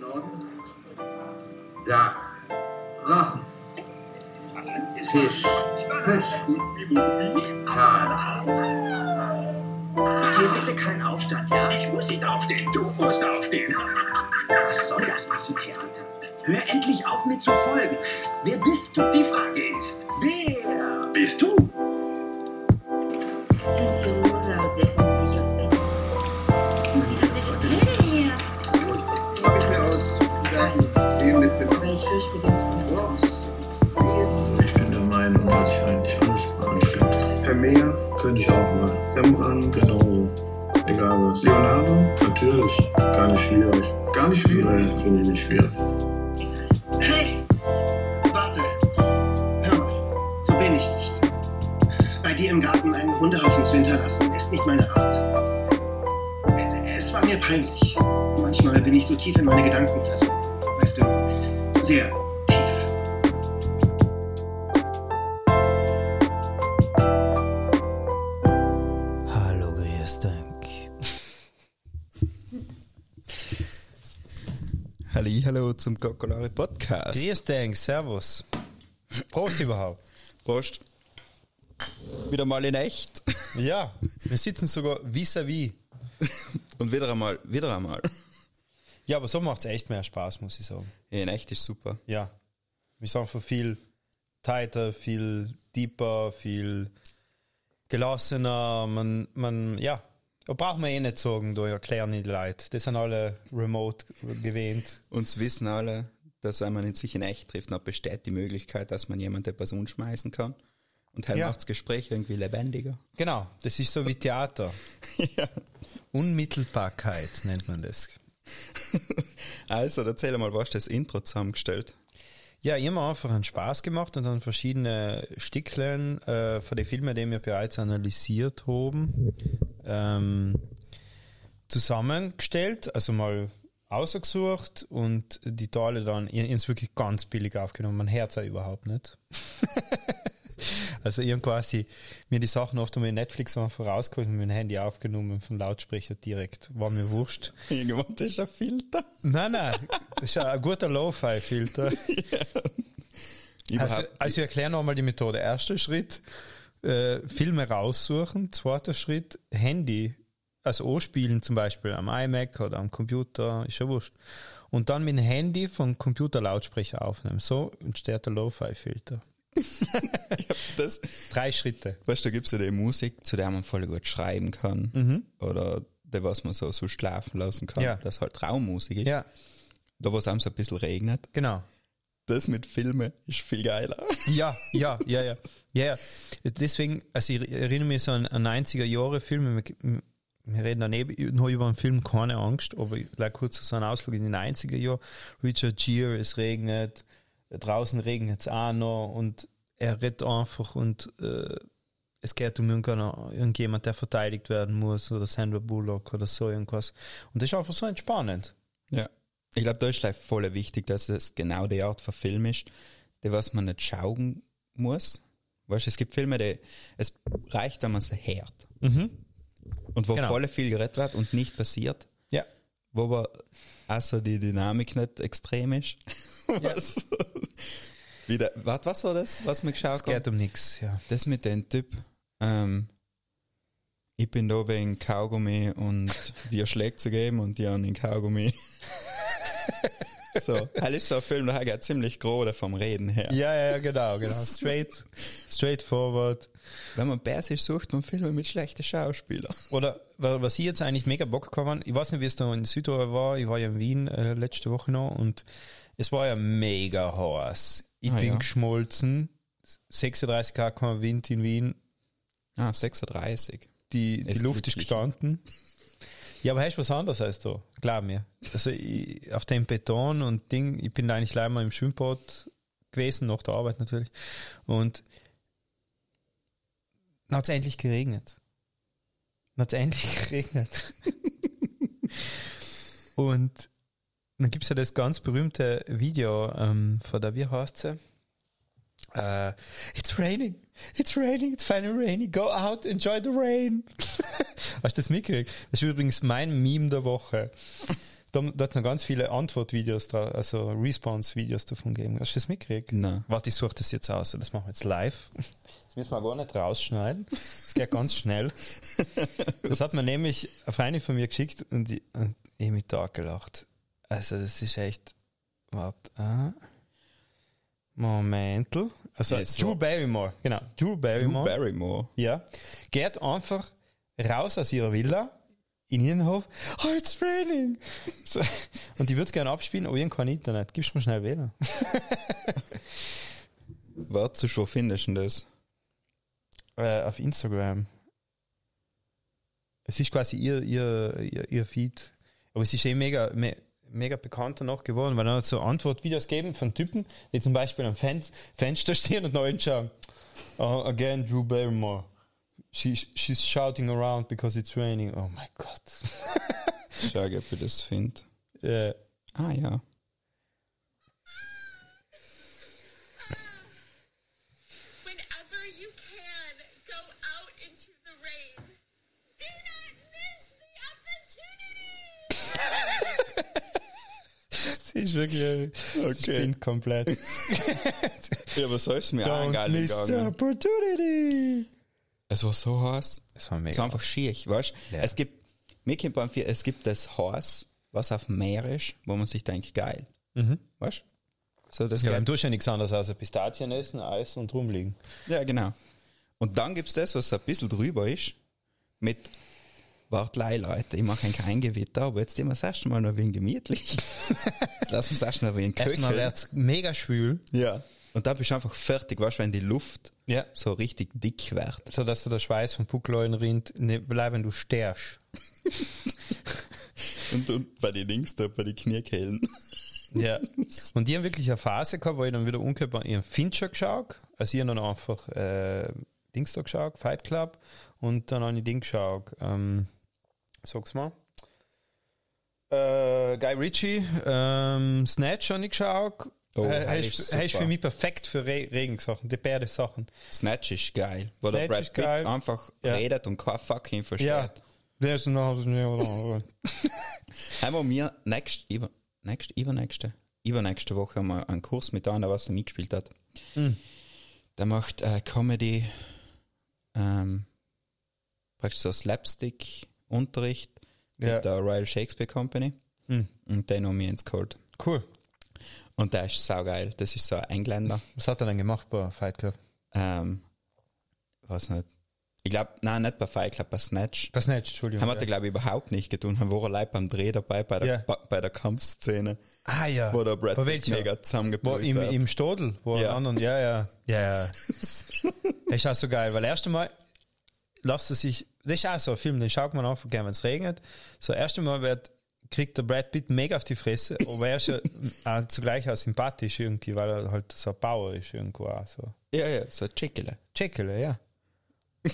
Norden. Da. Rachen. Tisch. Fisch. Tal. Hier bitte kein Aufstand, ja? Ich muss nicht aufstehen, du musst aufstehen. Was soll das Affentheater? Hör endlich auf, mir zu folgen. Wer bist du? Die Frage ist, wer bist du? Leonardo? Natürlich. Gar nicht schwierig. Gar nicht schwierig? Nee, finde ich nicht schwierig. Hey! Warte. Hör mal, so bin ich nicht. Bei dir im Garten einen Hundehaufen zu hinterlassen, ist nicht meine Art. Es war mir peinlich. Manchmal bin ich so tief in meine Gedanken versunken. Weißt du, sehr zum Kokolari Podcast. Grüß Dank, Servus. Prost überhaupt. Prost. Wieder mal in echt. Ja, wir sitzen sogar vis-à-vis. Und wieder einmal, wieder einmal. Ja, aber so macht es echt mehr Spaß, muss ich sagen. Ja, in echt ist super. Ja. Wir sind einfach viel tighter, viel deeper, viel gelassener. Man, man, ja, da braucht man eh nicht sagen, da erklären die Leute. Das sind alle remote gewähnt. Uns wissen alle, dass wenn man sich in echt trifft, dann besteht die Möglichkeit, dass man jemand etwas umschmeißen kann. Und halt Ja. macht das Gespräch irgendwie lebendiger. Genau, das ist so wie Theater. ja. Unmittelbarkeit nennt man das. Also, erzähl mal, was das Intro zusammengestellt? Ja, ich habe einfach einen Spaß gemacht und dann verschiedene Stückchen äh, von den Filmen, die wir bereits analysiert haben, ähm, zusammengestellt, also mal ausgesucht und die Teile dann hab's wirklich ganz billig aufgenommen. Hört es auch überhaupt nicht. also ich habe quasi mir die Sachen oft mit Netflix einfach rausgeholt und mit dem Handy aufgenommen, vom Lautsprecher direkt. War mir wurscht. Irgendwann das ist ein Filter. Nein, nein, das ist ein guter Lo-Fi-Filter. Also, Überhaupt. also ich erkläre nochmal die Methode. Erster Schritt, äh, Filme raussuchen. Zweiter Schritt, Handy, also anspielen zum Beispiel am iMac oder am Computer, ist ja wurscht. Und dann mit dem Handy vom Computerlautsprecher aufnehmen. So entsteht der Lo-Fi-Filter. Das, Drei Schritte. weißt du, da gibt es ja die Musik, zu der man voll gut schreiben kann. Oder die, was man so, so schlafen lassen kann. Ja. Das halt Traummusik ist. Ja, Da, wo es einem so ein bisschen regnet. genau. Das mit Filmen ist viel geiler. Ja, ja, ja, ja. Ja, ja. Deswegen, also ich erinnere mich so an, an 90er Jahre Filme. Wir, wir reden dann eben noch über einen Film, keine Angst, aber ich gleich kurz so einen Ausflug in die 90er Jahre. Richard Gere, es regnet, draußen regnet es auch noch und er redet einfach und äh, es geht um irgendjemand, der verteidigt werden muss oder Sandra Bullock oder so irgendwas. Und das ist einfach so entspannend. Ja. Ich glaube, da ist like voll wichtig, dass es genau die Art von Film ist, die was man nicht schauen muss. Weißt du, es gibt Filme, die, es reicht, wenn man sie hört. Und wo Genau. voll viel geredet wird und nicht passiert, Ja. wo aber also die Dynamik nicht extrem ist. Ja. Was? Wieder, was, was war das, was wir geschaut Es geht haben? um nichts, ja. Das mit dem Typ, ähm, ich bin da wegen Kaugummi und dir Schläge zu geben und die haben den Kaugummi. so, halt ist so ein Film, der geht ziemlich gerade vom Reden her. Ja, ja, genau, genau. Straight, straightforward. Wenn man basisch sucht, man Filme mit schlechten Schauspielern. Oder wa- was ich jetzt eigentlich mega Bock habe, ich weiß nicht, wie es da in Südtirol war, ich war ja in Wien äh, letzte Woche noch und es war ja mega heiß. Ich Ah, bin ja. geschmolzen, 36 km Wind in Wien, Ah, 36. die, die Luft ist gestanden. Ja, aber hast du was anderes als da? Glaub mir. Also ich, auf dem Beton und Ding, ich bin eigentlich leider mal im Schwimmbad gewesen, nach der Arbeit natürlich. Und dann hat es endlich geregnet. Dann hat es endlich geregnet. und dann gibt es ja das ganz berühmte Video ähm, von der, wie heißt sie? Äh, it's raining, it's raining, it's finally raining, go out, enjoy the rain. Hast du das mitgekriegt? Das ist übrigens mein Meme der Woche. da, da hat noch ganz viele Antwortvideos also Response-Videos davon gegeben. Hast du das mitgekriegt? Nein. Warte, ich suche das jetzt aus. Das machen wir jetzt live. Das müssen wir gar nicht rausschneiden. Das geht ganz schnell. Das hat mir nämlich eine Freundin von mir geschickt und ich, und ich mich da gelacht. Also, das ist echt, warte, ah. Momentel. Also, so. Drew Barrymore, genau. Drew Drew Barrymore. Barrymore. Ja. Geht einfach raus aus ihrer Villa in den Innenhof. Oh, it's raining. So. Und die würde es gerne abspielen, aber hab kein Internet. Gibst mir schnell wählen. Warte, schon findest du das? äh, auf Instagram. Es ist quasi ihr, ihr, ihr, ihr Feed. Aber es ist eh mega, me, mega bekannt danach geworden, weil er hat so Antwortvideos geben von Typen, die zum Beispiel am Fen Fenster stehen und nach hinten schauen. Oh, again, Drew Barrymore. She, she's shouting around because it's raining. Oh mein Gott. Schau, ob ich das finde. Äh, Ah ja. Ist wirklich, okay. ich bin komplett. Ja, aber so ist es mir auch Don't miss the gegangen. opportunity. Es war so heiß. Das war Es mega. war einfach schier, weißt du? Ja. Es gibt, mir kommt beim Vier, es gibt das Haus, was auf dem Meer ist, wo man sich denkt, geil. Weißt du? So, das Ja, dann tust du ja nichts anderes als Pistazien essen, Eis und rumliegen. Ja, genau. Und dann gibt's das, was so ein bisschen drüber ist, mit, lei, Leute, ich mache kein Gewitter, aber jetzt immer das erste Mal noch ein wenig gemütlich. jetzt lassen wir es erst noch ein wenig Erstmal köcheln. wird's mega schwül, Ja. Und da bist du einfach fertig, weißt du, wenn die Luft Ja. so richtig dick wird. so dass du der Schweiß vom Puckleuen rinnt, ne, bleib, wenn du sterst. Und, und bei den Links da, bei den Kniekehlen. Ja. Und die haben wirklich eine Phase gehabt, wo ich dann wieder umgekehrt habe, ich habe Fincher geschaut, also ich dann einfach äh, Dings da geschaut, Fight Club, und dann habe ich Ding geschaut, ähm, sag's mal, äh, Guy Ritchie, ähm, Snatch habe ich geschaut, Oh, der er ist ist, für mich perfekt für Re Regensachen, die beide Sachen. Snatch ist geil. Wo der Snatch Brad ist Pitt geil. einfach Ja. redet und kein fucking versteht. Ja, der ist noch oder Haben wir mir nächst, über, nächst, übernächste, übernächste Woche haben wir einen Kurs mit einer, was er mitgespielt hat. Mhm. Der macht äh, Comedy, ähm, praktisch so Slapstick-Unterricht Ja. mit der Royal Shakespeare Company. Mhm. Und den haben wir ins geholt. Cool. Und der ist saugeil. Das ist so ein Engländer. Was hat er denn gemacht bei Fight Club? Ähm, was nicht. Ich glaube, nein, nicht bei Fight Club, bei Snatch. Das nicht, Entschuldigung. Haben wir da, glaube ich, überhaupt nicht getan. Haben wir allein beim Dreh dabei, bei der, Ja. bei, bei der Kampfszene, Ah ja. wo der Brad Bei Pitt mega zusammengebrüllt im, hat. Im Stodel, wo Ja. ja. anderen, ja, ja, ja, ja. das ist auch so geil, weil erst einmal lasst er sich, das ist auch so ein Film, den schaut man einfach gerne, wenn es regnet. So, erst einmal wird, kriegt der Brad Pitt mega auf die Fresse, aber er ist ja auch zugleich auch sympathisch irgendwie, weil er halt so ein Bauer ist irgendwo auch so. Ja, ja, so ein Chickele. Checkele, ja.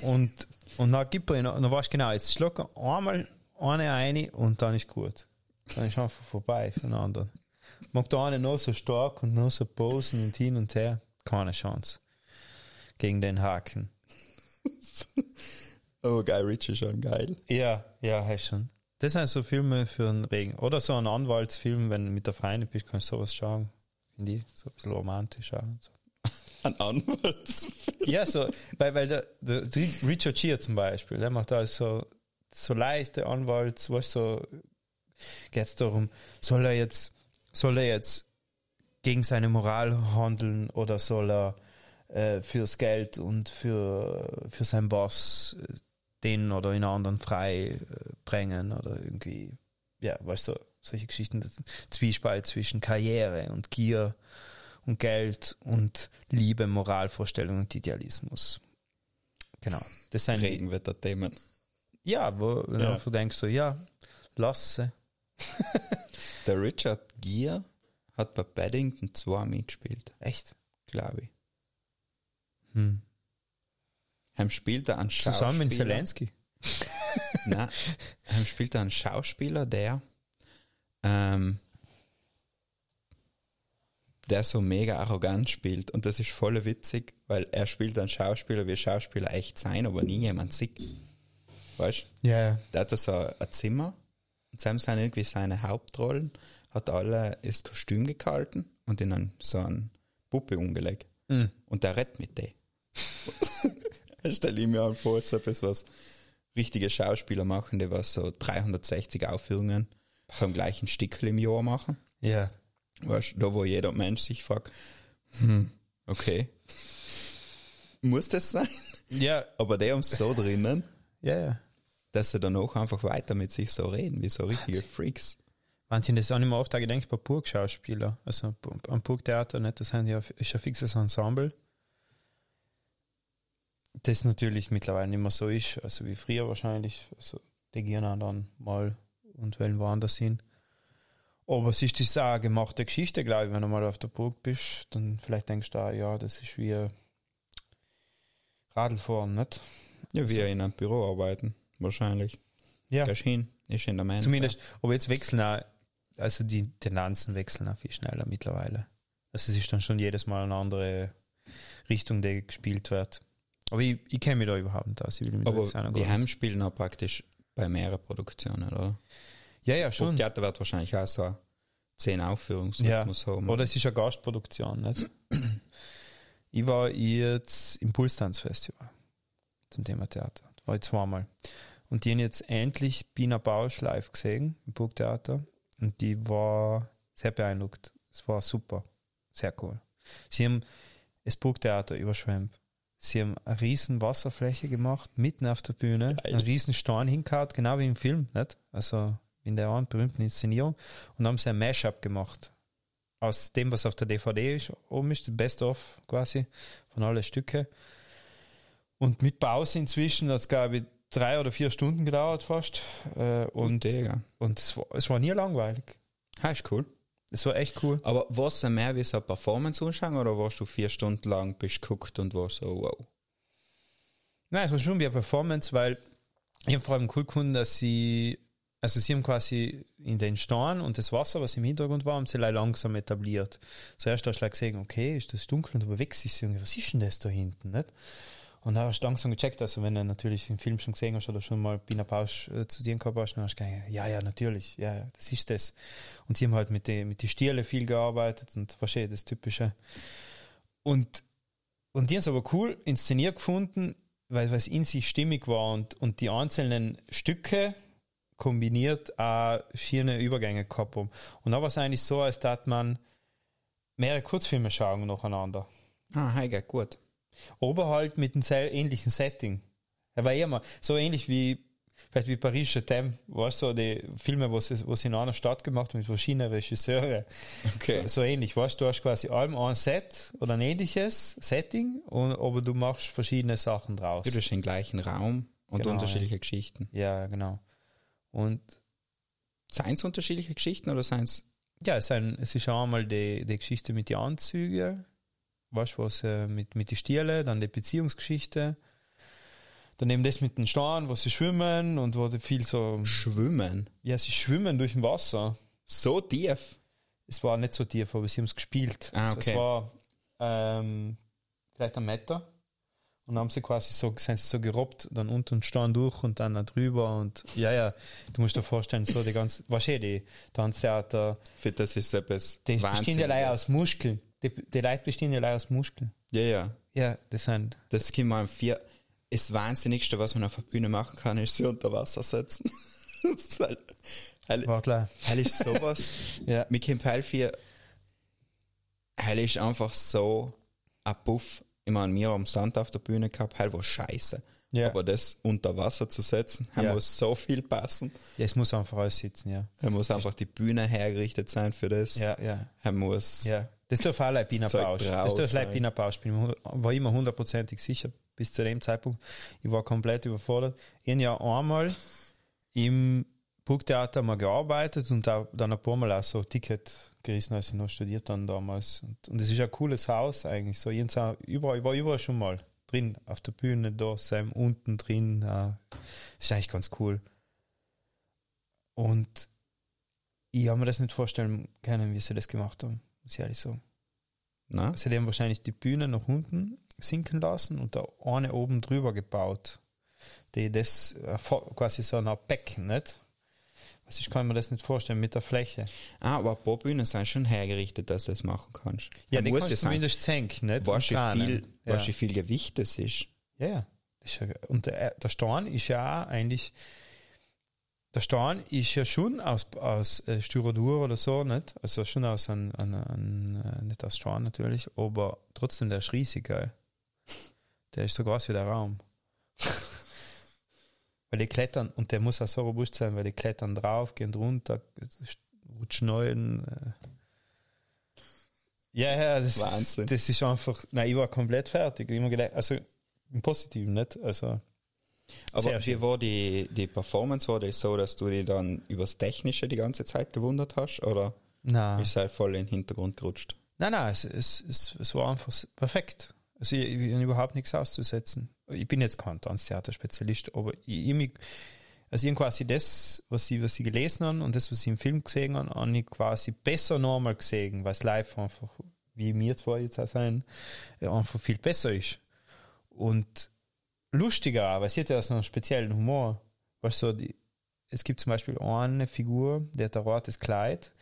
Und, und dann gibt er ihn, dann weißt du genau, jetzt schluck er einmal eine eine und dann ist gut. Dann ist einfach vorbei den anderen. Mag der eine noch so stark und noch so posen und hin und her. Keine Chance. Gegen den Haken. Oh, Guy Ritchie schon geil. Ja, ja, hast schon. Das sind so Filme für den Regen. Oder so ein Anwaltsfilm, wenn du mit der Freundin bist, kannst du sowas schauen. Finde ich so ein bisschen romantisch auch. So. Ein Anwaltsfilm. Ja, so, weil, weil der, der Richard Gere zum Beispiel, der macht da so, so leichte Anwalts, weißt so, geht's darum, soll er jetzt, soll er jetzt gegen seine Moral handeln oder soll er äh, fürs Geld und für, für seinen Boss äh, den oder in anderen frei äh, bringen oder irgendwie, ja, weißt du, solche Geschichten, Zwiespalt zwischen Karriere und Gier und Geld und Liebe, Moralvorstellung und Idealismus. Genau. Das sind Regenwetter-Themen. ja, wo du Ja. einfach denkst so, ja, lasse. Der Richard Gere hat bei Paddington 2 mitgespielt, Echt? glaube ich. Hm. Heim spielt er einen Schauspieler. Zusammen mit Zelensky. Nein, heim spielt er einen Schauspieler, der ähm, der so mega arrogant spielt. Und das ist voll witzig, weil er spielt einen Schauspieler, wie Schauspieler echt sein, aber nie jemand sieht. Weißt du? Ja, ja. Der hat da so ein Zimmer Und Sam sind irgendwie seine Hauptrollen, hat alle das Kostüm gehalten und in einen, so eine Puppe umgelegt. Und der redet mit dem. stelle ich mir halt vor, als etwas, was richtige Schauspieler machen, die was so 360 Aufführungen vom gleichen Stickel im Jahr machen. Ja. Weißt, da wo jeder Mensch sich fragt, hm, okay. Muss das sein? Ja, Aber die haben es so drinnen, ja, ja. dass sie dann auch einfach weiter mit sich so reden, wie so richtige Freaks. Wahnsinn, das auch nicht mehr oft auch gedacht bei Burgschauspieler. Also am Burgtheater, nicht? Das sind ja, ist ein fixes Ensemble. Das natürlich mittlerweile nicht mehr so ist, also wie früher wahrscheinlich. Also die gehen auch dann mal und wollen woanders hin. Aber es ist das auch eine gemachte Geschichte, glaube ich, wenn du mal auf der Burg bist, dann vielleicht denkst du auch, ja, das ist wie Radlfahren, nicht? Ja, wie in einem Büro arbeiten, wahrscheinlich. Ja. Gehst hin, ist in der Mensa. Zumindest, aber jetzt wechseln auch, also die Tendenzen wechseln auch viel schneller mittlerweile. Also es ist dann schon jedes Mal eine andere Richtung, die gespielt wird. Aber ich, ich kenne mich da überhaupt nicht aus. Ich will mich da Aber noch die Heimspielen auch praktisch bei mehreren Produktionen, oder? Ja, ja, schon. Und Theater wird wahrscheinlich auch so zehn Ja. Aufführungsrhythmus haben. Oder es ist eine Gastproduktion, nicht? ich war jetzt im Pulstanzfestival zum Thema Theater. Da war ich zweimal. Und die haben jetzt endlich Bina Bausch live gesehen im Burgtheater. Und die war sehr beeindruckt. Es war super. Sehr cool. Sie haben das Burgtheater überschwemmt. Sie haben eine riesen Wasserfläche gemacht, mitten auf der Bühne, einen riesen Stein hingehauen, genau wie im Film, nicht? Also in der einen berühmten Inszenierung. Und haben sie ein Mashup gemacht. Aus dem, was auf der DVD ist, oben ist, die Best-of quasi von allen Stücke. Und mit Pause inzwischen hat es, glaube ich, drei oder vier Stunden gedauert fast. Äh, und Digga. und es, war, es war nie langweilig. Ja, ist cool. Es war echt cool. Aber warst du mehr wie so eine Performance anschauen oder warst du vier Stunden lang bist geguckt und warst so, wow. Nein, es war schon wie eine Performance, weil ich habe vor allem cool gefunden, dass sie, also sie haben quasi in den Stein und das Wasser, was im Hintergrund war, haben sie langsam etabliert. Zuerst hast du gesehen, okay, ist das dunkel und du bewegst dich irgendwie, was ist denn das da hinten, nicht? Und dann hast du langsam gecheckt, also wenn du natürlich den Film schon gesehen hast oder schon mal Bina Pausch äh, zu dir gehabt hast, dann hast du gedacht, ja, ja, natürlich, ja, ja, das ist das. Und sie haben halt mit den mit die Stiele viel gearbeitet und wahrscheinlich das Typische. Und, und die haben es aber cool inszeniert gefunden, weil es in sich stimmig war und, und die einzelnen Stücke kombiniert auch schöne Übergänge gehabt haben. Und da war es eigentlich so, als dass man mehrere Kurzfilme schauen nacheinander. Ah, hey, geht gut. Aber halt mit einem sehr ähnlichen Setting. Er war immer so ähnlich wie, vielleicht wie Paris Je t'aime, weißt du, so die Filme, wo sie, sie in einer Stadt gemacht haben mit verschiedenen Regisseuren. Okay. So, so ähnlich, weißt du, du hast quasi allem ein Set oder ein ähnliches Setting, und, aber du machst verschiedene Sachen draus. Du bist im gleichen Raum und Genau, unterschiedliche Geschichten. Ja, genau. Und Seien es unterschiedliche Geschichten oder seien es ja, es, ist auch einmal die, die Geschichte mit den Anzügen, weißt du, was äh, mit, mit den Stielen, dann die Beziehungsgeschichte, dann eben das mit den Steinen, wo sie schwimmen und wo viel so, Schwimmen? ja, sie schwimmen durch dem Wasser. So tief? Es war nicht so tief, aber sie haben es gespielt. Ah, Es- okay. Es war ähm, vielleicht ein Meter. Und dann haben sie quasi so, sind sie so gerobbt, dann unten und Stein durch und dann da drüber und ja, ja, du musst dir vorstellen, so die ganze, wahrscheinlich die Tanztheater, Für das ist etwas die bestehen ja leider aus Muskeln. Die, die Leute bestehen ja leider aus Muskeln. Ja, ja. Ja, das sind, Das kann man vier. Das Wahnsinnigste, was man auf der Bühne machen kann, ist sie unter Wasser setzen. das ist halt, halt, halt ist sowas. Ja. Mit Kim Peil 4, halt ist einfach so ein Puff. Ich meine, wir haben Sand auf der Bühne gehabt, halt war scheiße. Ja. Aber das unter Wasser zu setzen, halt Ja. muss so viel passen. ja, es muss einfach aussitzen, ja. Er muss einfach die Bühne hergerichtet sein für das. Ja, ja. Er muss. Ja, das darf auch Das Zeug Pausch. Das darf. Leipina Pausch spielen. Ich war immer hundertprozentig sicher bis zu dem Zeitpunkt. Ich war komplett überfordert. Ich habe ja einmal im Burgtheater mal gearbeitet und auch dann ein paar Mal auch so Ticket gerissen, als ich noch studiert dann damals. Und, es ist ein cooles Haus eigentlich. So, ich, überall, ich war überall schon mal drin, auf der Bühne, da, Sam, unten drin. Äh, das ist eigentlich ganz cool. Und ich habe mir das nicht vorstellen können, wie sie das gemacht haben, muss ich ehrlich sagen. Na? Sie haben wahrscheinlich die Bühne nach unten sinken lassen und da eine oben drüber gebaut, die das äh, quasi so ein Becken, nicht? Also ich kann mir das nicht vorstellen mit der Fläche. Ah, aber ein paar Bühnen sind schon hergerichtet, dass du das machen kannst. Ja, die muss kannst du sein. zumindest senken, nicht? Weißt du, viel, ja. weißt du, wie viel Gewicht das ist? Ja, ja. Ja, und der, der Stein ist ja auch eigentlich, der Stein ist ja schon aus, aus äh, Styrodur oder so, nicht? Also schon aus einem, einem, einem äh, nicht aus Stein natürlich, aber trotzdem, der ist riesig, geil. Der ist so groß wie der Raum. weil die klettern, und der muss auch so robust sein, weil die klettern drauf, gehen runter, rutschen neuen. Äh. Ja, ja, das, Wahnsinn. das ist einfach, nein, ich war komplett fertig. Mir gedacht, also im Positiven, nicht? Also, Aber wie war die, die Performance? War das so, dass du dich dann übers Technische die ganze Zeit gewundert hast? Oder nein. ist halt voll in den Hintergrund gerutscht? Nein, nein, es, es, es, es war einfach perfekt. Also ich, ich habe überhaupt nichts auszusetzen. Ich bin jetzt kein Tanztheaterspezialist, aber ich, ich mich, also ich quasi das, was ich, was ich gelesen habe und das, was ich im Film gesehen habe, habe ich quasi besser normal gesehen, weil es live einfach, wie mir zwar jetzt auch sein, ja, einfach viel besser ist. Und lustiger weil sie hat ja so einen speziellen Humor. Weißt du, die, es gibt zum Beispiel eine Figur, der hat ein rotes Kleid,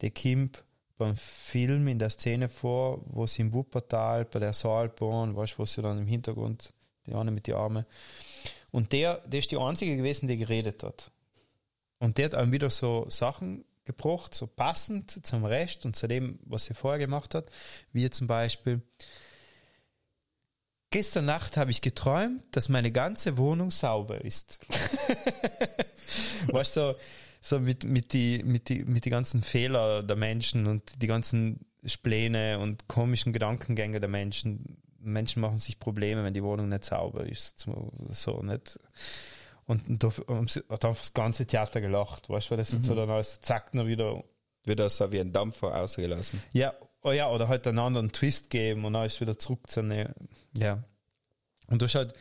der kommt beim Film in der Szene vor, wo sie im Wuppertal bei der Saalbahn, weißt du, wo sie dann im Hintergrund, die eine mit den Armen. Und der, der ist die einzige gewesen, die geredet hat. Und der hat einem wieder so Sachen gebracht, so passend zum Rest und zu dem, was sie vorher gemacht hat, wie zum Beispiel, Gestern Nacht habe ich geträumt, dass meine ganze Wohnung sauber ist. weißt du, so, so mit, mit die, mit die, mit die ganzen Fehler der Menschen und die ganzen Spläne und komischen Gedankengänge der Menschen. Menschen machen sich Probleme, wenn die Wohnung nicht sauber ist. So, nicht. Und, da hat einfach das ganze Theater gelacht, weißt du, weil das so dann alles zack noch wieder Wird das so wie ein Dampfer ausgelassen? ja, oh ja, oder halt einen anderen Twist geben und ist wieder zurück zu einer, ja. Und das ist halt,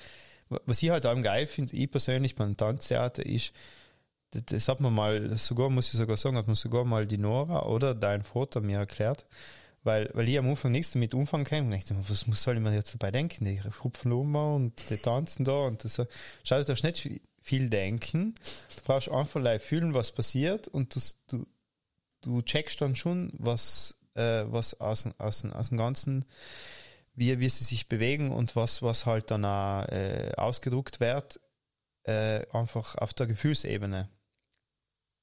was ich halt auch geil finde, ich persönlich beim Tanztheater ist, das, hat man mal, sogar, muss ich sogar sagen, hat man sogar mal die Nora oder dein Vater mir erklärt, weil, weil ich am Anfang nichts damit umfangen kann und ich dachte, was muss soll ich mir jetzt dabei denken? Die hupfen um und die tanzen da und das, schau, du darfst nicht viel denken, du brauchst einfach fühlen, was passiert und du, du, du checkst dann schon, was, äh, was aus, aus, aus dem Ganzen, wie, wie sie sich bewegen und was, was halt dann auch, äh, ausgedruckt wird, äh, einfach auf der Gefühlsebene,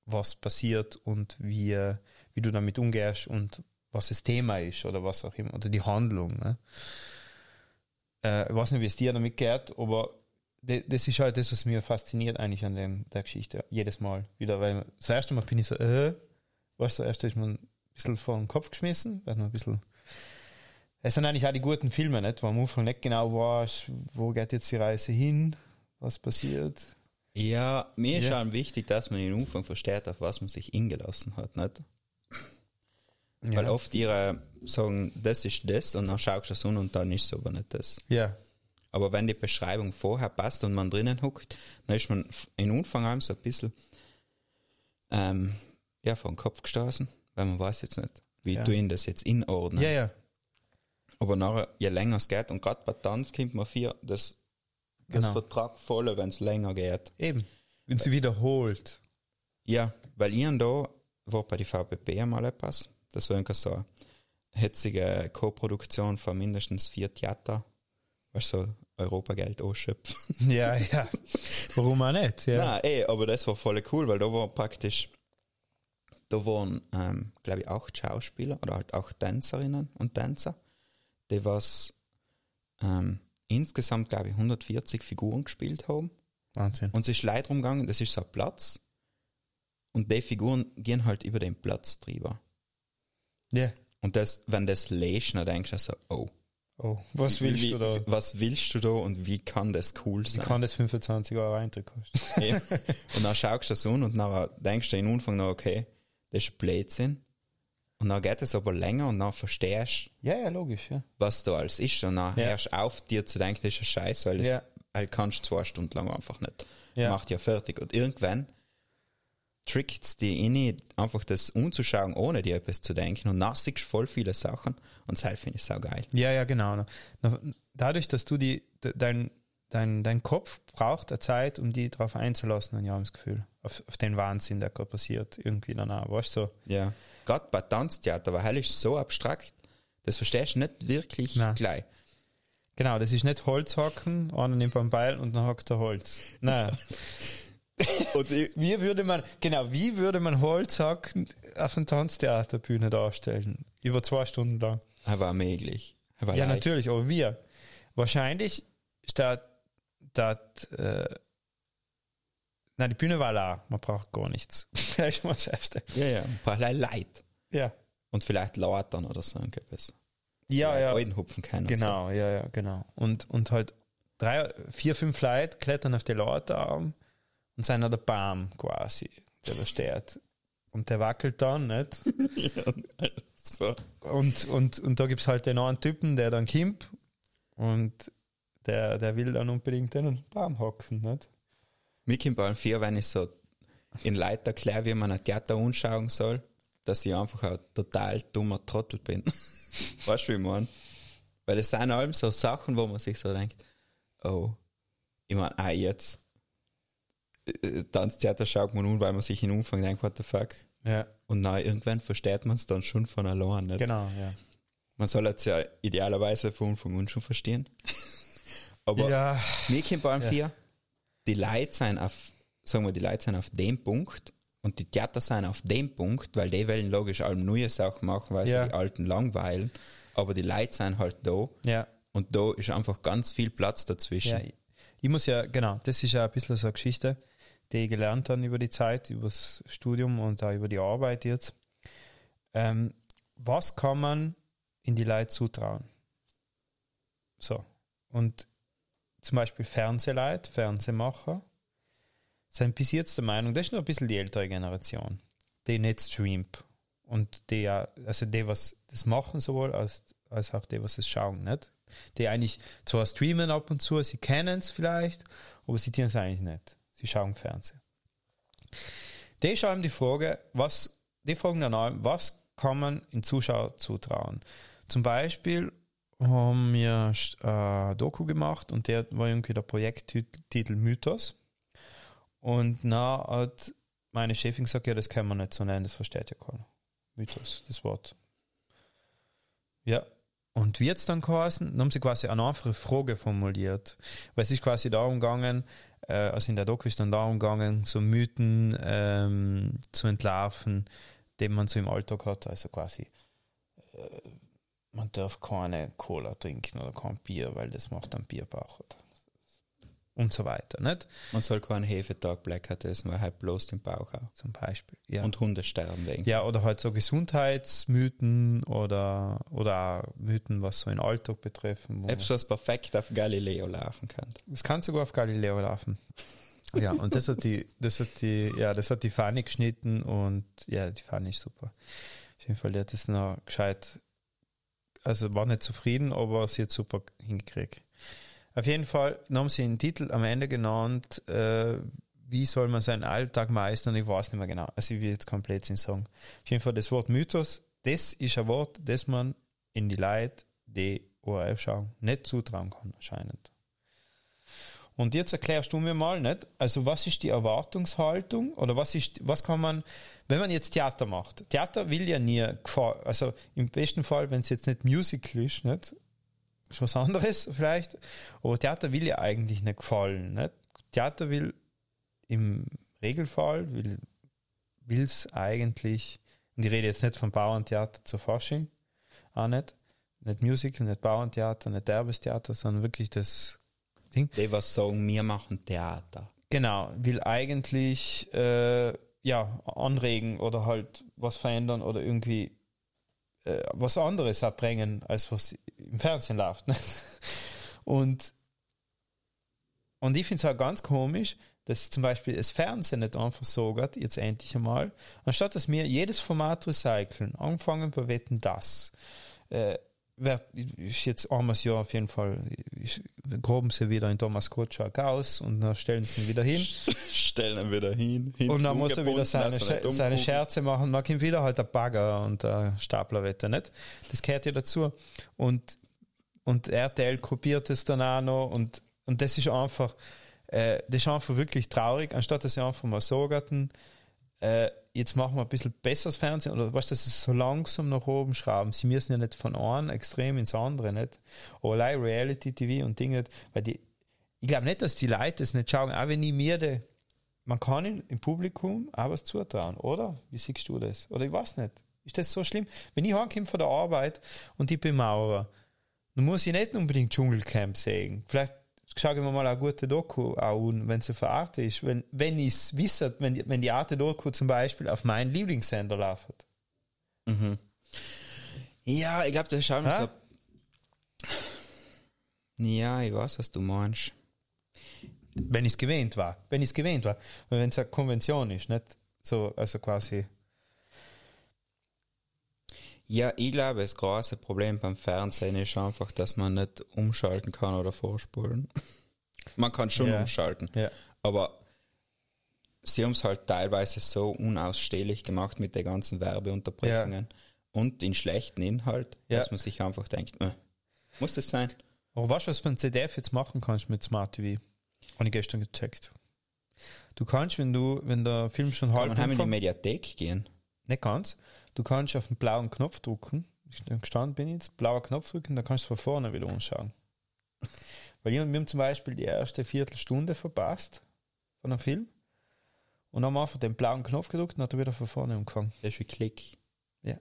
was passiert und wie, wie du damit umgehst und was das Thema ist oder was auch immer, oder die Handlung. Ne? Äh, ich weiß nicht, wie es dir damit geht, aber das ist halt das, was mir fasziniert eigentlich an dem, der Geschichte. Jedes Mal wieder, weil das erste Mal bin ich so, äh, weißt du, erst ist man bisschen vor den Kopf geschmissen, weil man ein bisschen. Es sind eigentlich auch die guten Filme, nicht? Wo am Anfang nicht genau weißt, wo geht jetzt die Reise hin, was passiert. Ja, mir ist Ja. schon wichtig, dass man den Umfang versteht, auf was man sich ingelassen hat, nicht? Weil oft ihre sagen, das ist das und dann schaust du es an und dann ist es aber nicht das. Ja. Aber wenn die Beschreibung vorher passt und man drinnen huckt, dann ist man in Anfang an so ein bisschen ähm, ja, vor den Kopf gestoßen, weil man weiß jetzt nicht, wie Ja. du ihn das jetzt inordnen. Ja, ja. Aber nachher, je länger es geht, und gerade bei Tanz kommt man vier, das, das Genau. Vertrag voll, wenn es länger geht. Eben. Wenn sie wiederholt. Ja, weil ich da war bei die VPP einmal etwas. Das war irgendwie so eine hetzige Co-Produktion von mindestens vier Theater. Weißt du, so Europageld ausschöpfen. Ja, ja. Warum auch nicht? Ja. Nein, eh, aber das war voll cool, weil da war praktisch, da waren, ähm, glaube ich, auch Schauspieler oder halt auch Tänzerinnen und Tänzer, die was ähm, insgesamt, glaube ich, 140 Figuren gespielt haben. Wahnsinn. Und es ist Leid rumgegangen, das ist so ein Platz. Und die Figuren gehen halt über den Platz drüber. Ja. Und das, wenn das lässt, dann denkst du so, oh. Oh, was willst wie, du da? Was willst du da und wie kann das cool Wie sein? kann das 25 Euro Eintritt kosten? Ja. und dann schaust du das an und dann denkst du im Anfang noch, okay, das ist Blödsinn. Und dann geht es aber länger und dann verstehst du, ja, ja, logisch, ja. was da alles ist. Und dann Ja. hörst auf, dir zu denken, das ist ein Scheiß, weil das Ja. halt kannst du zwei Stunden lang einfach nicht. Ja. Macht ja fertig. Und irgendwann trickt es dich in, einfach das umzuschauen, ohne dir etwas zu denken. Und dann siehst du voll viele Sachen. Und das finde ich sau geil. Ja, ja, genau. Na, Dadurch, dass du die, de- dein, dein, dein Kopf braucht eine Zeit, um die darauf einzulassen, habe ich das Gefühl. Auf, auf den Wahnsinn, der gerade passiert. Irgendwie danach, weißt du? So. Ja. Gerade bei Tanztheater, weil hell ist so abstrakt, das verstehst du nicht wirklich Nein. gleich. Genau, das ist nicht Holzhacken, einer nimmt beim Beil und dann hackt er Holz. Nein. Und Wie würde man, genau, wie würde man Holzhacken auf einer Tanztheaterbühne darstellen? Über zwei Stunden lang. er war möglich. Er war Ja, leicht. natürlich, aber wir. Wahrscheinlich statt, statt, äh, na, die Bühne war la, man braucht gar nichts. Das ist schon mal das Erste. Ja, ja, ein paar Leid. Ja. Und vielleicht Lautern oder so irgendwas. Ja, ja. Alten hupfen können. Genau, ja, ja, genau. Und, und halt drei, vier, fünf Leute klettern auf die Leiterarm und sind an der Baum quasi, der da steht. Und der wackelt dann, nicht? So. Und, und, und da gibt's halt den einen Typen, der dann kommt und der, der will dann unbedingt den Baum hocken, nicht? Mir kommt bei 4, wenn ich so in Leid erkläre, wie man ein Theater anschauen soll, dass ich einfach ein total dummer Trottel bin. weißt du, wie ich meine? Weil es sind allem so Sachen, wo man sich so denkt, oh, ich meine, ah, jetzt äh, Tanztheater schaut man an, weil man sich in Umfang denkt, what the fuck. Ja, Und na, irgendwann versteht man es dann schon von allein. Nicht? genau, ja. Man soll es ja idealerweise von Anfang an schon verstehen. Aber Ja. mir kommt bei allem vier, die Leute sind auf, sagen wir, die Leute sind auf dem Punkt und die Theater sind auf dem Punkt, weil die wollen logisch allem neue Sachen machen, weil Ja. sie die alten langweilen. Aber die Leute sind halt da Ja, und da ist einfach ganz viel Platz dazwischen. ja. Ich muss ja, genau, das ist ja ein bisschen so eine Geschichte, die ich gelernt habe über die Zeit, über das Studium und auch über die Arbeit jetzt. Ähm, was kann man in die Leute zutrauen? So. Und zum Beispiel Fernsehleute, Fernsehmacher, sind bis jetzt der Meinung, das ist nur ein bisschen die ältere Generation, die nicht streamt. Und die ja, also die, was das machen sowohl, als, als auch die, was es schauen, nicht? Die eigentlich zwar streamen ab und zu, sie kennen es vielleicht, aber sie tun es eigentlich nicht. Sie schauen Fernsehen. Die schreiben die Frage, was, die fragen dann an, was kann man in Zuschauer zutrauen? Zum Beispiel haben wir äh, Doku gemacht und der war irgendwie der Projekttitel Mythos. Und na hat meine Chefin gesagt, ja, das kann man nicht so nennen, das versteht ja keiner. Mythos, das Wort. Ja. Und wie jetzt dann geheißen, dann haben sie quasi eine einfache Frage formuliert. Weil es ist quasi darum gegangen, äh, also in der Doku ist dann darum gegangen, so Mythen ähm, zu entlarven, den man so im Alltag hat. Also quasi, äh, man darf keine Cola trinken oder kein Bier, weil das macht einen Bierbauch. Und so weiter, nicht? Man soll keinen Hefetag Blackout essen, weil halt bloß den Bauch auch. Zum Beispiel. Ja. Und Hunde sterben wegen. Ja, oder halt so Gesundheitsmythen oder, oder auch Mythen, was so den Alltag betreffen. Etwas, was perfekt auf Galileo laufen kann. Das kann sogar auf Galileo laufen. Ja, und das hat die, das hat die, ja, das hat die Fanny geschnitten und ja, die Fanny ist super. Auf jeden Fall, die hat das noch gescheit, also war nicht zufrieden, aber sie hat super hingekriegt. Auf jeden Fall haben sie einen Titel am Ende genannt, äh, wie soll man seinen Alltag meistern, ich weiß nicht mehr genau, also ich will jetzt komplett nicht sagen. Auf jeden Fall das Wort Mythos, das ist ein Wort, das man in die Leute, die ORF schauen, nicht zutrauen kann, anscheinend. Und jetzt erklärst du mir mal, nicht? Also, was ist die Erwartungshaltung oder was ist, was kann man, wenn man jetzt Theater macht? Theater will ja nie also im besten Fall, wenn es jetzt nicht Musical ist, nicht? Ist was anderes vielleicht, aber Theater will ja eigentlich nicht gefallen, nicht? Theater will im Regelfall, will, will's eigentlich, und ich rede jetzt nicht vom Bauerntheater zur Fasching, auch nicht, nicht Musical, nicht Bauerntheater, nicht Derbestheater, sondern wirklich das Ding. Die, was sagen, wir machen Theater. Genau, will eigentlich äh, ja anregen oder halt was verändern oder irgendwie äh, was anderes erbringen, als was im Fernsehen läuft. Ne? Und, und ich finde es auch ganz komisch, dass zum Beispiel das Fernsehen nicht einfach so geht, jetzt endlich einmal, anstatt dass wir jedes Format recyceln, anfangen bei Wetten das. Äh, wer, ist jetzt armes Jahr auf jeden Fall, ist, groben sie wieder in Thomas Gottschalk aus und dann stellen sie ihn wieder hin. Stellen ihn wieder hin. Und dann muss er wieder seine, Sche- seine Scherze machen. Dann kommt wieder halt der Bagger und der Staplerwetter, nicht? Das gehört ja dazu. Und, und RTL kopiert es dann auch noch und und das ist einfach, äh, das ist einfach wirklich traurig, anstatt dass sie einfach mal sagen, äh, jetzt machen wir ein bisschen besseres Fernsehen oder was, dass sie so langsam nach oben schrauben. Sie müssen ja nicht von einem Extrem ins andere, nicht? Aber allein Reality TV und Dinge, weil die, ich glaube nicht, dass die Leute das nicht schauen, auch wenn ich mir de, man kann im Publikum auch was zutrauen, oder? Wie siehst du das? Oder ich weiß nicht. Ist das so schlimm? Wenn ich heimkomme von der Arbeit und ich bin Maurer, dann muss ich nicht unbedingt Dschungelcamp sehen. Vielleicht ich mir mal eine gute Doku an, wenn sie verarte ist. Wenn, wenn ich es wisse, wenn, die- wenn die Arte Doku zum Beispiel auf meinen Lieblingssender läuft. Ja, ich glaube, das schauen wir so. Ja, ich weiß, was du meinst. Wenn ich es gewähnt war. Wenn ich es gewähnt war. Wenn es eine Konvention ist, nicht so, also quasi. Ja, ich glaube, das große Problem beim Fernsehen ist einfach, dass man nicht umschalten kann oder vorspulen. man kann schon Ja. umschalten, Ja. aber sie haben es halt teilweise so unausstehlich gemacht mit den ganzen Werbeunterbrechungen und den schlechten Inhalt, Ja. dass man sich einfach denkt, äh, muss das sein? Aber weißt du, was beim CDF jetzt machen kannst mit Smart TV? Habe ich gestern gecheckt. Du kannst, wenn du, wenn der Film schon Kann halb man heim in die Mediathek gehen? Nicht ganz. Du kannst auf den blauen Knopf drücken. Gestanden bin ich jetzt, blauer Knopf drücken, dann kannst du von vorne wieder anschauen. Weil wir wir haben zum Beispiel die erste Viertelstunde verpasst von einem Film und haben einfach den blauen Knopf gedrückt und hat er wieder von vorne angefangen. Das ist wie Klick. Ja.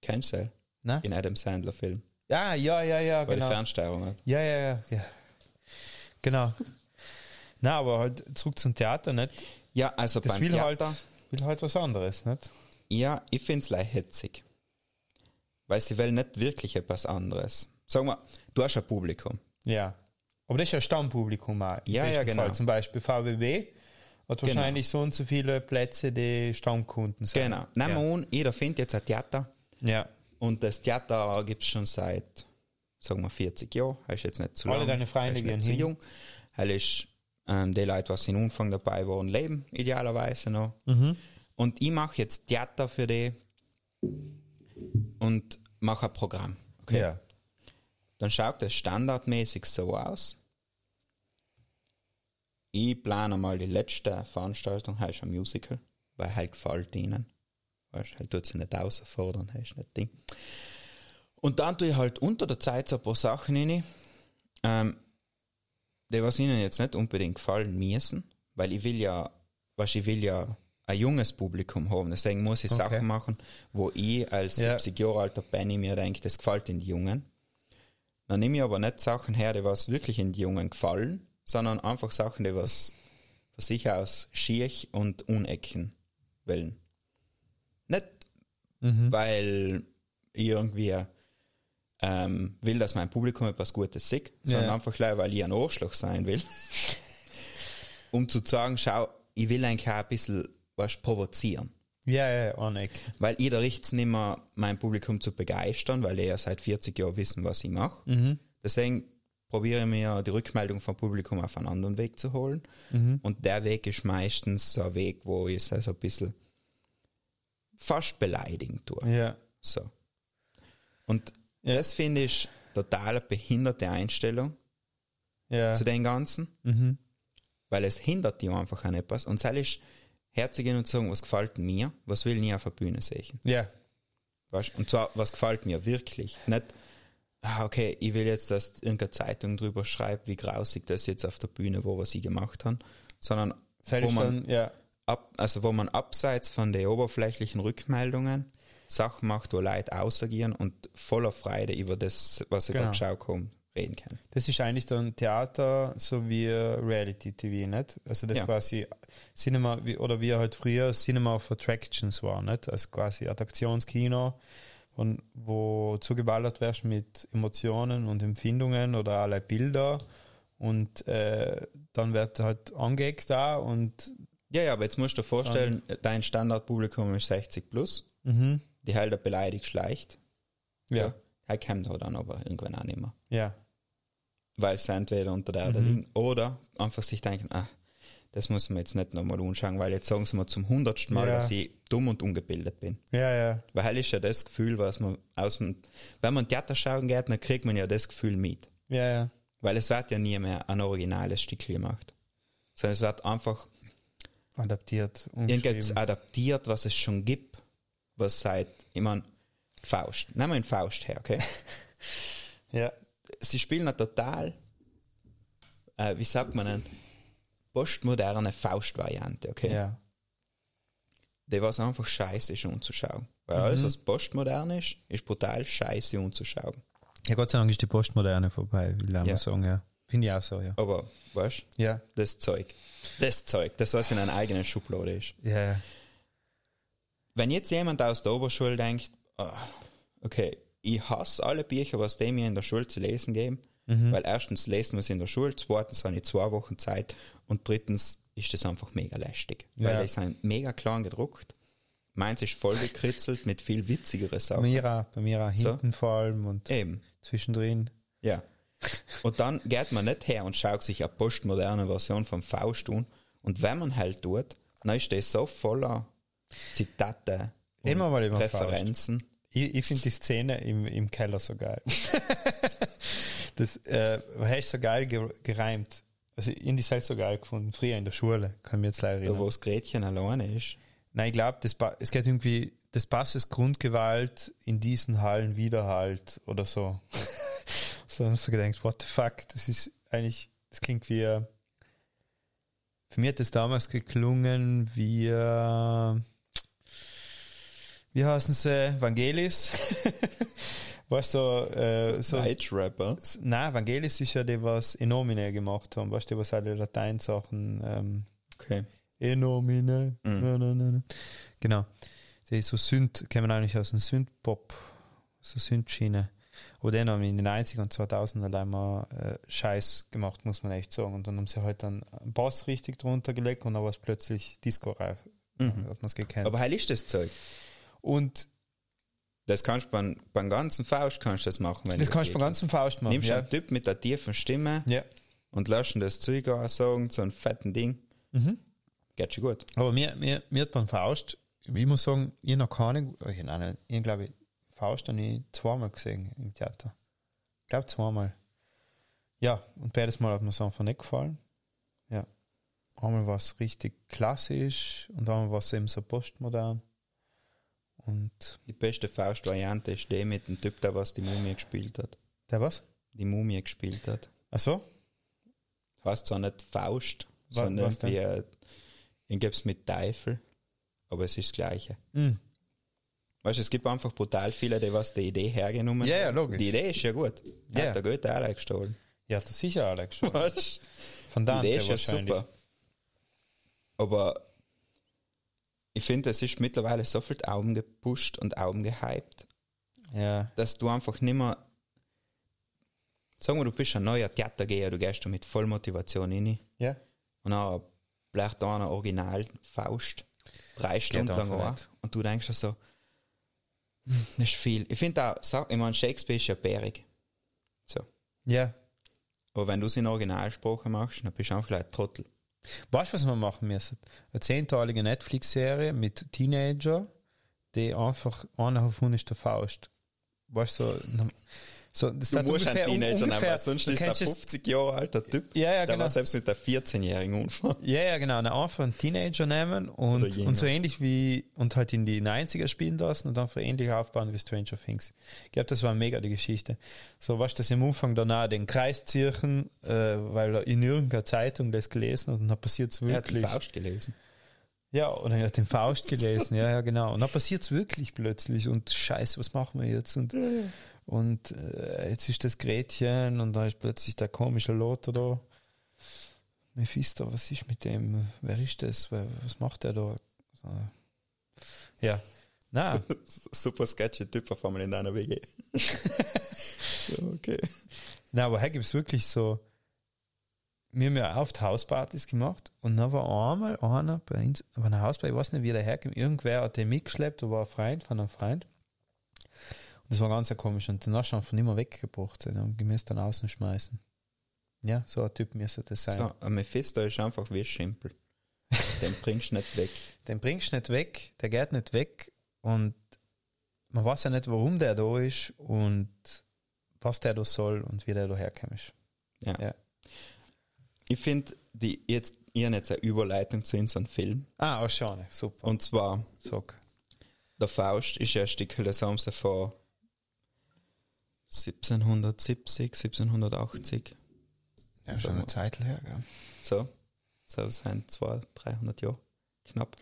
Kennst du? Nein? In Adam Sandler Film, Ja, ja, ja, ja, weil genau. die Fernsteuerung hat. Ja, ja, ja, ja. Genau. Na, aber halt zurück zum Theater, nicht? Ja, also Das beim will halt, Theater, will halt was anderes, nicht? Ja, ich find's leicht hetzig. Weil sie will nicht wirklich etwas anderes. Sag mal, du hast ein Publikum. Ja. Aber das ist ja Stammpublikum mal. im Ja, ja, genau. Fall. Zum Beispiel VWW hat wahrscheinlich so und so viele Plätze, die Stammkunden sind. Genau. Nehmen wir an, jeder findet jetzt ein Theater Ja. und das Theater gibt's schon seit, sagen wir, 40 Jahren. Er ist jetzt nicht zu Alle lang. deine Freunde gehen hin. jung. Er ist ähm, die Leute, was in Anfang dabei waren, leben idealerweise noch. Mhm. Und ich mache jetzt Theater für die und mache ein Programm. Okay. Ja. Dann schaut es standardmäßig so aus. Ich plane mal die letzte Veranstaltung, heißt ein Musical, weil halt gefällt ihnen. Weißt, halt tut sie nicht außerfordern, heißt nicht Ding. Und dann tue ich halt unter der Zeit so ein paar Sachen rein, ähm, die was ihnen jetzt nicht unbedingt gefallen müssen, weil ich will ja, was ich will ja ein junges Publikum haben. Deswegen muss ich Okay. Sachen machen, wo ich als Ja. 70 Jahre alter Benny mir denke, das gefällt den Jungen. Dann nehme ich aber nicht Sachen her, die was wirklich in die Jungen gefallen, sondern einfach Sachen, die was von sich aus schier und unecken wollen. Nicht, weil ich irgendwie ähm, will, dass mein Publikum etwas Gutes sieht, sondern Ja. einfach weil ich ein Arschloch sein will. um zu sagen, schau, ich will eigentlich auch ein bisschen was provozieren. Ja, ja, ja, Anek. Weil ich da richt's nicht mehr, mein Publikum zu begeistern, weil die ja seit 40 Jahren wissen, was ich mache. Mhm. Deswegen probiere ich mir die Rückmeldung vom Publikum auf einen anderen Weg zu holen. Mhm. Und der Weg ist meistens so ein Weg, wo ich es also ein bisschen fast beleidigen tue. Ja. So. Und das finde ich total eine behinderte Einstellung Ja. zu den Ganzen, Mhm. weil es hindert die einfach an etwas. Und soll ich herzugehen und sagen, was gefällt mir, was will ich auf der Bühne sehen. Ja. Weißt? Und zwar, was gefällt mir wirklich. Nicht, ah, okay, ich will jetzt, dass irgendeine Zeitung drüber schreibt, wie grausig das jetzt auf der Bühne war, was sie gemacht haben, sondern wo man, dann, ja. ab, also wo man abseits von den oberflächlichen Rückmeldungen Sachen macht, wo Leute ausagieren und voller Freude über das, was sie Genau. gerade geschaut haben, reden können. Das ist eigentlich dann Theater sowie Reality TV, nicht? Also das Ja. quasi Cinema, oder wie halt früher Cinema of Attractions war, nicht? Also quasi Attraktionskino, und, wo zugeballert wirst mit Emotionen und Empfindungen oder alle Bilder und äh, dann wird halt angeeckt da und Ja, ja, aber jetzt musst du dir vorstellen, dein Standardpublikum ist 60 plus, die halt beleidigt schleicht. Mhm. ja, Er kommt halt dann aber irgendwann auch nicht mehr. ja, weil sie entweder unter der Mhm. Erde liegen oder einfach sich denken, ah, das muss man jetzt nicht nochmal anschauen, weil jetzt sagen sie mir zum hundertsten Mal, Ja. dass ich dumm und ungebildet bin. ja, ja, Weil halt ist ja das Gefühl, was man aus dem, wenn man Theater schauen geht, dann kriegt man ja das Gefühl mit. ja, ja, Weil es wird ja nie mehr ein originales Stück gemacht. Sondern es wird einfach Adaptiert. umgeschrieben. adaptiert, was es schon gibt, was seit, ich mein, Faust. Nehmen wir den Faust her, okay? Ja. Sie spielen eine total, äh, wie sagt man denn, postmoderne Faust-Variante, okay? Ja. Die was einfach scheiße ist umzuschauen. Weil alles, was postmodern ist, ist brutal scheiße umzuschauen. Ja, Gott sei Dank ist die Postmoderne vorbei, will ich Ja. sagen, ja. Finde ich auch so, ja. Aber, weißt du, Ja. das Zeug, das Zeug, das was in einer eigenen Schublade ist. Ja. wenn jetzt jemand aus der Oberschule denkt, ah, okay, ich hasse alle Bücher, was die mir in der Schule zu lesen geben, weil erstens lesen wir es in der Schule, zweitens habe ich zwei Wochen Zeit und drittens ist das einfach mega lästig, Ja. weil die sind mega klein gedruckt. Meins ist voll gekritzelt mit viel witzigere Bei Sachen. mir auch, bei mir auch So. hinten vor allem und Eben, zwischendrin. ja. Und dann geht man nicht her und schaut sich eine postmoderne Version vom Faust an. Und wenn man halt tut, dann ist das so voller Zitate und den Faust. Ich, ich finde die Szene im, im Keller so geil. das äh, hast so geil ge gereimt. Also in die Zeit so geil gefunden. Früher in der Schule, kann ich mich jetzt leider Da, erinnern. wo das Gretchen alleine ist. Nein, ich glaube, das es geht irgendwie, das Passes Grundgewalt in diesen Hallen Widerhalt oder so. so hast du gedacht, what the fuck, das ist eigentlich, das klingt wie, äh, für mich hat das damals geklungen wie, äh, wie heißen sie, Vangelis? weißt du, so, äh, so, Deutschrapper. nein, Vangelis ist ja die, was Enomine gemacht haben, weißt du, was alle Lateinsachen, ähm, Okay. Enomine. Na, na, na, na. Genau. Die ist so kennen wir eigentlich aus dem Synth-Pop, so Synth-Schiene. Aber den haben in den 90er und 2000 allein mal äh, Scheiß gemacht, muss man echt sagen. Und dann haben sie halt dann einen Bass richtig drunter gelegt und dann war es plötzlich Disco-reif. Hat man es gekannt. Aber heil ist das Zeug. Und Das kannst du beim, beim ganzen Faust kannst du das machen. Wenn das kannst du beim ganzen Faust machen. Nimmst ja. einen Typ mit der tiefen Stimme ja. und lässt ihn das Zeug sagen, so ein fetten Ding. Mhm. Geht schon gut. Aber mir, mir, mir hat beim Faust, ich muss sagen, ich noch keine, ich, nein, ich glaube, Faust habe ich zweimal gesehen im Theater. Ich glaube zweimal. Ja, und beides Mal hat mir es einfach nicht gefallen. Ja. Einmal war es richtig klassisch und einmal war es eben so postmodern. Und Die beste Faust-Variante ist die mit dem Typ, der was die Mumie gespielt hat. der was? Die Mumie gespielt hat. Ach so? Heißt zwar nicht Faust, Wa- sondern was wie, äh, ich gibt's mit Teufel, aber es ist das Gleiche. Mhm. Weißt du, es gibt einfach brutal viele, die was die Idee hergenommen Ja, ja, haben. logisch. Die Idee ist ja gut. Ja. Hat der Goethe alle gestohlen. Ja, das sicher Alex schon. Weißt Von Die Dante Idee ist ja super. Aber ich finde, es ist mittlerweile so viel Augen gepusht und Augen gehypt, Ja. dass du einfach nimmer sagen wir, du bist ein neuer Theatergeher, du gehst da mit voll Motivation rein Ja. und dann bleibt da einer Original Faust drei Stunden lang an nicht. und du denkst so, hm, das ist viel. Ich finde auch, sag- ich meine, Shakespeare ist ja bärig. So. Ja. Aber wenn du es in Originalsprache machst, dann bist du einfach ein Trottel. Weißt du, was wir machen müssen? Eine zehnteilige Netflix-Serie mit Teenager, die einfach einer davon ist der Faust. Weißt du, so, so das Du musst einen ungefähr- Teenager nehmen, ungefähr- weil sonst ist er ein kennst es- 50 Jahre alter Typ. Ja, ja, der genau. war selbst mit der 14-jährigen umfahren. Ja, ja, genau. Dann einfach einen Teenager nehmen und, und so ähnlich wie, und halt in die 90er spielen lassen und dann für ähnlich aufbauen wie Stranger Things. Ich glaube, das war mega die Geschichte. So, dass sie am Anfang danach den Kreis ziehen, äh, weil er in irgendeiner Zeitung das gelesen hat und dann passiert es Er hat den wirklich. Faust gelesen. Ja, oder er hat den Faust gelesen, ja, ja, genau. Und dann passiert es wirklich plötzlich und scheiße, was machen wir jetzt? Und, und äh, jetzt ist das Gretchen und da ist plötzlich der komische Lothar da. Mephisto, was ist mit dem? Wer ist das? Was macht der da? So. Ja, na, Super sketchy Typ auf einmal in deiner WG. okay. na, aber hier gibt es wirklich so, wir haben ja oft Hauspartys gemacht und dann war einmal einer bei uns, aber eine Hausparty, ich weiß nicht, wie der herkommt, irgendwer hat den mitgeschleppt, da war ein Freund von einem Freund. Das war ganz komisch und den einfach nicht mehr weggebracht und gemäß dann außen schmeißen. Ja, so ein Typ müsste das sein. So, ein Mephisto ist einfach wie Schimpel. Den bringst du nicht weg. Den bringst du nicht weg, der geht nicht weg und man weiß ja nicht, warum der da ist und was der da soll und wie der da herkommt. Ja. Ja. Ich finde, die jetzt, habe jetzt eine Überleitung zu unserem Film. Ah, auch schon, super. Und zwar, Sag. der Faust ist ja ein Stück der Samse von 1770, 1780. Ja, schon eine Zeit her, gell? So. So sind 200, 300 Jahre. Knapp.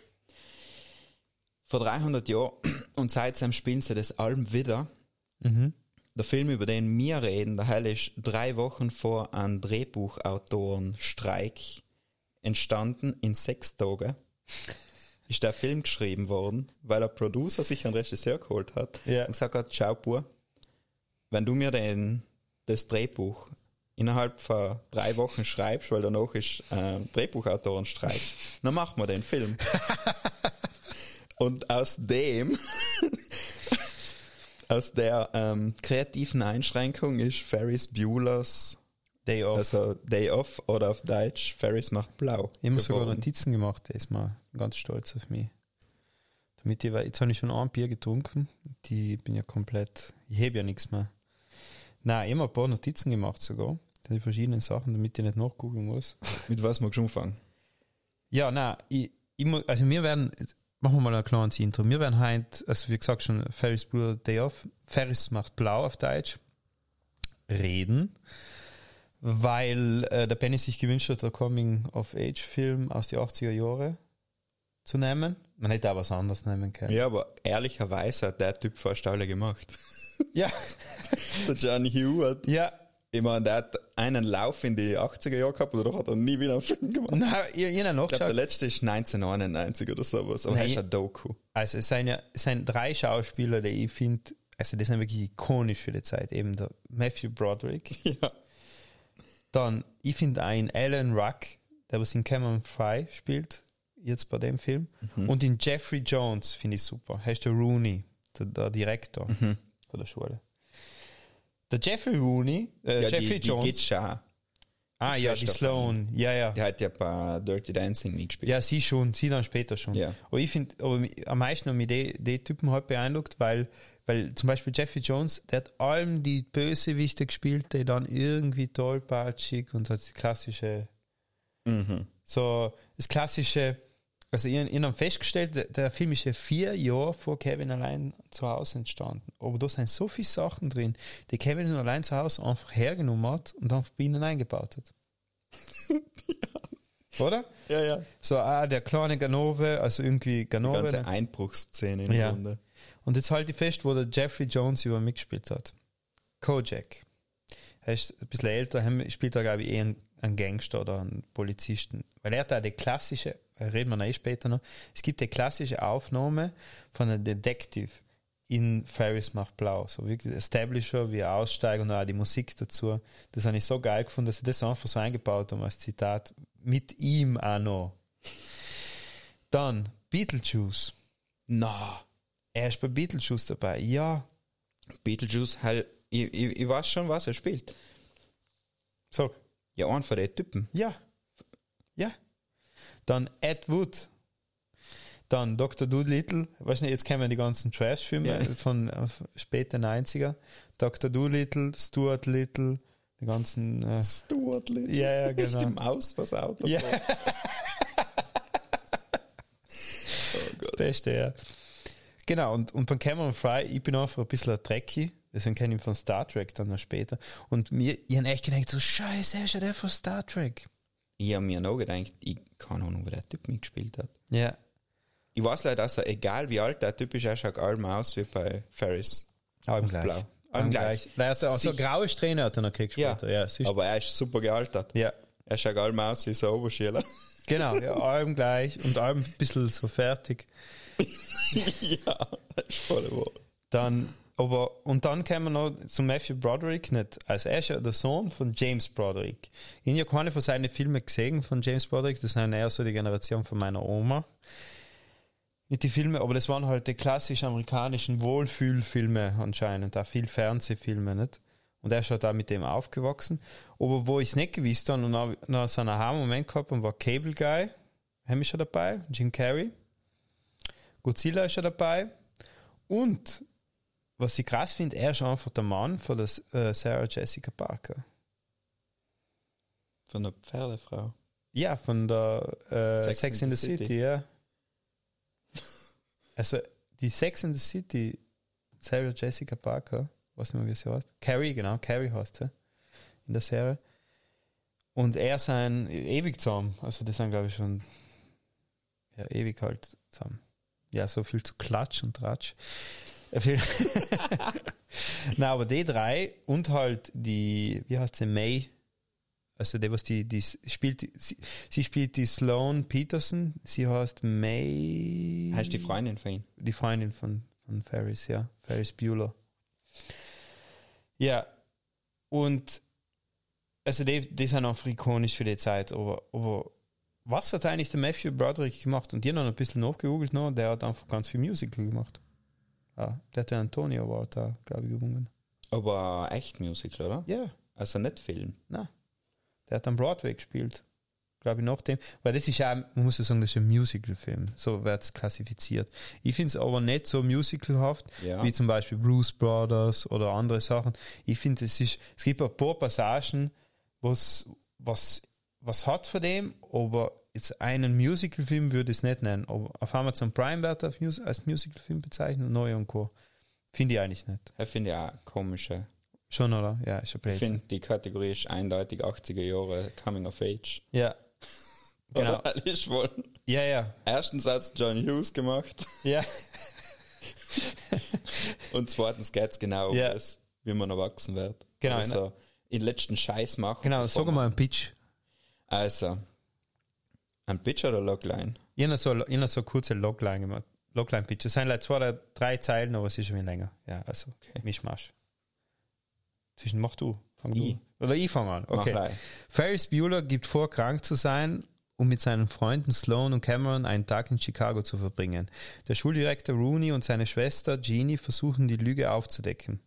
Vor 300 Jahren und seitdem spielen sie das Alm wieder. Der Film, über den wir reden, der Heil ist drei Wochen vor einem Drehbuchautorenstreik entstanden in sechs Tagen. Ist der Film geschrieben worden, weil der Producer sich einen Regisseur geholt hat Ja. und gesagt hat, schau, Bur, wenn du mir den, das Drehbuch innerhalb von drei Wochen schreibst, weil danach ist äh, Drehbuchautorenstreik, dann machen wir den Film. Und aus dem, aus der ähm, kreativen Einschränkung ist Ferris Bueller's Day off. also Day Off oder auf Deutsch Ferris macht blau. ich habe sogar. Notizen gemacht, diesmal. Ganz stolz auf mich. Damit ich, jetzt habe ich schon ein Bier getrunken. Die bin ja komplett, ich hebe ja nichts mehr. Nein, ich habe ein paar Notizen gemacht sogar. Die verschiedenen Sachen, damit ich nicht nachgucken muss. Mit was magst du anfangen? Ja, nein, ich, ich muss, also wir werden, machen wir mal ein kleines Intro. Wir werden heute, also wie gesagt schon, Ferris Bueller Day Off, Ferris macht blau auf Deutsch, reden, weil äh, der Benny sich gewünscht hat, einen Coming-of-Age-Film aus den 80er Jahren zu nehmen. Man hätte auch was anderes nehmen können. Ja, aber ehrlicherweise hat der Typ fast alle gemacht. Ja, Der Johnny Hugh hat, ja. ich meine, der hat einen Lauf in die 80er Jahre gehabt, oder hat er nie wieder einen Film gemacht. Nein, ich, ich habe Ich glaube, der letzte ist 1991 oder sowas, aber er ist ein Doku. Also es sind, ja, es sind drei Schauspieler, die ich finde, also die sind wirklich ikonisch für die Zeit. Eben der Matthew Broderick, Ja. Dann, ich finde einen Alan Ruck, der was in Cameron Fry spielt, jetzt bei dem Film. Und den Jeffrey Jones finde ich super. Heißt der Rooney, der, der Direktor von der Schule. Der Jeffrey Rooney, äh, ja Jeffrey die, die Jones. geht schon. ah die ja, die Sloan. Ja, ja. Der hat ja bei Dirty Dancing mitgespielt. Ja, sie schon, sie dann später schon. Ja. Aber ich finde, aber am meisten haben mich die, die Typen halt beeindruckt, weil, weil zum Beispiel Jeffrey Jones, der hat allem die Bösewichte gespielt, die dann irgendwie tollpatschig und so das klassische, so das klassische, also ich, ich habe festgestellt, der, der Film ist ja vier Jahre vor Kevin allein zu Hause entstanden. Aber da sind so viele Sachen drin, die Kevin nur allein zu Hause einfach hergenommen hat und dann bei ihnen eingebaut hat. Oder? ja. ja. So, ah, der kleine Ganove, also irgendwie Die Ganove. ganze Einbruchsszene in Ja. der Runde. Und jetzt halte ich fest, wo der Jeffrey Jones über mitgespielt hat. Kojak. Er ist ein bisschen älter, er spielt da, glaube ich, eher einen, einen Gangster oder einen Polizisten. Weil er hat da die klassische, reden wir noch eh später noch, es gibt die klassische Aufnahme von einem Detective in Ferris macht blau. So wirklich Establisher, wie er aussteigt und auch die Musik dazu. Das habe ich so geil gefunden, dass sie das einfach so eingebaut haben als Zitat. Mit ihm auch noch. Dann Beetlejuice. Na, Er ist bei Beetlejuice dabei. Ja, Beetlejuice, halt, ich, ich, ich weiß schon, was er spielt. sag. Ja, einen von den Typen. Ja. Ja. Dann Ed Wood. Dann Dr. Doolittle. Weiß nicht, jetzt kennen wir die ganzen Trash-Filme Ja. von späten 90er. Dr. Doolittle, Stuart Little, die ganzen. Äh, Stuart Little. Ja, ja, genau. Ist die Maus was Auto? ja, fährt. das Beste, ja. Genau, und, und bei Cameron Fry, ich bin einfach ein bisschen ein Trekkie, deswegen kenne ich ihn von Star Trek dann noch später. Und mir, ich habe echt gedacht, so Scheiße, er ist ja der von Star Trek. Ich habe mir noch gedacht, ich keine Ahnung, wo der Typ mitgespielt hat. Ja. Ich weiß leider, dass er, egal wie alt der Typ ist, er schaut allem aus wie bei Ferris. Allem gleich. Blau. Allem gleich. gleich. Nein, also, also Sich- graue Strähne hat er noch gekriegt Ja, später. Ja, aber er ist super gealtert. ja. Er schaut allem aus wie so ein Oberschüler. Genau, ja, allem gleich und allem ein bisschen so fertig. ja, das ist voll wahr. Dann, aber, und dann kommen wir noch zu Matthew Broderick nicht. Also er ist ja der Sohn von James Broderick. Ich habe ja keine von seinen Filmen gesehen von James Broderick, das sind eher so die Generation von meiner Oma. Mit die Filme, aber das waren halt die klassisch amerikanischen Wohlfühlfilme anscheinend, auch viel Fernsehfilme, nicht? Und er ist halt auch mit dem aufgewachsen. Aber wo ich es nicht gewusst habe und noch, noch so einen Aha-Moment gehabt habe, war Cable Guy, haben wir schon dabei, Jim Carrey. Godzilla ist schon dabei. Und was ich krass finde, er ist einfach der Mann von der äh, Sarah Jessica Parker. Von der Pferdefrau. Ja, von der äh, Sex Sex, in the City. ja. Also die Sex in the City, Sarah Jessica Parker, weiß nicht mehr, wie sie heißt. Carrie, genau, Carrie heißt sie in der Serie. Und er sein ewig zusammen. Also das sind, glaube ich, schon ja, ewig halt zusammen. Ja, so viel zu Klatsch und Tratsch. Na, aber die drei und halt die, wie heißt sie, May, also die, was die, die spielt, sie, sie spielt die Sloan Peterson, sie heißt May. Heißt die Freundin von ihm? Die Freundin von, von Ferris, ja. Ferris Bueller. Ja. Und also die, die sind auch ikonisch für die Zeit, aber, aber was hat eigentlich der Matthew Broderick gemacht? Und die haben noch ein bisschen nachgegoogelt, noch, der hat einfach ganz viel Musical gemacht. Ja, der hat den Antonio Award da, glaube ich, gewonnen. Aber echt Musical, oder? Ja, Also nicht Film. na. Der hat am Broadway gespielt. Glaube ich, nach dem. Weil das ist ja, man muss ja sagen, das ist ein Musical-Film. So wird es klassifiziert. Ich finde es aber nicht so musicalhaft, Ja. wie zum Beispiel Blues Brothers oder andere Sachen. Ich finde, es ist, es gibt ein paar Passagen, was, was, was hat von dem, aber jetzt einen Musical-Film würde ich es nicht nennen. Aber auf Amazon Prime wird er auf Mus- als Musical-Film bezeichnet, neu und Co. Finde ich eigentlich nicht. Das finde ich auch komische. Schon, oder? Ja, ist ein Ich finde, die Kategorie ist eindeutig 80er Jahre Coming of Age. Ja. Genau. Ist wohl. Ja, ja. Erstens hat John Hughes gemacht Ja. und zweitens geht es genau um Ja. das, wie man erwachsen wird. Genau, Also, in letzten Scheiß machen. Genau, sag mal einen Pitch. Also, ein Pitch oder Logline? Ich habe so, hab so kurze Logline gemacht. Logline-Pitch. Es sind like zwei oder drei Zeilen, aber es ist schon wieder länger. Ja, also, Okay. Mischmasch. Zwischen, mach du. Fang Ich. du. Oder ich fange an. Okay. Ferris Bueller gibt vor, krank zu sein, um mit seinen Freunden Sloan und Cameron einen Tag in Chicago zu verbringen. Der Schuldirektor Rooney und seine Schwester Jeannie versuchen, die Lüge aufzudecken.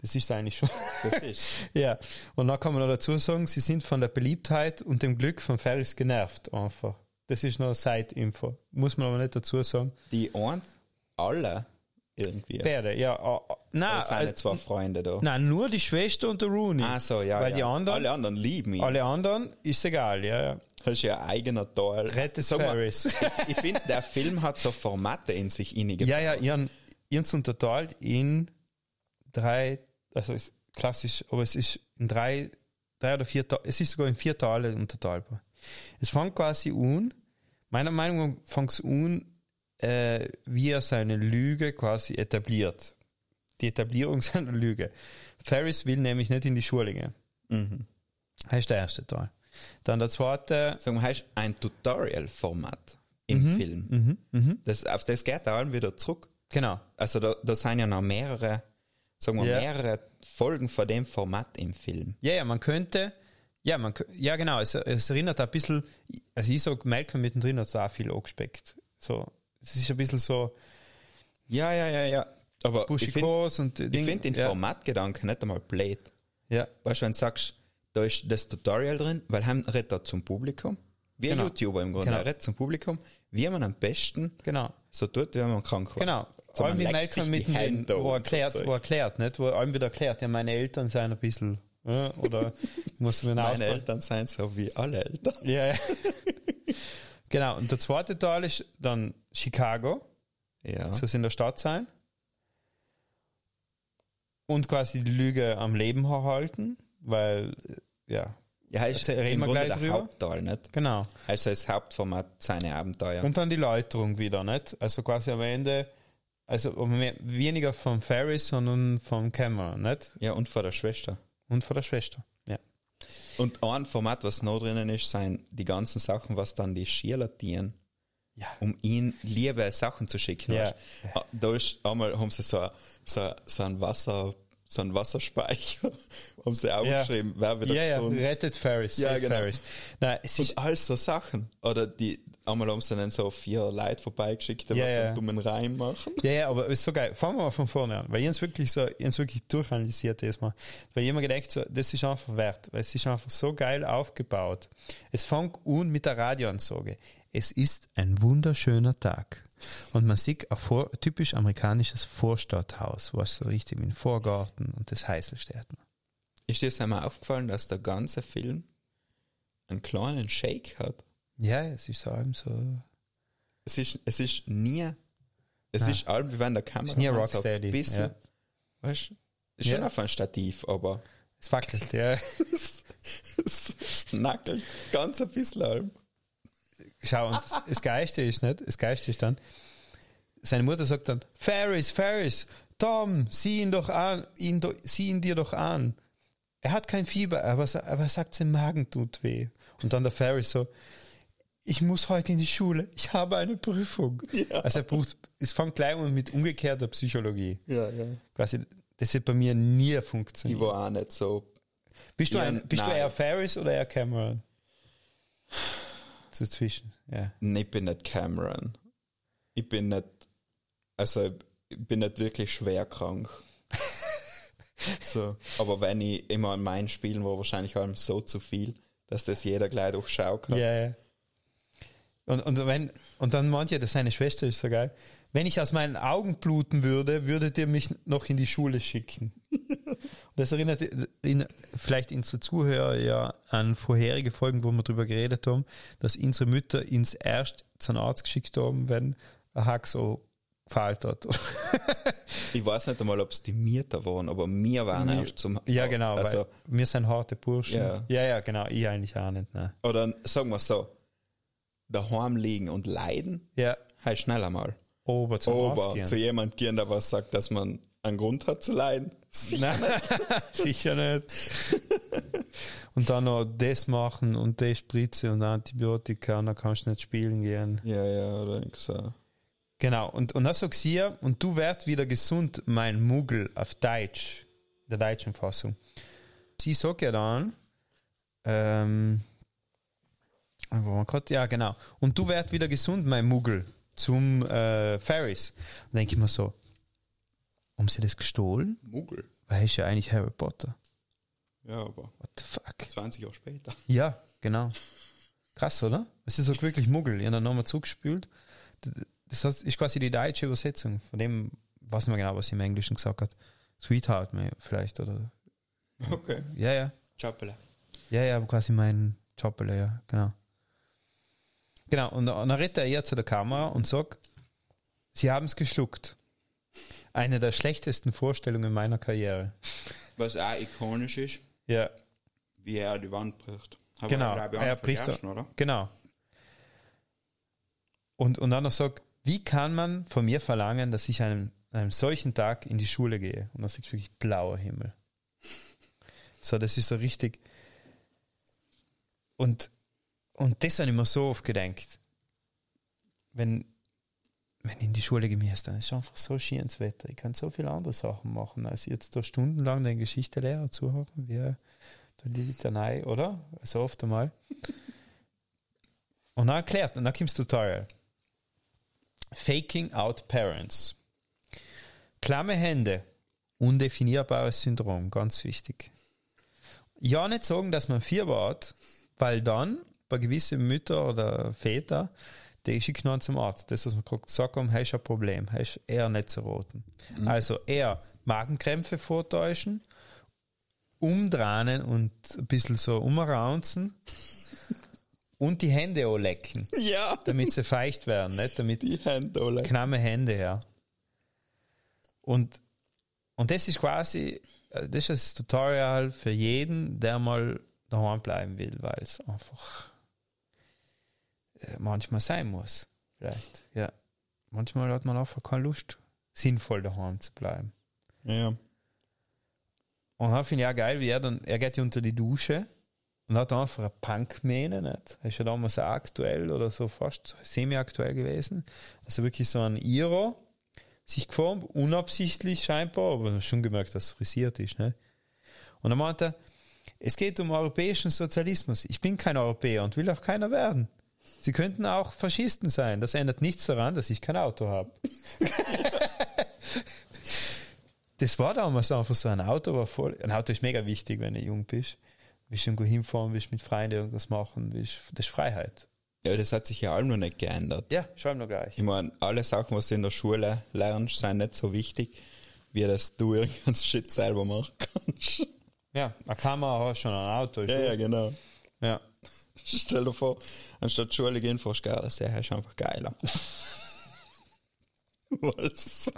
Das ist eigentlich schon. Das ist. Ja, und dann kann man noch dazu sagen, sie sind von der Beliebtheit und dem Glück von Ferris genervt einfach. Das ist noch Side-Info. Muss man aber nicht dazu sagen. Die einen, alle irgendwie. Beide, ja. Nein, Das sind äh, zwei Freunde da. nein, nur die Schwester und der Rooney. Ah, so, ja. Weil ja. die anderen, Alle alle, anderen lieben ihn. anderen ist egal, ja. ja. Das ist ja ein eigener Teil. Rettet mal, Ferris. Ich finde, der Film hat so Formate in sich innig. Ja, ja, ihren, ihren unterteilt in drei, also ist klassisch, aber es ist in drei, drei oder vier, es ist sogar in vier Teile unterteilbar. Es fängt quasi an, meiner Meinung nach fängt es an, äh, wie er seine Lüge quasi etabliert. Die Etablierung seiner Lüge. Ferris will nämlich nicht in die Schule gehen. Mhm. Das ist der erste Teil. Dann der zweite, Sag mal, hast ein Tutorial-Format im Film. Das, auf das geht er wieder zurück. genau. Also da, da sind ja noch mehrere, sagen wir, Ja. mehrere Folgen von dem Format im Film. Ja, ja, man könnte, ja, man, ja, genau, es, es erinnert ein bisschen, also ich sag, Malcolm mittendrin hat da auch viel angespeckt. So, es ist ein bisschen so Ja, ja, ja, ja. Aber ich finde find den ja, Formatgedanken nicht einmal blöd. Ja, Weißt du, wenn du sagst, da ist das Tutorial drin, weil er redet zum Publikum. Ein Genau. YouTuber im Grunde. Genau. Er redet zum Publikum, wie man am besten genau. so tut, wie man krank war. Genau. So, man sich die mittendrin, Hände wo er so erklärt, Zeug. wo er erklärt, nicht? Wo allem wieder erklärt, ja, meine Eltern sind ein bisschen, ja, oder muss mir Meine. Eltern sind so wie alle Eltern. Ja, ja. genau. Und der zweite Teil ist dann Chicago. Ja. so in der Stadt sein und quasi die Lüge am Leben erhalten, weil, äh, ja, ja, ist reden wir gleich der drüber. Hauptteil, nicht? genau. Also das Hauptformat seine Abenteuer. Und dann die Läuterung wieder, nicht? Also quasi am Ende, also mehr, weniger vom Ferris, sondern vom Cameron, nicht? ja, und von der Schwester. Und von der Schwester. Ja. Und ein Format, was noch drinnen ist, sind die ganzen Sachen, was dann die Schüler dienen, Ja. um ihn liebe Sachen zu schicken. Ja. weißt. Ah, Da ist einmal haben sie so, so, so ein Wasser, so ein Wasserspeicher, haben sie aufgeschrieben, wer wieder ja, ja, gesund. rettet Ferris, Ja, genau. Ferris. Nein, es ist, Und all so Sachen. Oder die, einmal haben sie dann so vier Leute vorbeigeschickt, die was so einen dummen Reim machen. Ja, ja, aber ist so geil. Fangen wir mal von vorne an, weil ich uns wirklich so, ich wirklich durchanalysiert diesmal. Weil ich immer gedacht so, das ist einfach wert, weil es ist einfach so geil aufgebaut. Es fängt an mit der Radioansage. Es ist ein wunderschöner Tag. Und man sieht ein vor, typisch amerikanisches Vorstadthaus, was so richtig mit dem Vorgarten und das Heißelstädten. Ist dir das einmal aufgefallen, dass der ganze Film einen kleinen Shake hat. Ja, es ist so allem so. Es ist, es ist nie, es ist allem, wie wenn der Kamera Ist nie Rocksteady, ein bisschen, ja. weißt, ist schon Ja. auf ein Stativ, aber Es wackelt, ja. es, es, es nackelt ganz ein bisschen allem. Schau, und das, das Geiste ist nicht, das Geiste ist dann, seine Mutter sagt dann, Ferris, Ferris, Tom, sieh ihn doch an, ihn do, sieh ihn dir doch an. Er hat kein Fieber, aber, aber er sagt, sein Magen tut weh. Und dann der Ferris so, ich muss heute in die Schule, ich habe eine Prüfung. Also er braucht, es fängt gleich an mit umgekehrter Psychologie. Ja, ja. Quasi, das wird bei mir nie Ich funktionieren. war auch nicht so, Bist du, Ja, ein, bist du eher Ferris oder eher Cameron? So zwischen, ja. ich bin nicht Cameron. Ich bin nicht, also, ich bin nicht wirklich schwer krank. so. Aber wenn ich immer an meinen Spielen war, wahrscheinlich allem so zu viel, dass das jeder gleich durchschauen kann. Ja, ja. Und, und, wenn, und dann meint ja, dass seine Schwester ist so geil. Wenn ich aus meinen Augen bluten würde, würdet ihr mich noch in die Schule schicken. Und das erinnert in, vielleicht unsere Zuhörer ja an vorherige Folgen, wo wir darüber geredet haben, dass unsere Mütter ins erst zum Arzt geschickt haben, wenn ein Hack so gefällt hat. Ich weiß nicht einmal, ob es die Mieter waren, aber wir waren erst zum. ja, genau. Also, weil wir sind harte Burschen. Ja. ja, ja, genau. Ich eigentlich auch nicht. Ne. oder sagen wir so, daheim liegen und leiden, Ja, heißt schnell einmal. Ober zum gehen. zu jemand gehen, der was sagt, dass man einen Grund hat zu leiden. Sicher Nein, sicher nicht. Und dann noch das machen und das Spritze und Antibiotika und dann kannst du nicht spielen gehen. Ja, ja, oder so. Genau, und, und dann sagst du hier, und du werd wieder gesund, mein Muggel, auf Deutsch, der deutschen Fassung. Sie sagt ja dann, ähm, man grad, ja genau, und du werd wieder gesund, mein Muggel, zum äh, Ferris. Und denke ich mir so, haben sie das gestohlen? Muggel. Weil er ist ja eigentlich Harry Potter. Ja, aber What the fuck? 20 Jahre später. Ja, genau. Krass, oder? Es ist auch wirklich Muggel. Ich habe dann nochmal zurückgespült. Das ist quasi die deutsche Übersetzung von dem, weiß nicht mehr genau, was sie im Englischen gesagt hat. Sweetheart vielleicht, oder? Okay. Ja, ja. Chappele. Ja, ja, quasi mein Choppele, ja, genau. Genau, und, dann redet er ihr zu der Kamera und sagt, sie haben es geschluckt. Eine der schlechtesten Vorstellungen meiner Karriere. Was auch ikonisch ist, Ja, wie er die Wand bricht. Haben genau. Er auch bricht oder? Genau. Und, und dann er sagt, wie kann man von mir verlangen, dass ich an einem, einem solchen Tag in die Schule gehe? Und das ist wirklich blauer Himmel. So, das ist so richtig. Und, und das habe ich mir so oft gedacht. Wenn, wenn ich in die Schule gehe, dann ist es einfach so schönes Wetter. Ich kann so viele andere Sachen machen, als jetzt da stundenlang den Geschichtelehrer zuhören, wie da liegt Litanei, oder? So oft einmal. Und dann erklärt, und dann kommt das Tutorial. Faking out parents. Klamme Hände. Undefinierbares Syndrom, ganz wichtig. Ja, nicht sagen, dass man Fieber hat, weil dann bei gewissen Mütter oder Väter, die schicken dann zum Arzt. Das, was wir gerade gesagt haben, hast ein Problem, hast eher nicht zu roten. Also eher Magenkrämpfe vortäuschen, umdrehen und ein bisschen so umraunzen und die Hände auch lecken, Ja, damit sie feucht werden, nicht? Damit die Hände alle. knamme Hände, ja. Und, und das ist quasi, äh, das ist das Tutorial für jeden, der mal daheim bleiben will, weil es einfach manchmal sein muss. Vielleicht, ja. Manchmal hat man einfach keine Lust, sinnvoll daheim zu bleiben. Ja. Und dann finde ich auch geil, wie er dann, er geht ja unter die Dusche und hat einfach eine Punkmähne, nicht? Er ist ja damals auch aktuell oder so fast semi-aktuell gewesen. Also wirklich so ein Iro, sich geformt, unabsichtlich scheinbar, aber schon gemerkt, dass es frisiert ist, ne? Und dann meinte er, es geht um europäischen Sozialismus. Ich bin kein Europäer und will auch keiner werden. Sie könnten auch Faschisten sein. Das ändert nichts daran, dass ich kein Auto habe. das war damals einfach so. Ein Auto war voll. Ein Auto ist mega wichtig, wenn du jung bist. Willst irgendwo hinfahren, willst mit Freunden irgendwas machen, willst, das ist Freiheit. ja, das hat sich ja allem noch nicht geändert. Ja, schau noch gleich. Ich meine, alle Sachen, was du in der Schule lernst, sind nicht so wichtig, wie dass du irgendwas Shit selber machen kannst. Ja, eine Kamera hast schon ein Auto. Ja, ja, genau. ja. Stell dir vor, anstatt Schule gehen, fährst du geil, das ist einfach geiler. Was so?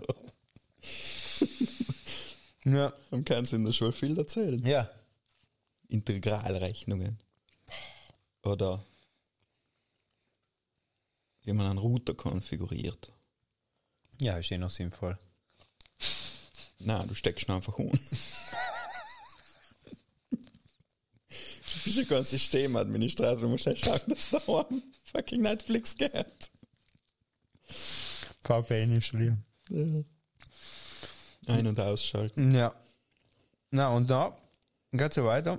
Ja. Man kann es in der Schule viel erzählen. Ja. Integralrechnungen. Oder wie man einen Router konfiguriert. Ja, ist eh noch sinnvoll. Nein, du steckst ihn einfach um. du bist ja kein Systemadministrator, du musst ja schauen, dass da daheim fucking Netflix geht. VPN installieren. Ein- und ausschalten. Ja. Na, und da geht's ja weiter.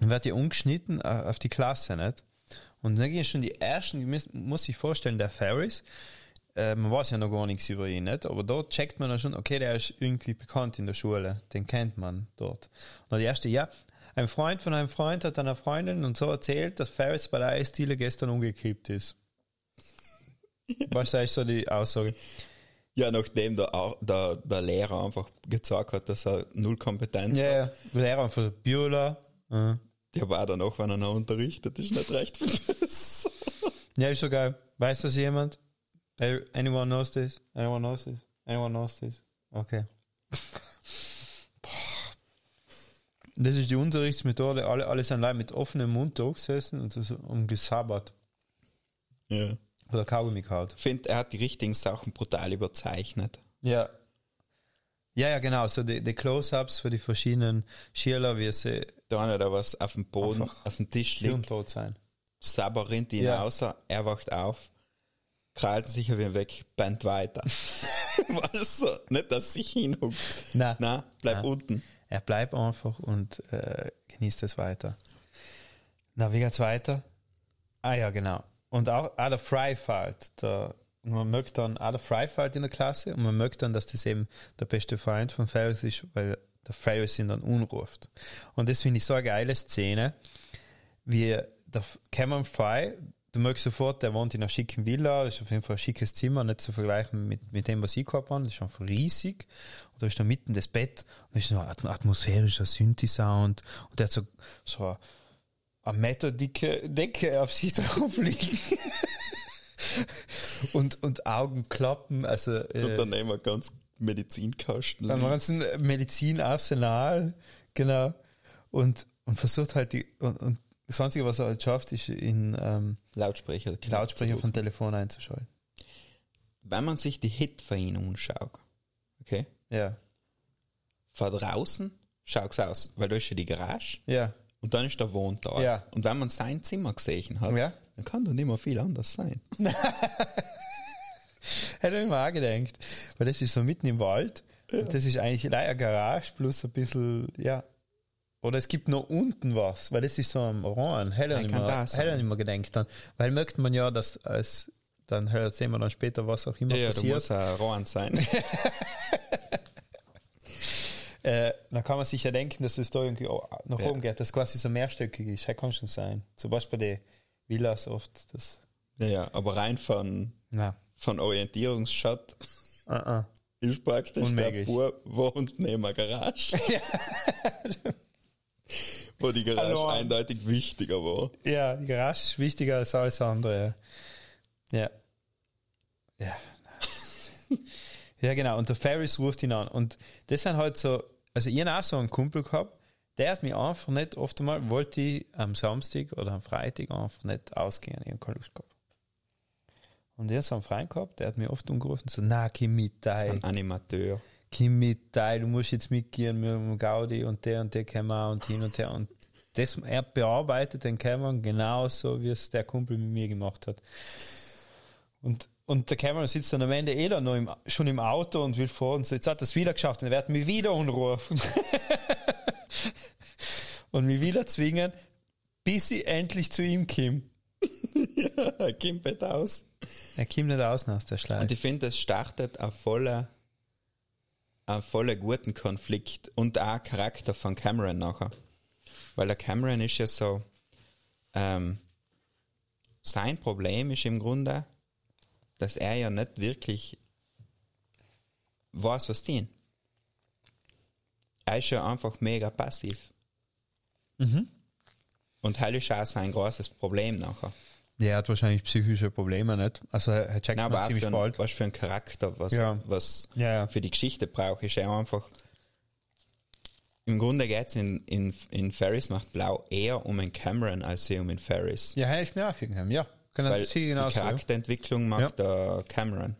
Dann wird ja umgeschnitten äh, auf die Klasse, nicht? Und dann gehen schon die ersten, die muss, sich vorstellen, der Ferris, äh, man weiß ja noch gar nichts über ihn, nicht? Aber dort checkt man dann schon, okay, der ist irgendwie bekannt in der Schule, den kennt man dort. Und die erste, ja, ein Freund von einem Freund hat einer Freundin und so erzählt, dass Ferris bei der Eisdiele gestern umgekippt ist. Was ist so die Aussage? Ja, nachdem der, der, der Lehrer einfach gezeigt hat, dass er null Kompetenz Ja, hat. ja, Lehrer von Biola. Ja. Ja, aber auch danach, wenn er noch unterrichtet, ist nicht recht viel besser. Ja, ist so geil. Weiß das jemand? Anyone knows this? Anyone knows this? Anyone knows this? Okay. Das ist die Unterrichtsmethode. Alle, alle sind leider mit offenem Mund da gesessen und so um gesabbert. Ja. Oder Kaugummi kaut. Ich finde, er hat die richtigen Sachen brutal überzeichnet. Ja. Ja, ja, genau. So die, die Close-Ups für die verschiedenen Schüler, wie sie Da einer, der was auf dem Boden, auf dem Tisch liegt, hirntot sein. Sabber rennt ihn Ja. außer, er wacht auf, krallt sich auf ihn weg, pennt weiter. Weißt du, nicht, dass sich hinhuckt. Nein. Nein, bleib Nein. unten. Er bleibt einfach und äh, genießt es weiter. Na, wie geht's weiter? Ah ja, genau. Und auch, der Freifalt. Der, man mögt dann der Freifalt in der Klasse und man mögt dann, dass das eben der beste Freund von Ferris ist, weil der Ferris ihn dann unruft. Und das finde ich so eine geile Szene, wie der Cameron Fry, du merkst sofort, der wohnt in einer schicken Villa, das ist auf jeden Fall ein schickes Zimmer, nicht zu vergleichen mit, mit dem, was ich gehabt habe, das ist einfach riesig. Und da ist da mitten das Bett und da ist so ein atm- atmosphärischer Synthi-Sound und der hat so, so eine, eine Meter dicke Decke auf sich drauf liegen. und, und Augenklappen, also Und äh, daneben ein ganz Medizinkasten. am ganzen Medizinarsenal, genau. Und, und versucht halt die, und, und das Einzige, was er halt schafft, ist in ähm, Lautsprecher. Lautsprecher von Telefon einzuschalten. Wenn man sich die Hit von ihnen anschaut, okay, Ja. von draußen schaut's aus, weil da ist ja die Garage Ja. und dann ist der Wohnteil. Ja. Und wenn man sein Zimmer gesehen hat, Ja. dann kann da nicht mehr viel anders sein. Hätte ich mir auch gedacht. Weil das ist so mitten im Wald. Und das ist eigentlich eine Garage plus ein bisschen, ja. Oder es gibt noch unten was, weil das ist so am Oran. Hätte Ja, ich kann mir, das sein. hätte ich mir gedacht dann. Weil möchte man ja, dass als, dann hört- sehen wir dann später, was auch immer Ja, ja, passiert. muss ein Rohan sein. Äh, dann kann man sich ja denken, dass es da irgendwie auch nach Ja. oben geht, dass quasi so mehrstöckig ist. Das kann schon sein. Zum Beispiel bei den Villas oft. Das, ja, ja, aber rein von, na, von Orientierungsschat uh -uh. ist praktisch Unmöglich. der Bub wohnt neben einer Garage. Wo die Garage Hallo. eindeutig wichtiger war. Ja, die Garage ist wichtiger als alles andere. Ja. Ja. ja, genau. Und der Ferris ruft ihn an. Und das sind halt so, also ich habe auch so einen Kumpel gehabt, der hat mich einfach nicht, oft einmal wollte ich am Samstag oder am Freitag einfach nicht ausgehen. Ich habe keine Lust gehabt. Und der hat so einen Freund gehabt, der hat mich oft umgerufen und so, na, komm mit, ey. ein Animateur. Komm mit, du musst jetzt mitgehen mit dem Gaudi und der und der kommen auch und hin und her. Und das, er bearbeitet den Cameron genauso, wie es der Kumpel mit mir gemacht hat. Und, und der Cameron sitzt dann am Ende eh dann noch im, schon im Auto und will vor und so, jetzt hat er es wieder geschafft und er wird mich wieder anrufen. und mich wieder zwingen, bis ich endlich zu ihm komme. ja, Kimpet aus. Er kommt nicht aus aus der Schleife. Und ich finde, es startet ein voller, ein voller guten Konflikt und auch Charakter von Cameron nachher. Weil der Cameron ist ja so, ähm, sein Problem ist im Grunde, dass er ja nicht wirklich weiß, was tun. Er ist ja einfach mega passiv. Und heil ist auch sein großes Problem nachher. Der hat wahrscheinlich psychische Probleme, nicht? Also er checkt Nein, aber auch ziemlich für, bald. was für einen Charakter, was, Ja. was Ja, ja. für die Geschichte braucht, ist er einfach. Im Grunde geht's in, in, in Ferris macht Blau eher um einen Cameron als sie um einen Ferris. Ja, er ist mir aufgegangen, ja. Kann Weil er sie die genauso. Ja. Charakterentwicklung macht der Cameron.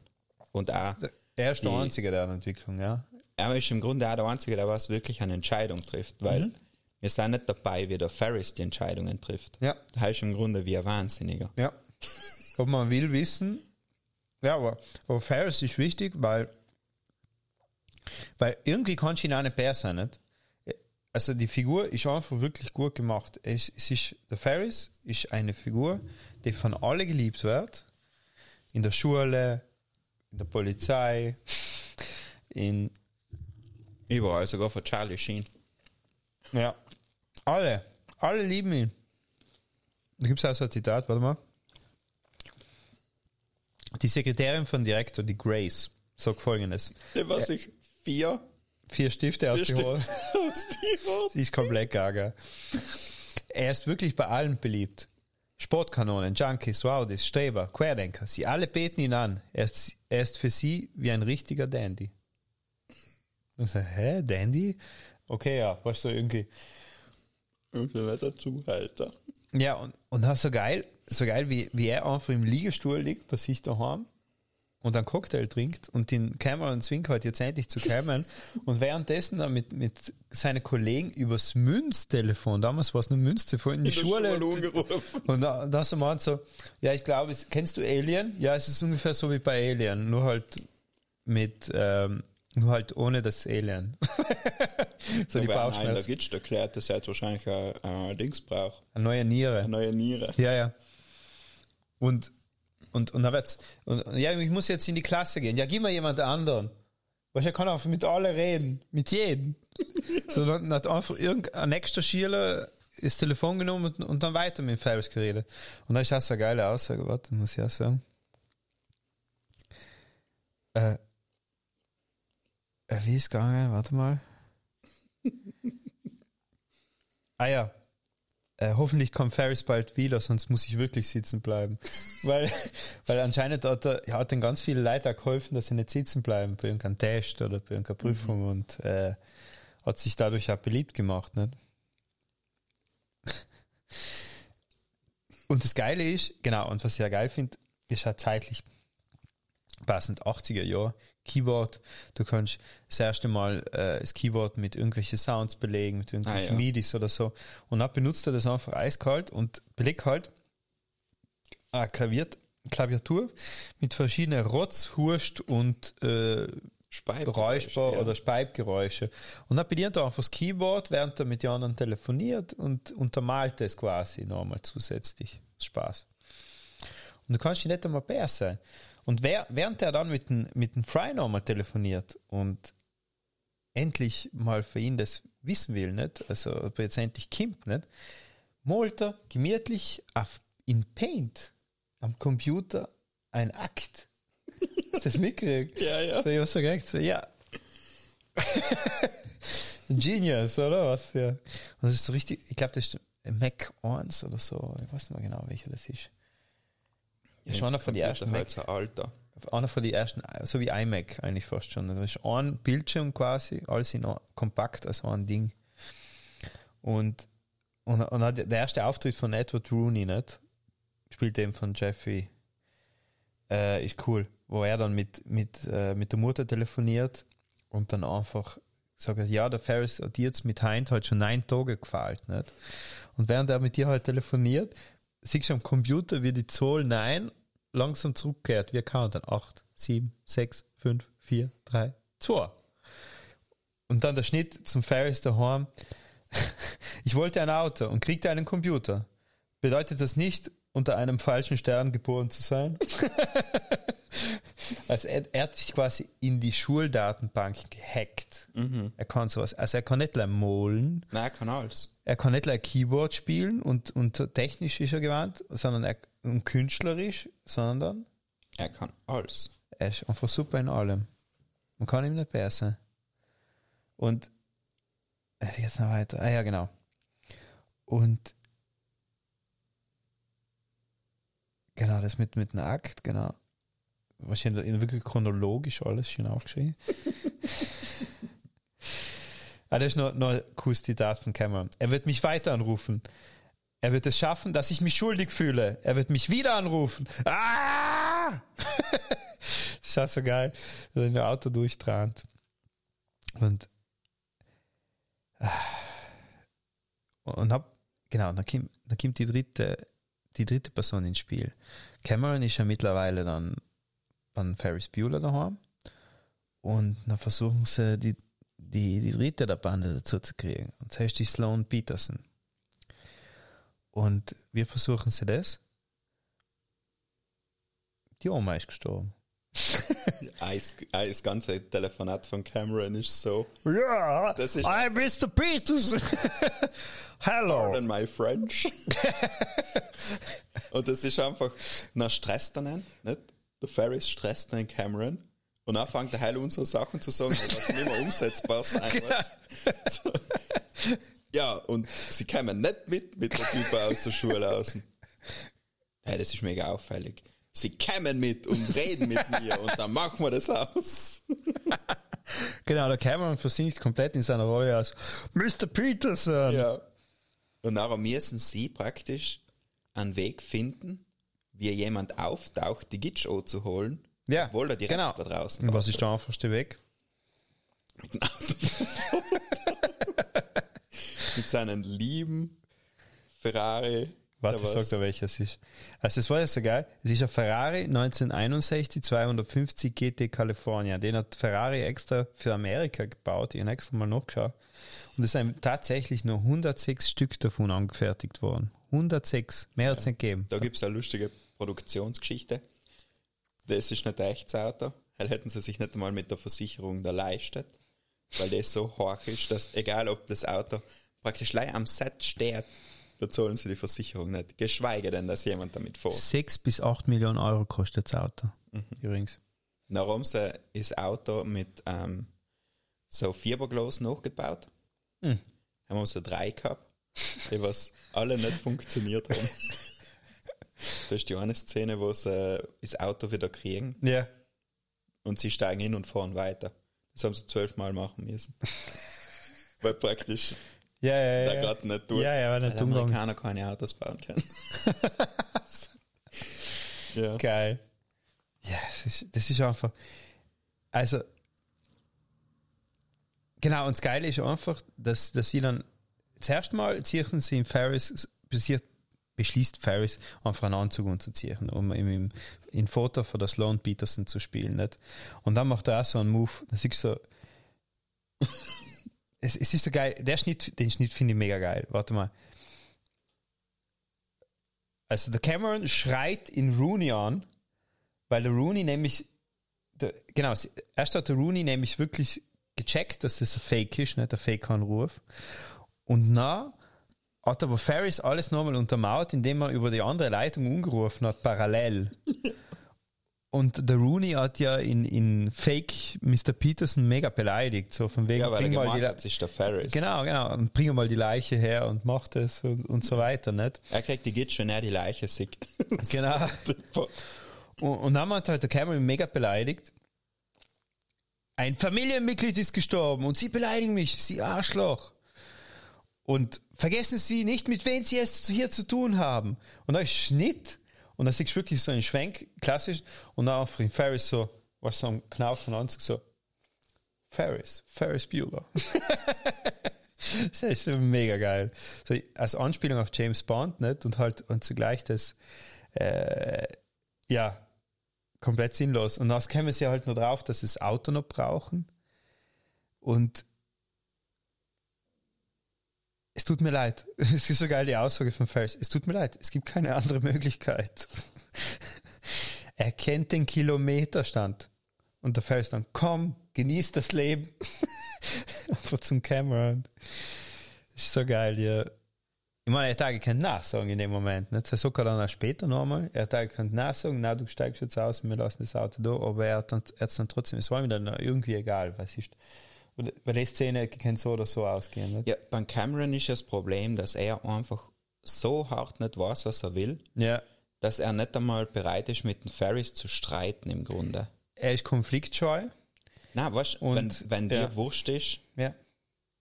Und auch, Er ist der die- Einzige der Entwicklung, ja. er ist im Grunde auch der Einzige, der was wirklich eine Entscheidung trifft, weil Mhm. Wir sind nicht dabei, wie der Ferris die Entscheidungen trifft. Ja. Er ist im Grunde wie ein Wahnsinniger. Ja. Ob man will wissen. Ja, aber, aber Ferris ist wichtig, weil, weil irgendwie kann ich ihn auch nicht besser sein, nicht? Also die Figur ist einfach wirklich gut gemacht. Es, es ist, der Ferris ist eine Figur, die von alle geliebt wird. In der Schule, in der Polizei, in, Überall, sogar von Charlie Sheen. ja, alle, alle lieben ihn. Da gibt es auch so ein Zitat, warte mal. Die Sekretärin von Direktor, die Grace, sagt folgendes. Der was ich vier, Vier Stifte aus vier die Hose. Stück aus die Hose. Sie ist komplett gaga. Er ist wirklich bei allen beliebt. Sportkanonen, Junkies, Rowdies, Streber, Querdenker, sie alle beten ihn an. Er ist, er ist für sie wie ein richtiger Dandy. Und ich sage, hä, Dandy? Okay, ja, weißt du, irgendwie. Und dann wird er Zuhälter. Ja, und, und das ist so geil, so geil, wie, wie er einfach im Liegestuhl liegt, bei sich daheim und einen Cocktail trinkt und den Cameron zwingt halt jetzt endlich zu Cameron und währenddessen dann mit, mit seinen Kollegen übers Münztelefon, damals war es nur Münztelefon, in die In Schule. Und da, da so meint so, ja, ich glaube, kennst du Alien? Ja, es ist ungefähr so wie bei Alien, nur halt mit, ähm, nur halt ohne das Alien. so die Wobei, nein, da Bauchschmerzen. gibt's erklärt, dass er jetzt wahrscheinlich ein, ein Dings braucht. Eine neue Niere. Eine neue Niere. Ja, ja. Und, und, und dann wird's, und, ja, ich muss jetzt in die Klasse gehen. Ja, gib mir jemand anderen. Weil er kann einfach mit alle reden. Mit jedem. so, dann hat einfach irgendein nächster Schüler das Telefon genommen und, und dann weiter mit dem Ferris geredet. Und da ist auch so eine geile Aussage, warte, muss ich auch sagen. Äh, äh, wie ist es gegangen? Warte mal. ah ja. Äh, hoffentlich kommt Ferris bald wieder, sonst muss ich wirklich sitzen bleiben. weil, weil anscheinend hat er, er hat den ganz viele Leuten geholfen, dass sie nicht sitzen bleiben bei irgendeinem Test oder bei irgendeiner Prüfung und äh, hat sich dadurch auch beliebt gemacht. Nicht? Und das Geile ist, genau, und was ich ja geil finde, ist halt zeitlich passend 80er Jahre Keyboard. Du kannst das erste Mal äh, das Keyboard mit irgendwelchen Sounds belegen, mit irgendwelchen Ah, ja. MIDIs oder so. Und dann benutzt er das einfach eiskalt und belegt halt eine Klavier Klaviatur mit verschiedenen Rotz, Hurst und äh, Räusper ja. oder Speibgeräusche. Und dann bedient er einfach das Keyboard, während er mit den anderen telefoniert und untermalt es quasi nochmal zusätzlich. Spaß. Und du kannst nicht einmal besser sein. Und wer, während er dann mit dem, mit dem Fry nochmal telefoniert und endlich mal für ihn das wissen will, nicht? Also, ob er jetzt endlich kommt, nicht? Malt er gemütlich auf, in Paint am Computer ein Akt. Das mitgekriegt? Ja, ja. So, ich hab so gedacht, so, ja. Genius, oder was? Ja. Und das ist so richtig, ich glaube, das ist Mac 1 oder so. Ich weiß nicht mehr genau, welcher das ist. Das ist einer von den ersten Mac, so alter. einer von den ersten, so wie iMac eigentlich fast schon. Das ist ein Bildschirm quasi, alles in kompakt als ein Ding. Und, und, und der erste Auftritt von Edward Rooney, nicht? Spielt eben von Jeffrey. Äh, ist cool. Wo er dann mit, mit, äh, mit der Mutter telefoniert und dann einfach sagt, ja, der Ferris hat jetzt mit Heint halt schon neun Tage gefällt, nicht? Und während er mit dir halt telefoniert, siehst du am Computer, wie die Zahl 9 langsam zurückkehrt. Wir dann 8, 7, 6, 5, 4, 3, 2. Und dann der Schnitt zum Ferris daheim. Ich wollte ein Auto und kriegte einen Computer. Bedeutet das nicht, unter einem falschen Stern geboren zu sein? also er, er hat sich quasi in die Schuldatenbank gehackt. Er kann sowas. Also er kann nicht mehr malen, Nein, er kann alles. er kann nicht ein Keyboard spielen und, und technisch ist er gewandt, sondern er und künstlerisch, sondern Er kann alles. er ist einfach super in allem. Man kann ihm nicht besser. Und äh, wie geht's noch weiter? Ah ja, genau. Und genau, das mit, mit dem Akt, genau. Wahrscheinlich in wirklich chronologisch alles schön aufgeschrieben. ah, das ist noch, noch ein cooles Zitat von Cameron. Er wird mich weiter anrufen. Er wird es schaffen, dass ich mich schuldig fühle. Er wird mich wieder anrufen. Ah! das ist auch so geil, wenn in der Auto durchtrant. Und, ah. und hab, genau, dann kommt, dann kommt die dritte, die dritte Person ins Spiel. Cameron ist ja mittlerweile dann an Ferris Bueller daheim. Und dann versuchen sie, die, die, die dritte der Bande dazu zu kriegen. Und das heißt die Sloan Peterson. Und wie versuchen sie das? Die Oma ist gestorben. Das, ganze Telefonat von Cameron ist so. Ja, Das ist- I'm Mr. Peterson. Hello. Pardon my French. und das ist einfach, na stresst er ihn, nicht? Der Ferris stresst den Cameron. Und dann fängt er heil unsere Sachen zu sagen, was nicht mehr umsetzbar sein weißt? so. Ja, und sie kommen nicht mit, mit der Typ aus der Schule außen. Hey, das ist mega auffällig. Sie kommen mit und reden mit mir und dann machen wir das aus. Genau, der Cameron versinkt komplett in seiner Rolle als Mr. Peterson. Ja. Und nachher müssen sie praktisch einen Weg finden, wie jemand auftaucht, die Gitsch zu Ja, obwohl er direkt genau. da draußen Und was ist der einfachste Weg? mit dem Auto mit seinen lieben Ferrari. Warte, ich was- sag dir welches ist. Also es war ja so geil. Es ist ein Ferrari 1961 250 GT California. Den hat Ferrari extra für Amerika gebaut. Ich habe extra mal nachgeschaut. Und es sind tatsächlich nur 106 Stück davon angefertigt worden. 106. Mehr hat es nicht gegeben. Da gibt's eine lustige Produktionsgeschichte. Das ist nicht echtes Auto. Weil hätten sie sich nicht einmal mit der Versicherung da leistet. Weil das so hoch ist, dass egal ob das Auto praktisch gleich am Set steht, da zahlen sie die Versicherung nicht. Geschweige denn, dass jemand damit fährt. 6 bis 8 Millionen Euro kostet das Auto. Übrigens. Darum sie ist das Auto mit ähm, so Fiberglas nachgebaut. Hm. Haben wir so drei gehabt, die was alle nicht funktioniert haben. da ist die eine Szene, wo sie das Auto wieder kriegen Ja. und sie steigen hin und fahren weiter. Das haben sie zwölfmal machen müssen. Weil praktisch Ja, ja, da ja. geht nicht durch. Ja, ja, war nicht weil. Amerikaner keine Autos bauen können. ja. Geil. Ja, das ist, das ist einfach. Also, genau, und das Geile ist einfach, dass, dass sie dann zuerst mal ziehen sie in Ferris, beschließt, beschließt Ferris, einfach einen Anzug anzuziehen, um im, im, in Foto von der Sloan Peterson zu spielen. Nicht? Und dann macht er auch so einen Move, das ist so. es, es ist so geil, der Schnitt, den Schnitt finde ich mega geil. Warte mal. Also der Cameron schreit in Rooney an, weil der Rooney nämlich, der, genau, erst hat der Rooney nämlich wirklich gecheckt, dass das ein Fake ist, nicht ein Fake-Anruf. Und na hat aber Ferris alles nochmal untermauert, indem er über die andere Leitung umgerufen hat, parallel. Und der Rooney hat ja in, in Fake Mr. Peterson mega beleidigt, so von wegen, ja, bring mal die hat, ist der Ferris. Genau, genau. Und bring mal die Leiche her und mach das und, und so weiter, nicht? Er kriegt die Gitsch, wenn er die Leiche sieht. Genau. Und, und dann hat halt der Cameron mega beleidigt. Ein Familienmitglied ist gestorben und Sie beleidigen mich, Sie Arschloch. Und vergessen Sie nicht, mit wem Sie es hier zu tun haben. Und da ist Schnitt und da siehst du wirklich so einen Schwenk, klassisch, und dann auf den Ferris so, was so am Knauf von Anzug so, Ferris, Ferris Bueller. das ist mega geil. So, als Anspielung auf James Bond, nicht? Und halt, und zugleich das, äh, ja, komplett sinnlos. Und dann kämen sie halt nur drauf, dass sie das Auto noch brauchen. Und es tut mir leid. Es ist so geil, die Aussage von Ferris. Es tut mir leid, es gibt keine andere Möglichkeit. er kennt den Kilometerstand. Und der Ferris dann, komm, genieß das Leben. Einfach zum Cameron. Ist so geil, ja. Ich meine, er auch gekannt nachsagen in dem Moment. Nicht? Sogar dann auch später nochmal. Er auch gekannt nachsagen, na, du steigst jetzt aus, wir lassen das Auto da, aber er hat dann, er hat's dann trotzdem, es war ihm dann irgendwie egal, was ist. Weil die Szene kann so oder so ausgehen. Nicht? Ja, beim Cameron ist das Problem, dass er einfach so hart nicht weiß, was er will, Ja. dass er nicht einmal bereit ist, mit dem Ferris zu streiten im Grunde. Er ist konfliktscheu. Na, weißt du, Und, wenn, wenn dir ja. wurscht ist, Ja.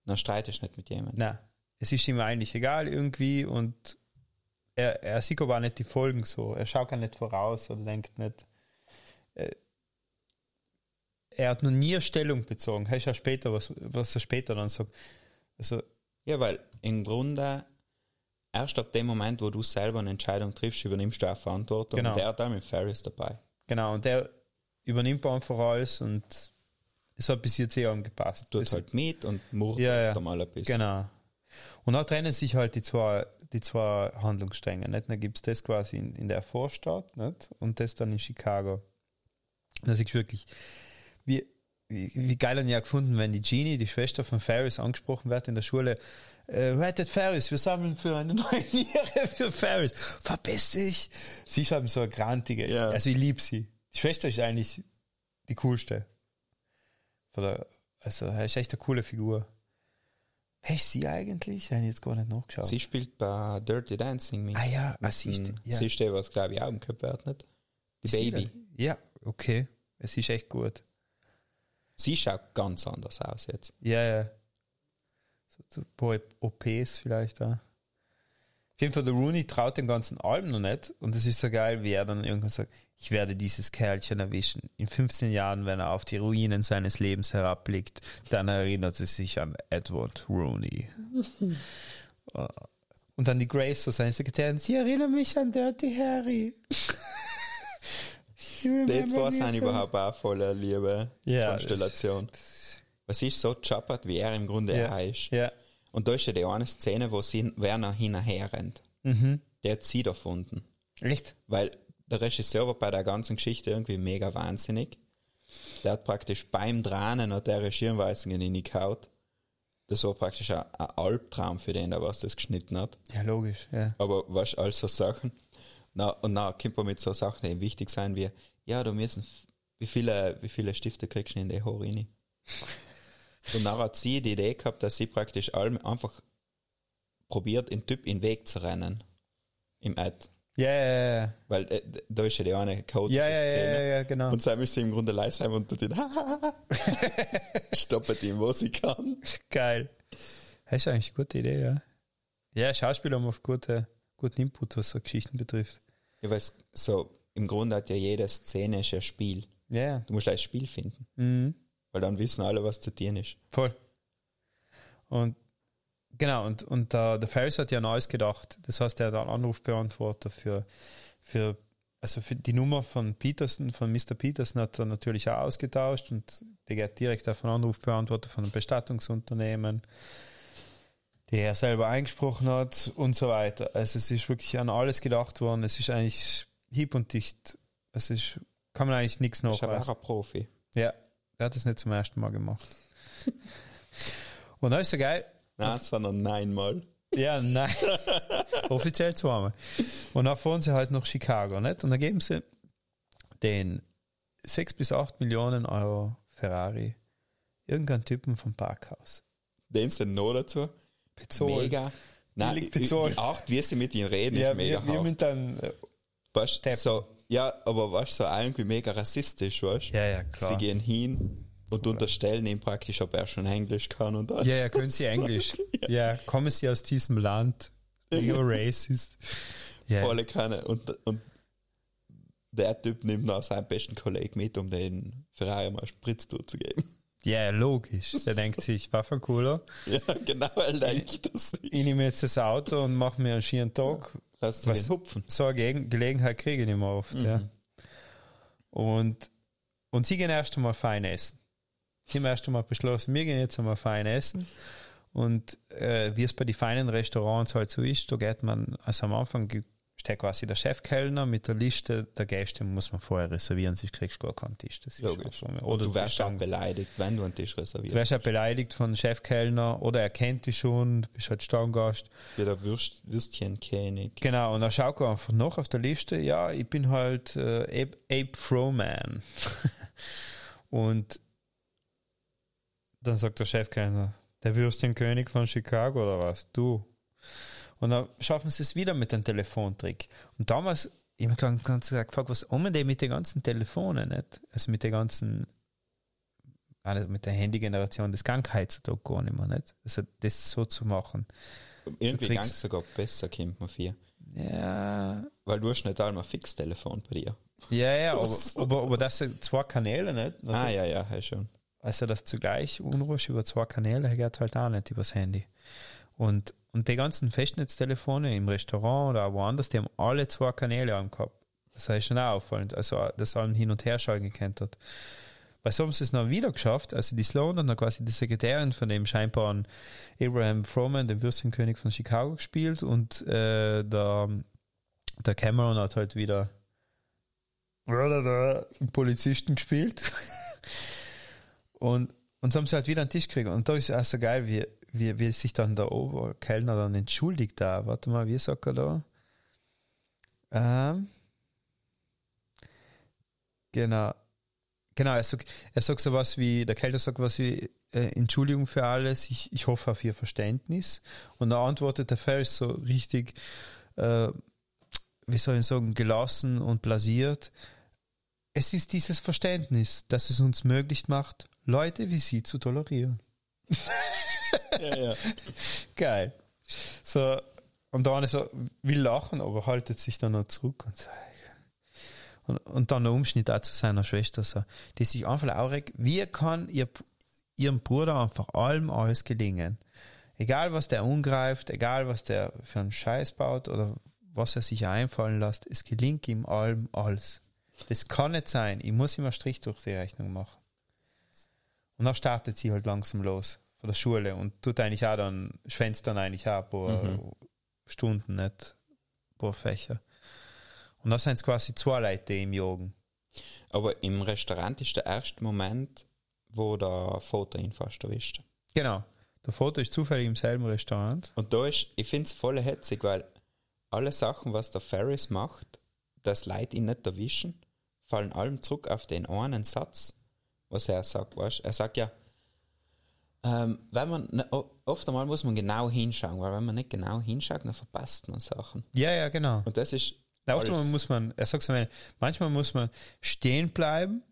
dann streitest du nicht mit jemandem. Nein. Es ist ihm eigentlich egal irgendwie und er, er sieht aber auch nicht die Folgen so. Er schaut gar nicht voraus oder denkt nicht. äh, Er hat noch nie eine Stellung bezogen. Das ist ja später, was, was er später dann sagt. Also, Ja, weil im Grunde erst ab dem Moment, wo du selber eine Entscheidung triffst, übernimmst du auch Verantwortung. Genau. Und der hat da mit Ferris dabei. genau, und der übernimmt einfach alles und es hat bis jetzt eh angepasst. Tut Das- halt mit und murrt Ja, ja. mal ein bisschen. Genau. Und da trennen sich halt die zwei, die zwei Handlungsstränge. Nicht? Dann gibt es das quasi in, in der Vorstadt nicht? und das dann in Chicago. Das ist wirklich, wie, wie, wie geil haben ja gefunden, wenn die Jeannie, die Schwester von Ferris, angesprochen wird in der Schule. Äh, rettet Ferris, wir sammeln für eine neue Niere für Ferris. Verpiss dich! Sie ist halt so eine grantige. Ja. Also ich liebe sie. Die Schwester ist eigentlich die coolste. Der, also, er ist echt eine coole Figur. Wer ist sie eigentlich? Habe ich jetzt gar nicht nachgeschaut. Sie spielt bei Dirty Dancing mit. ah ja, ah, sie ist, ja. Sie ist die, was glaube ich auch umgekehrt wird, nicht? Die Ist Baby. Ja, okay. Es ist echt gut. Sie schaut ganz anders aus jetzt. Ja, ja. So, ein paar OPs vielleicht da. Auf jeden Fall, der Rooney traut dem ganzen Album noch nicht. Und es ist so geil, wie er dann irgendwann sagt, ich werde dieses Kerlchen erwischen. In 15 Jahren, wenn er auf die Ruinen seines Lebens herabblickt, dann erinnert er sich an Edward Rooney. Und dann die Grace, so seine Sekretärin, sie erinnern mich an Dirty Harry. Die zwei me sind überhaupt auch voller Liebe Ja, Konstellation. Was ist so chappert, wie er im Grunde Ja, auch ist. ja. Und da ist ja die eine Szene, wo sie Werner hinterher rennt. Mhm. Der hat sie erfunden. Echt? Weil der Regisseur war bei der ganzen Geschichte irgendwie mega wahnsinnig. Der hat praktisch beim Dranen und der Regieranweisungen hingehaut. Das war praktisch ein, ein Albtraum für den, der was das geschnitten hat. Ja, logisch, ja. Aber was all so Sachen. Na, und na, kommt man mit so Sachen, die wichtig sein wie, ja, da müssen, wie viele, wie viele Stifte kriegst du in die Haare rein? Und dann hat sie die Idee gehabt, dass sie praktisch allem einfach probiert, den Typ in den Weg zu rennen. Im Ad. Ja, ja, ja. Weil äh, da ist ja die eine chaotische Ja, ja, ja, Szene. ja, ja, genau. Und Sam ist sie im Grunde leise sein und tut ihn stoppet ihn, wo sie kann. Geil. Das ist eigentlich eine gute Idee, ja. Ja, Schauspieler haben oft gute, guten Input, was so Geschichten betrifft. Ja, weil es so, im Grunde hat ja jede Szene ist ein Spiel. Ja, ja. Du musst ein Spiel finden. Mhm. Weil dann wissen alle, was zu tun ist. Voll. Und genau, und, und der, der Ferris hat ja an alles gedacht. Das heißt, er hat einen Anrufbeantworter für, für, also für die Nummer von Peterson, von Mr. Peterson hat er natürlich auch ausgetauscht und der geht direkt auf einen Anrufbeantworter von einem Bestattungsunternehmen, die er selber eingesprochen hat und so weiter. Also es ist wirklich an alles gedacht worden. Es ist eigentlich hieb und dicht. Es ist, kann man eigentlich nichts Ist aber auch nachweisen. ein Profi. Ja, der hat das nicht zum ersten Mal gemacht. Und dann ist so geil. Nein, sondern neunmal. Ja, nein. Offiziell zweimal. Und dann fahren sie halt nach Chicago, nicht? Und dann geben sie den 6 bis 8 Millionen Euro Ferrari irgendeinen Typen vom Parkhaus. Den sind noch dazu. Bezahlt. Mega. Nein, bezahlt. Art, wie sie mit ihnen reden, Ja, ist mega wir, wir mit dann, äh, Weißt, so, ja, aber weißt so irgendwie mega rassistisch, weißt Ja, ja, klar. Sie gehen hin und unterstellen ihm praktisch, ob er schon Englisch kann und alles. ja, ja, können sie Englisch. Ja, kommen sie aus diesem Land. Mega racist. Ja, Volle Kanne. Und, und der Typ nimmt noch seinen besten Kollegen mit, um den Ferrari mal Spritz zuzugeben. ja, logisch. Der denkt sich, Waffencooler. Ja, genau, er denkt das. Ich nehme jetzt das Auto und mache mir einen schönen Tag. Lass Was- hupfen. so eine Gelegenheit kriege ich nicht mehr oft. Ja. Und, und sie gehen erst einmal fein essen. Sie haben erst einmal beschlossen, wir gehen jetzt einmal fein essen. Und äh, wie es bei den feinen Restaurants halt so ist, da geht man, also am Anfang steht quasi der Chefkellner mit der Liste der Gäste, muss man vorher reservieren, sonst kriegst du gar keinen Tisch. Das Logisch. Oder du wärst auch dann- beleidigt, wenn du einen Tisch Du reservierst. wärst ja beleidigt von Chefkellner oder er kennt dich schon, du bist halt Stammgast. Wie der Würst, Würstchenkönig. Genau, und dann schau ich einfach noch auf der Liste, ja, ich bin halt äh, Abe, Abe Froman. und dann sagt der Chefkellner, der Würstchenkönig von Chicago oder was? Du. Und dann schaffen sie es wieder mit dem Telefontrick. Und damals ich habe mich ganz gefragt, was haben die mit den ganzen Telefonen, nicht? Also mit den ganzen, also mit der Handy-Generation, das kann heutzutage gar nicht mehr, nicht? Also das so zu machen. Irgendwie Tricks. ganz sogar besser, kommt man für. Ja, Weil du hast nicht einmal ein Fixtelefon bei dir. ja, ja, aber, aber, aber das sind zwei Kanäle, nicht? Ah, ja, ja, ja, schon. Also das zugleich unruhig über zwei Kanäle geht halt auch nicht übers Handy. Und, und die ganzen Festnetztelefone im Restaurant oder woanders, die haben alle zwei Kanäle angehabt. Das ist schon auch auffallend. Also, dass allem hin und her schalten gekannt hat. Bei so haben sie es noch wieder geschafft. Also, die Sloan hat dann quasi die Sekretärin von dem scheinbaren Abraham Froman, dem Würstchenkönig von Chicago, gespielt und äh, der, der Cameron hat halt wieder einen Polizisten gespielt. Und, und so haben sie halt wieder einen Tisch gekriegt. Und da ist es auch so geil, wie, wie, wie sich dann der Oberkellner dann entschuldigt da. Warte mal, wie sagt er da? Ähm, genau. Genau, er sagt, er sagt sowas wie, der Kellner sagt was wie, äh, Entschuldigung für alles, ich, ich hoffe auf Ihr Verständnis. Und da antwortet der Ferris so richtig, äh, wie soll ich sagen, gelassen und blasiert. Es ist dieses Verständnis, das es uns möglich macht, Leute wie Sie zu tolerieren. Ja, ja. Geil. So, und dann so, will lachen, aber haltet sich dann noch zurück und so. Und, und dann der Umschnitt auch zu seiner Schwester, so, die sich einfach aufregt, wie kann ihr, ihrem Bruder einfach allem alles gelingen? Egal, was der umgreift, egal, was der für einen Scheiß baut oder was er sich einfallen lässt, es gelingt ihm allem alles. Das kann nicht sein. Ich muss immer Strich durch die Rechnung machen. Und dann startet sie halt langsam los von der Schule und tut eigentlich auch dann, schwänzt dann eigentlich auch ein paar Stunden, nicht ein paar Fächer. Und da sind es quasi zwei Leute im Jagen. Aber im Restaurant ist der erste Moment, wo der Vater ihn fast erwischt. Genau. Der Foto ist zufällig im selben Restaurant. Und da ist, ich finde es voll hetzig, weil alle Sachen, was der Ferris macht, dass Leute ihn nicht erwischen, fallen allem zurück auf den einen Satz, was er sagt, weißt Er sagt ja, ähm, wenn man, ne, oft einmal muss man genau hinschauen, weil wenn man nicht genau hinschaut, dann verpasst man Sachen. Ja, ja, genau. Und das ist Na, oft alles- muss man, er sagt so, manchmal muss man stehen bleiben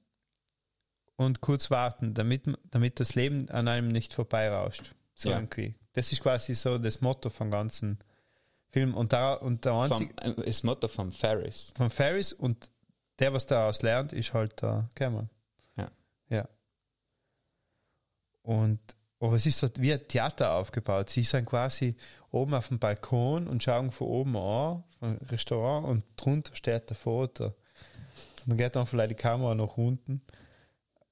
und kurz warten, damit, damit das Leben an einem nicht vorbeirauscht. So Ja. irgendwie. Das ist quasi so das Motto vom ganzen Film. Und, da, und der einzige, vom, äh, das Motto vom Ferris. von Ferris und der, was daraus lernt, ist halt der Cameron. Ja. Ja. Und aber es ist so wie ein Theater aufgebaut. Sie sind quasi oben auf dem Balkon und schauen von oben an, vom Restaurant, und drunter steht der Foto. Dann geht dann vielleicht die Kamera nach unten.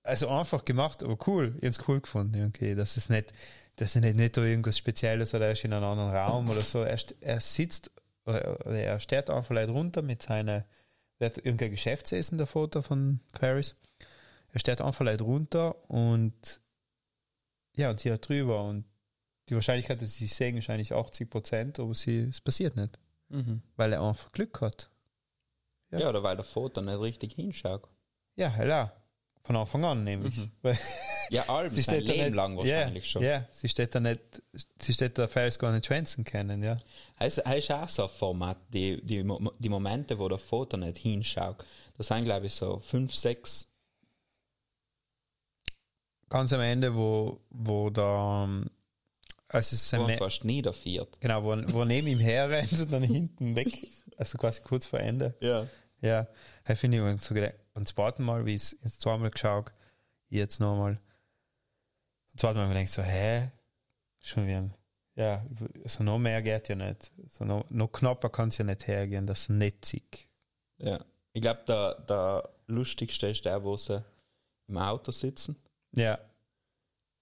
Also einfach gemacht, aber cool. Ich hab's cool gefunden. Okay, das ist nicht, das ist nicht, nicht irgendwas Spezielles oder er ist in einem anderen Raum oder so. Er, er sitzt oder er steht einfach vielleicht runter mit seiner, er hat irgendein Geschäftsessen, der Foto von Paris. Er steht einfach vielleicht runter und ja, und sie hat drüber und die Wahrscheinlichkeit, dass sie sich sehen, ist eigentlich 80 Prozent, aber sie, es passiert nicht, weil er einfach Glück hat. Ja. Ja. oder weil der Vater nicht richtig hinschaut. Ja, hella. Von Anfang an nämlich. Weil Ja, allem, sie sein steht da Leben nicht, lang wahrscheinlich ja, schon. Ja, sie steht da nicht, sie steht da Ferris gar nicht schwänzen können, ja. Es ist auch so ein Format, die, die, die Momente, wo der Vater nicht hinschaut. Das sind, glaube ich, so fünf, sechs. Ganz am Ende, wo, wo da, also es ist wo ein er fast niederfährt. genau, wo, wo neben ihm herrennt und dann hinten weg, also quasi kurz vor Ende. Ja. Ja, da finde ich mir so gedacht, und das zweite Mal, wie ich es zweimal geschaut, jetzt nochmal. Das zweite Mal habe ich mir gedacht, so, hä? Schon wieder, ja, so noch mehr geht ja nicht. So noch, noch knapper kann es ja nicht hergehen, das ist netzig. ja. Ich glaube, der, der lustigste ist der, wo sie im Auto sitzen Ja,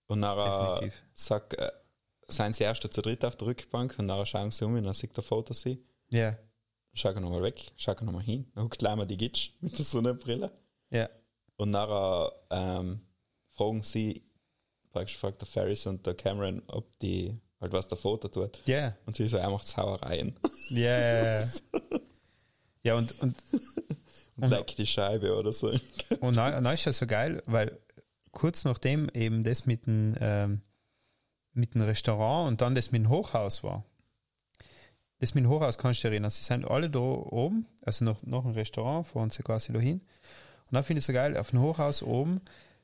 und nachher Definitiv. sagt, äh, seien sie erst zu dritt auf der Rückbank und nachher schauen sie um und dann sieht der Vater sie. ja, Schau nochmal weg, schau nochmal hin, dann guckt gleich mal die Gitsch mit der Sonnenbrille. ja, Und nachher ähm, fragen sie, praktisch fragt der Ferris und der Cameron, ob die, halt was der Vater tut. ja, Und sie so, er macht Sauereien ja, ja, ja. Und, und, und leckt die Scheibe oder so. Und dann ist das so geil, weil kurz nachdem eben das mit dem, ähm, mit dem Restaurant und dann das mit dem Hochhaus war, das mit dem Hochhaus kannst du dir erinnern. Sie sind alle da oben, also noch, noch ein Restaurant, fahren sie quasi da hin. Und dann finde ich so geil, auf dem Hochhaus oben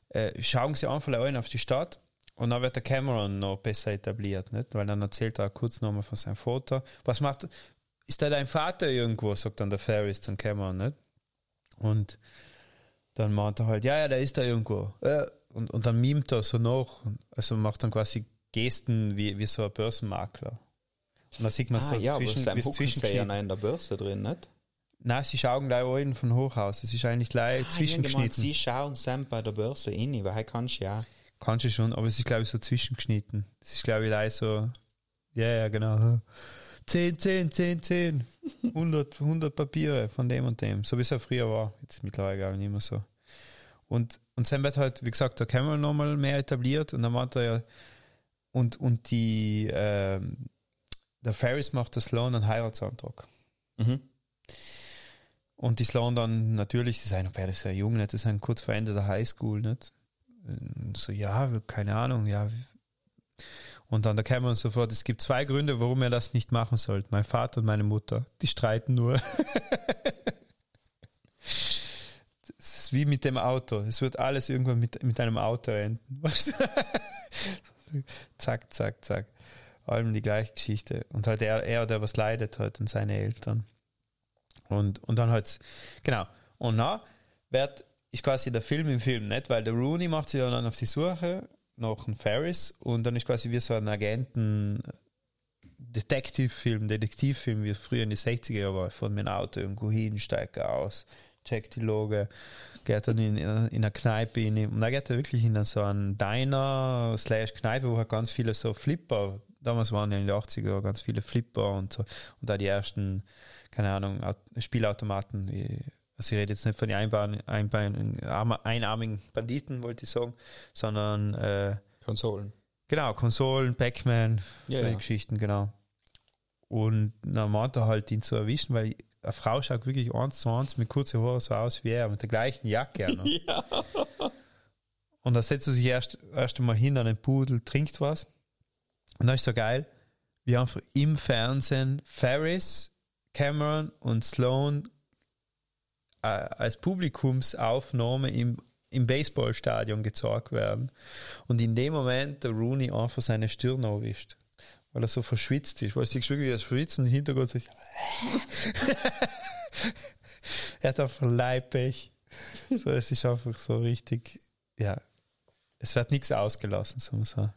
äh, schauen sie einfach ein auf die Stadt und dann wird der Cameron noch besser etabliert, nicht? Weil dann erzählt er kurz nochmal von seinem Vater. Was macht, ist da dein Vater irgendwo, sagt dann der Ferris zum Cameron, nicht? Und dann meint er halt, ja, ja, der ist da irgendwo. Äh, Und, und dann mimt er so nach, also macht dann quasi Gesten wie, wie so ein Börsenmakler. Und da sieht man so ah, ja, aber zwischen, bis Hucken sei ja zwischengeschnitten. noch in der Börse drin, nicht? Nein, sie schauen gleich einen von Hochhaus. Es ist eigentlich gleich Ah, ich hab gemeint, zwischengeschnitten. Sie schauen Sam bei der Börse rein, weil er kannst ja. Kannst du schon, aber es ist, glaube ich, so zwischengeschnitten. Es ist, glaube ich, gleich so, ja, ja, genau. 10, 10, 10, 10. 100, 100 Papiere von dem und dem. So wie es ja früher war. Jetzt mittlerweile, glaube ich, nicht mehr so. Und, und dann wird halt, wie gesagt, der Cameron nochmal mehr etabliert und dann macht er ja, und, und die, ähm, der Ferris macht der Sloan einen Heiratsantrag. Mhm. Und die Sloan dann natürlich, die sind beide sehr jung, nicht? die sind kurz vor Ende der Highschool, nicht? Und So, ja, keine Ahnung, ja. Und dann der Cameron sofort, es gibt zwei Gründe, warum er das nicht machen sollte. Mein Vater und meine Mutter, die streiten nur. Wie mit dem Auto. Es wird alles irgendwann mit, mit einem Auto enden. Zack, zack, zack. Allem die gleiche Geschichte. Und halt er, er der was leidet halt und seine Eltern. Und, und dann halt, genau. Und dann wird, ist quasi der Film im Film nicht, weil der Rooney macht sich dann auf die Suche nach einem Ferris und dann ist quasi wie so ein Agenten, Detektivfilm, Detektivfilm, wie früher in die 60er Jahre war, von mit dem Auto irgendwo hin, steigt aus, checkt die Loge, geht dann in, in eine Kneipe rein und dann geht er wirklich in so einen Diner slash Kneipe, wo halt ganz viele so Flipper, damals waren ja in den 80er Jahren ganz viele Flipper und so, und da die ersten, keine Ahnung, Aut- Spielautomaten, wie- also ich rede jetzt nicht von den Einbein, Einbein, einarmigen Banditen, wollte ich sagen, sondern äh, Konsolen. Genau, Konsolen, Pac-Man, Ja, solche ja. Geschichten, genau. Und dann meint er halt, ihn zu erwischen, weil eine Frau schaut wirklich eins zu eins mit kurzen Haaren so aus wie er, mit der gleichen Jacke. noch. Ja. Und da setzt er sich erst, erst einmal hin an den Pudel, trinkt was. Und dann ist so geil, wie einfach im Fernsehen Ferris, Cameron und Sloan äh, als Publikumsaufnahme im, im Baseballstadion gezeigt werden. Und in dem Moment der Rooney einfach seine Stirn erwischt. Weil er so verschwitzt ist. Weil du siehst wirklich, wie er schwitzt und im Hintergrund so er hat einfach Leibpech. So, es ist einfach so richtig, ja, es wird nichts ausgelassen, so muss man sagen.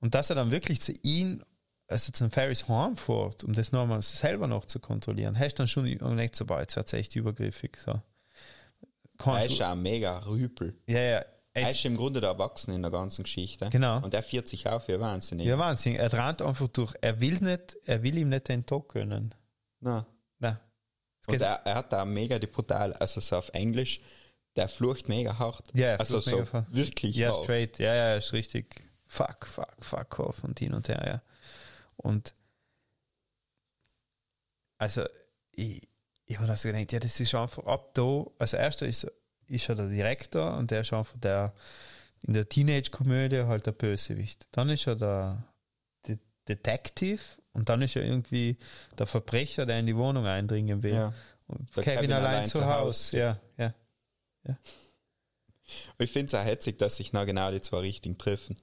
Und dass er dann wirklich zu ihm, also zum Ferris heimfährt, um das nochmal selber noch zu kontrollieren, hast du dann schon nicht so, boah, jetzt wird es echt übergriffig, so. Kannst ist du, ja ein mega Rüpel. ja, ja, Er ist im Grunde der Erwachsene in der ganzen Geschichte. Genau. Und er führt sich auf wie ein Wahnsinnig. ja, Wahnsinn, er rennt einfach durch, er will nicht, er will ihm nicht den Tag gönnen. Na. Nein. Es Und er, er hat da mega die brutal, also so auf Englisch, der flucht mega hart. Ja, er also so mega wirklich Ja, hart. straight. Ja, ja, ist richtig. Fuck, fuck, fuck off und hin und her, ja. Und also ich, ich habe das so gedacht, ja, das ist einfach ab da, also erster ist, ist er der Direktor und der ist einfach der in der Teenage-Komödie halt der Bösewicht. Dann ist er der, De Detective und dann ist er irgendwie der Verbrecher, der in die Wohnung eindringen will. Ja. Und Der Kevin, allein, zu Hause. Ja, ja. Und ich finde es auch hetzig, dass sich noch genau die zwei Richtigen treffen.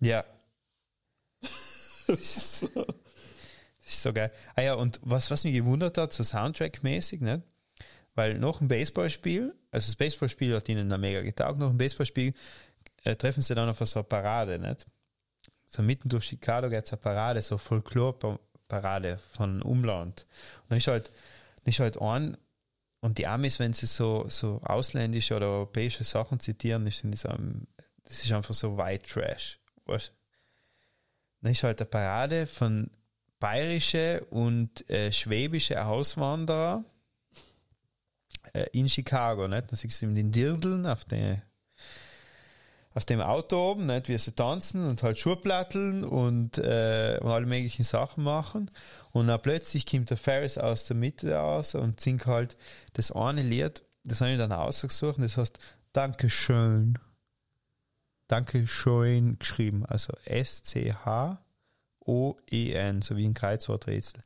Ja, Das ist so geil. Ah ja, und was, was mich gewundert hat, so Soundtrack-mäßig, ne? Weil nach dem Baseballspiel, also das Baseballspiel hat ihnen da mega getaugt, nach dem Baseballspiel äh, treffen sie dann auf so eine Parade, nicht? So mitten durch Chicago geht es eine Parade, so Folklore-Parade von Umland. Und dann ist halt, dann halt ein, und die Amis, wenn sie so, so ausländische oder europäische Sachen zitieren, ist in diesem, das ist einfach so White Trash. Weißt? Dann ist halt eine Parade von bayerische und äh, schwäbische Auswanderer in Chicago. Nicht? Dann siehst du in den Dirndeln auf, der, auf dem Auto oben, nicht? wie sie tanzen und halt Schuhplatteln und, äh, und alle möglichen Sachen machen. Und dann plötzlich kommt der Ferris aus der Mitte raus und singt halt das eine Lied, das habe ich dann ausgesucht, das heißt Dankeschön. Dankeschön geschrieben, also S-C-H S-L-O-E-N, so wie ein Kreuzworträtsel.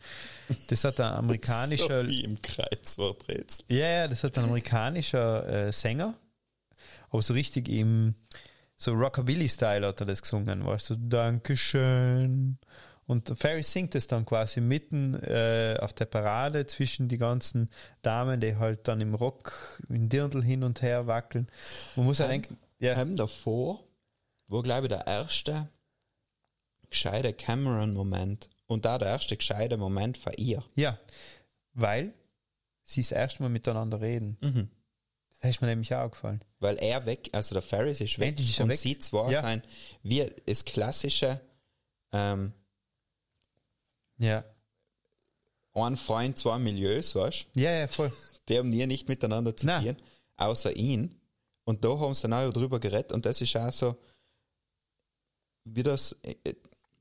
Das hat ein amerikanischer, So wie im Kreuzworträtsel. ja, ja, das hat ein amerikanischer äh, Sänger, aber so richtig im, so Rockabilly-Style hat er das gesungen, weißt du, Dankeschön. Und Ferry singt es dann quasi mitten äh, auf der Parade zwischen die ganzen Damen, die halt dann im Rock, in Dirndl hin und her wackeln. Man muss ja denken, ja, Ähm, davor, wo glaube ich der erste gescheite Cameron-Moment und da der erste gescheite Moment von ihr. ja, weil sie das erste Mal miteinander reden. Das ist mir nämlich auch gefallen. Weil er weg, also der Ferris ist weg Endlich ist und weg. sie zwar Ja. sein, wie das klassische ähm, Ja. ein Freund, zwei Milieus, weißt du? Ja, ja, voll. Die haben nie nicht miteinander zu tun, außer ihn. Und da haben sie dann auch drüber geredet und das ist auch so, wie das, äh,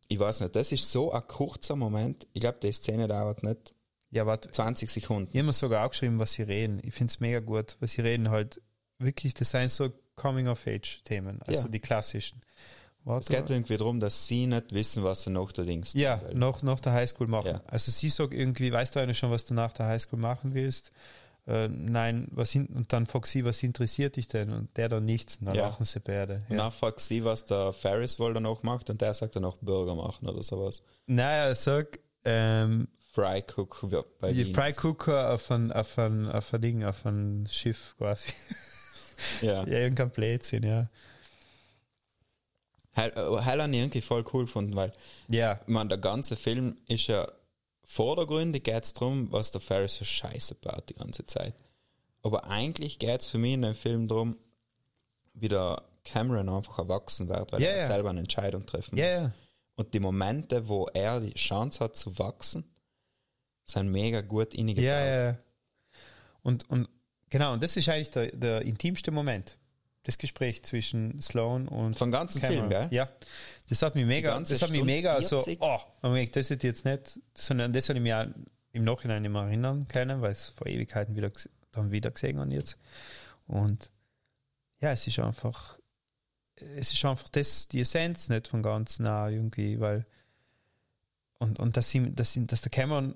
ich weiß nicht, das ist so ein kurzer Moment. Ich glaube, die Szene dauert nicht Ja, warte. 20 Sekunden. Ich habe mir sogar auch geschrieben, was sie reden. Ich finde es mega gut, weil sie reden halt wirklich, das sind so Coming-of-Age-Themen, also Ja. die klassischen. Warte Es geht mal. irgendwie darum, dass sie nicht wissen, was sie nach der Dings Ja, noch, nach der Highschool machen. Ja. Also sie sagt irgendwie, weißt du eigentlich schon, was du nach der Highschool machen willst? Äh, nein, was in, und dann fragt sie, was interessiert dich denn? Und der dann nichts. Und dann Ja. lachen sie beide. Und Ja. dann fragt sie, was der Ferris wohl danach macht und der sagt dann auch Burger machen oder sowas. Naja, sag, ähm, Fry Cook bei die. Fry Cooker auf ein, auf ein, auf ein Ding, auf ein Schiff quasi. Ja. ja, irgendein Blödsinn, ja. Hell, äh, irgendwie voll cool gefunden, weil Ja, meine, der ganze Film ist ja vordergründig geht es darum, was der Ferris für Scheiße baut die ganze Zeit. Aber eigentlich geht es für mich in dem Film darum, wie der Cameron einfach erwachsen wird, weil Ja, er ja. selber eine Entscheidung treffen Ja, muss. Und die Momente, wo er die Chance hat zu wachsen, sind mega gut ingebaut. Ja, ja, ja. Und, und genau, und das ist eigentlich der, der intimste Moment. Das Gespräch zwischen Sloan und Vom ganzen Cameron. Film, gell? Ja. Das hat mich mega, das hat mich mega 40? so, oh, das ist jetzt nicht, sondern das habe ich mir im Nachhinein nicht mehr erinnern können, weil es vor Ewigkeiten wieder, dann wieder gesehen habe jetzt. Und ja, es ist einfach, es ist einfach das, die Essenz nicht von ganz nah irgendwie, weil, und, und dass, sie, dass, sie, dass der Cameron,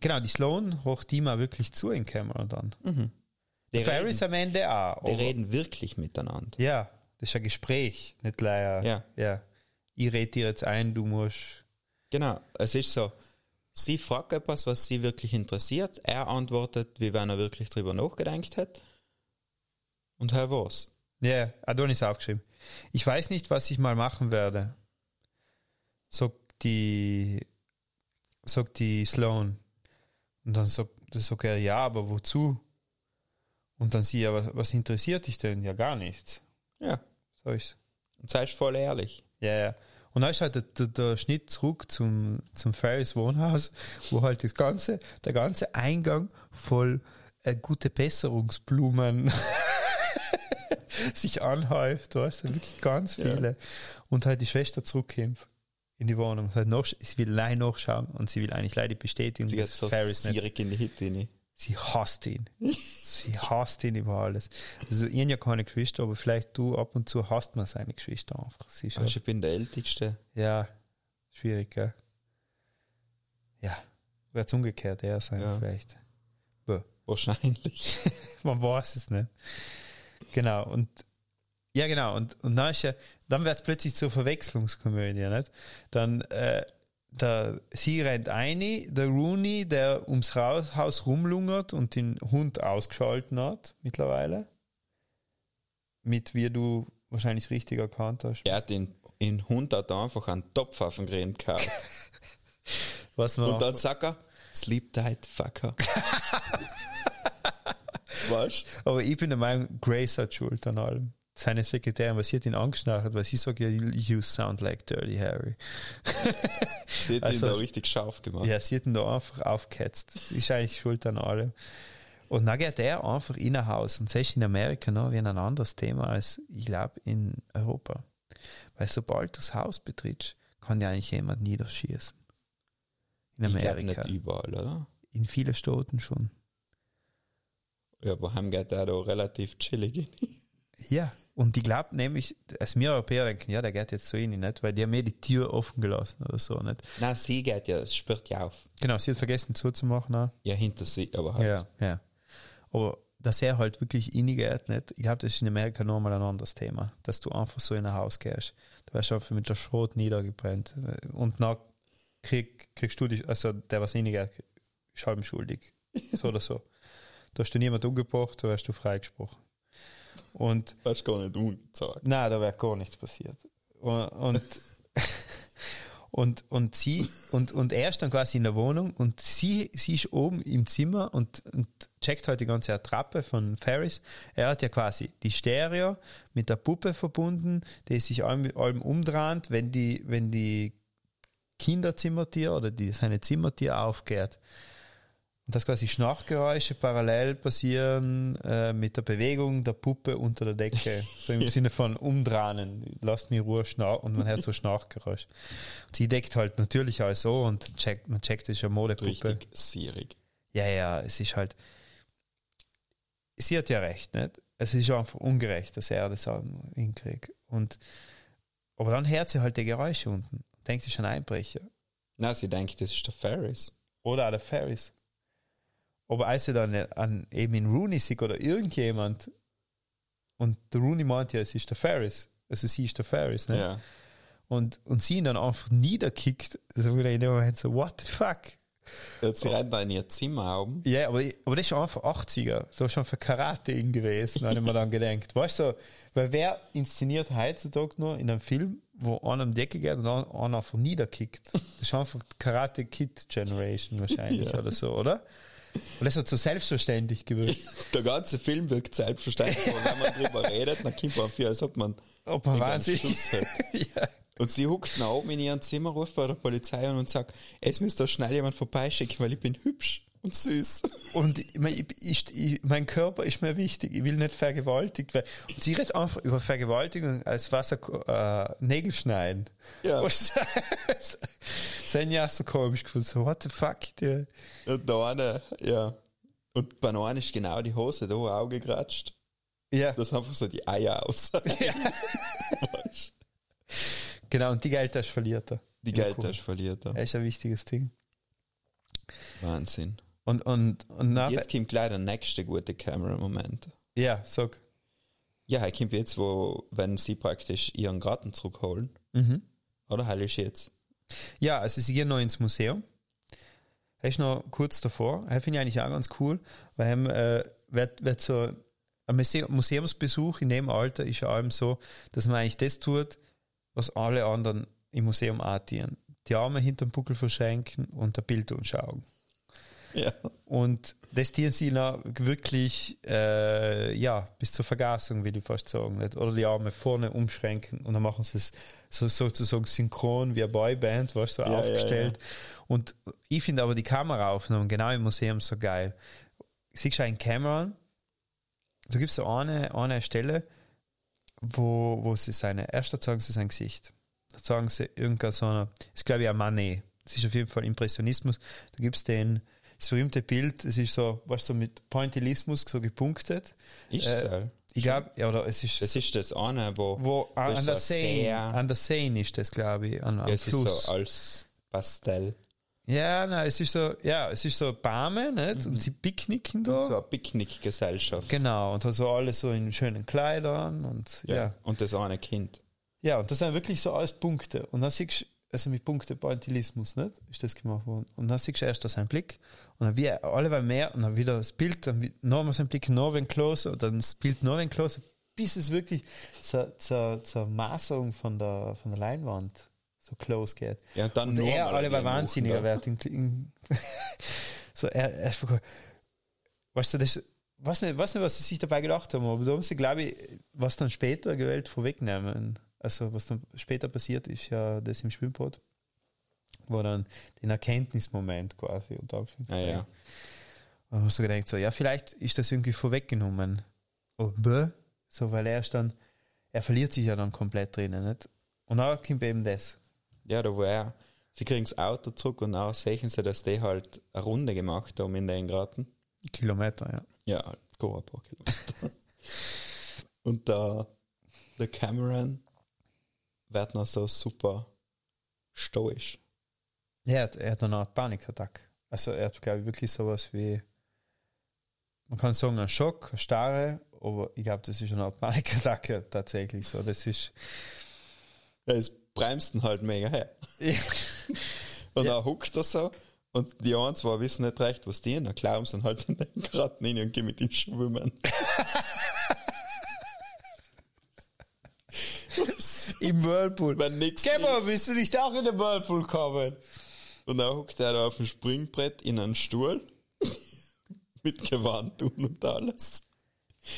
genau, die Sloan hocht ihm auch wirklich zu in Cameron dann. Die, Der Ferris am Ende auch. die reden wirklich miteinander. ja, das ist ein Gespräch, nicht leider. Ja. ja. Ich rede dir jetzt ein, du musst. Genau, es ist so, sie fragt etwas, was sie wirklich interessiert, er antwortet, wie wenn er wirklich drüber nachgedacht hat. Und Herr was? Ja, Adonis aufgeschrieben. Ich weiß nicht, was ich mal machen werde. Sagt die, sagt die Sloan. Und dann sagt, sagt er, ja, aber wozu? Und dann sie, aber was interessiert dich denn? Ja, gar nichts. Ja, So ist und sei voll ehrlich. Ja, ja. Und dann ist halt der, der, der Schnitt zurück zum, zum Ferris Wohnhaus, wo halt das ganze, der ganze Eingang voll äh, gute Besserungsblumen sich anhäuft, weißt du, wirklich ganz viele. Und halt die Schwester zurückkommt in die Wohnung. Halt noch, sie will allein nachschauen und sie will eigentlich leider die Bestätigung, Sie hat dass so Ferris nicht in die Hit rein. Sie hasst ihn. Sie hasst ihn über alles. Also, ich habe ja keine Geschwister, aber vielleicht du ab und zu hasst man seine Geschwister einfach. Sie Weißt, du, ich bin der Älteste. ja, schwierig, gell? Ja, wird es umgekehrt eher sein, Ja. vielleicht. Bäh. Wahrscheinlich. Man weiß es nicht. Genau, und ja, genau, und, und dann, ist ja, dann wird es plötzlich zur Verwechslungskomödie, nicht? Dann, äh, der, sie rennt ein, der Rooney, der ums Haus rumlungert und den Hund ausgeschalten hat, mittlerweile. Mit, wie du wahrscheinlich richtig erkannt hast. er hat den, den Hund hat einfach einen Topf auf den Grind gehauen. Was man Und dann sagt er, sleep tight, fucker. weißt Aber ich bin der Meinung, Grace hat Schuld an allem. Seine Sekretärin, was sie hat ihn angeschnachert, weil sie sagt ja, you sound like Dirty Harry. Sie hat Also ihn da richtig scharf gemacht. Ja, sie hat ihn da einfach aufgehetzt. Ist eigentlich schuld an allem. Und dann geht er einfach in ein Haus und das ist in Amerika noch wie ein anderes Thema als, ich glaube, in Europa. Weil sobald du das Haus betrittst, kann ja eigentlich jemand niederschießen. In ich Amerika. nicht überall, oder? In vielen Staaten schon. Ja, aber heim geht er da relativ chillig hin. Ja, Und ich glaube nämlich, als wir Europäer denken, ja, der geht jetzt so rein, nicht? Weil die haben mir die Tür offen gelassen oder so, nicht? Nein, sie geht ja, es spürt ja auf. Genau, sie hat vergessen zuzumachen. Auch. Ja, hinter sie, aber halt. Ja, ja. Aber dass er halt wirklich reingeht, nicht? Ich glaube, das ist in Amerika nochmal ein anderes Thema, dass du einfach so in ein Haus gehst. Du wirst einfach mit der Schrot niedergebrennt. Und nach krieg, kriegst du dich, also der, was reingeht, ist halb schuldig. So oder so. Da hast du niemand umgebracht, da wirst du freigesprochen. Und Das ist gar nicht ungesagt. Nein, da wäre gar nichts passiert. Und, und, und, und sie, und, und er ist dann quasi in der Wohnung und sie, sie ist oben im Zimmer und, und checkt halt die ganze Attrappe von Ferris. Er hat ja quasi die Stereo mit der Puppe verbunden, die sich allem, allem umdreht, wenn die, wenn die Kinderzimmertür oder die, seine Zimmertür aufgeht. Und dass quasi Schnarchgeräusche parallel passieren äh, mit der Bewegung der Puppe unter der Decke. So im Sinne von umdrehen. Lasst mich in Ruhe schnarchen und man hört so Schnarchgeräusch. Und sie deckt halt natürlich alles so und checkt, man checkt, das ist eine Modepuppe. Richtig sierig. Ja, ja, es ist halt. Sie hat ja recht, nicht? Es ist einfach ungerecht, dass er das hinkriegt. Und, aber dann hört sie halt die Geräusche unten. Denkt sich an Einbrecher. Nein, sie denkt, das ist der Ferris. Oder auch der Ferris. Aber als sie dann an eben in Rooney sieht oder irgendjemand und der Rooney meint ja, es ist der Ferris. Also sie ist der Ferris, ne? Ja. Und, und sie ihn dann einfach niederkickt. Also ich in dem Moment so, what the fuck? Ja, Sie rennt da in ihr Zimmer oben. Ja, aber, aber das ist einfach 80er. Da ist schon für Karate in gewesen, habe ich mir dann gedacht. Weißt du, so, weil wer inszeniert heutzutage nur in einem Film, wo einer um die Decke geht und einer einfach niederkickt? Das ist einfach Karate Kid Generation wahrscheinlich Ja. oder so, oder? Und das hat so selbstverständlich gewirkt. Der ganze Film wirkt selbstverständlich, aber wenn man drüber redet, dann kommt man auf, als ob man. Schuss hat. ja. Und sie huckt nach oben in ihrem Zimmer, ruft bei der Polizei an und sagt, es müsste da schnell jemand vorbeischicken, weil ich bin hübsch und süß. Und ich, mein, ich, ich, mein Körper ist mir wichtig. Ich will nicht vergewaltigt werden. Und sie redet einfach über Vergewaltigung als Wasser, äh, Nägel schneiden. Ja. Was- Das sind ja so komisch. So, what the fuck? Die, Und da eine, ja. Und bei einer ist genau die Hose da Auge geratscht. ja. Das einfach so die Eier aus. Genau, und die Geldtasche verliert er. Die Ja, Geldtasche verliert er. Das ist ein wichtiges Ding. Wahnsinn. Und, und, und nach, Jetzt kommt gleich der nächste gute Camera-Moment. ja, sag. Ja, er kommt jetzt, wo, wenn sie praktisch ihren Garten zurückholen. Mhm. Oder heil ist jetzt? Ja, also sie gehen noch ins Museum. Er ist noch kurz davor. Er finde ich eigentlich auch ganz cool, weil ihm, äh, wird, wird so ein Muse- Museumsbesuch in dem Alter ist ja allem so, dass man eigentlich das tut, was alle anderen im Museum auch tun. Die Arme hinterm Buckel verschränken und ein Bild anschauen. Ja. Und das tun sie noch wirklich, äh, ja, bis zur Vergasung, will ich fast sagen. Nicht? Oder die Arme vorne umschränken und dann machen sie es so, sozusagen synchron wie eine Boyband, weißt du, so Ja, aufgestellt. Und ich finde aber die Kameraaufnahmen genau im Museum so geil. Siehst du einen Cameron, da gibt es so eine, eine Stelle, wo, wo sie seine, erst zeigen sie sein Gesicht. Da sagen sie irgendwas so ist glaube ich ein Manet. Das ist auf jeden Fall Impressionismus. Da gibt es den, das berühmte Bild, es ist so, was so mit Pointillismus so gepunktet. Ist Äh, so? Ich glaube, ja, oder es ist, Das ist das eine, wo, wo an, das an der Seine, an der Seine ist das, glaube ich, an, am ja, es ist Fluss. so als Pastell. ja, nein, es ist so, ja, es ist so Bäume, nicht? Und sie picknicken da. Mhm. So eine Picknickgesellschaft. Genau, und so alle so in schönen Kleidern und ja. ja. Und das eine Kind. und das sind wirklich so alles Punkte. Und dann siehst du, also mit Punkte Pointillismus, nicht? Ist das gemacht worden. Und dann siehst du erst seinen Blick und dann wie alle wollen mehr und dann wieder das Bild, dann nochmal sein Blick noch ein closer und dann das Bild noch ein closer, bis es wirklich zur, zur, zur Maserung von der, von der Leinwand so close geht. Ja, und dann und noch er einen wahnsinniger machen, wird. In, in, so, er, er ist voll- weißt du, das, weiß nicht, weiß nicht, was sie sich dabei gedacht haben, aber da haben sie, glaube ich, was dann später gewählt vorwegnehmen. Also, was dann später passiert ist, ja, das im Schwimmbad, war dann den Erkenntnismoment quasi. Und dann Ah, ja. Und du gedacht, so, ja, vielleicht ist das irgendwie vorweggenommen. Aber, so, weil er ist dann, er verliert sich ja dann komplett drinnen, nicht? Und dann kommt eben das. Ja, da wo er, sie kriegen das Auto zurück und auch sehen sie, dass die halt eine Runde gemacht haben in den Garten. Kilometer, ja. Ja, go ein paar Kilometer. und da der Cameron wird noch so super stoisch. Ja, er hat, er hat eine Art Panikattack. Also er hat, glaube ich, wirklich sowas wie, man kann sagen, ein Schock, eine Starre, aber ich glaube, das ist eine Art Panikattacke tatsächlich so. Das ist, Ja, es bremst ihn halt mega her. Und Ja. dann huckt er so und die einen zwei wissen nicht recht, was die, dann sie ihn halt in den Gratten rein und gehen mit ihm schwimmen. im Whirlpool. Wenn nix Geh mal, willst du nicht auch in den Whirlpool kommen? Und dann huckt er da auf dem Springbrett in einen Stuhl mit Gewand und alles.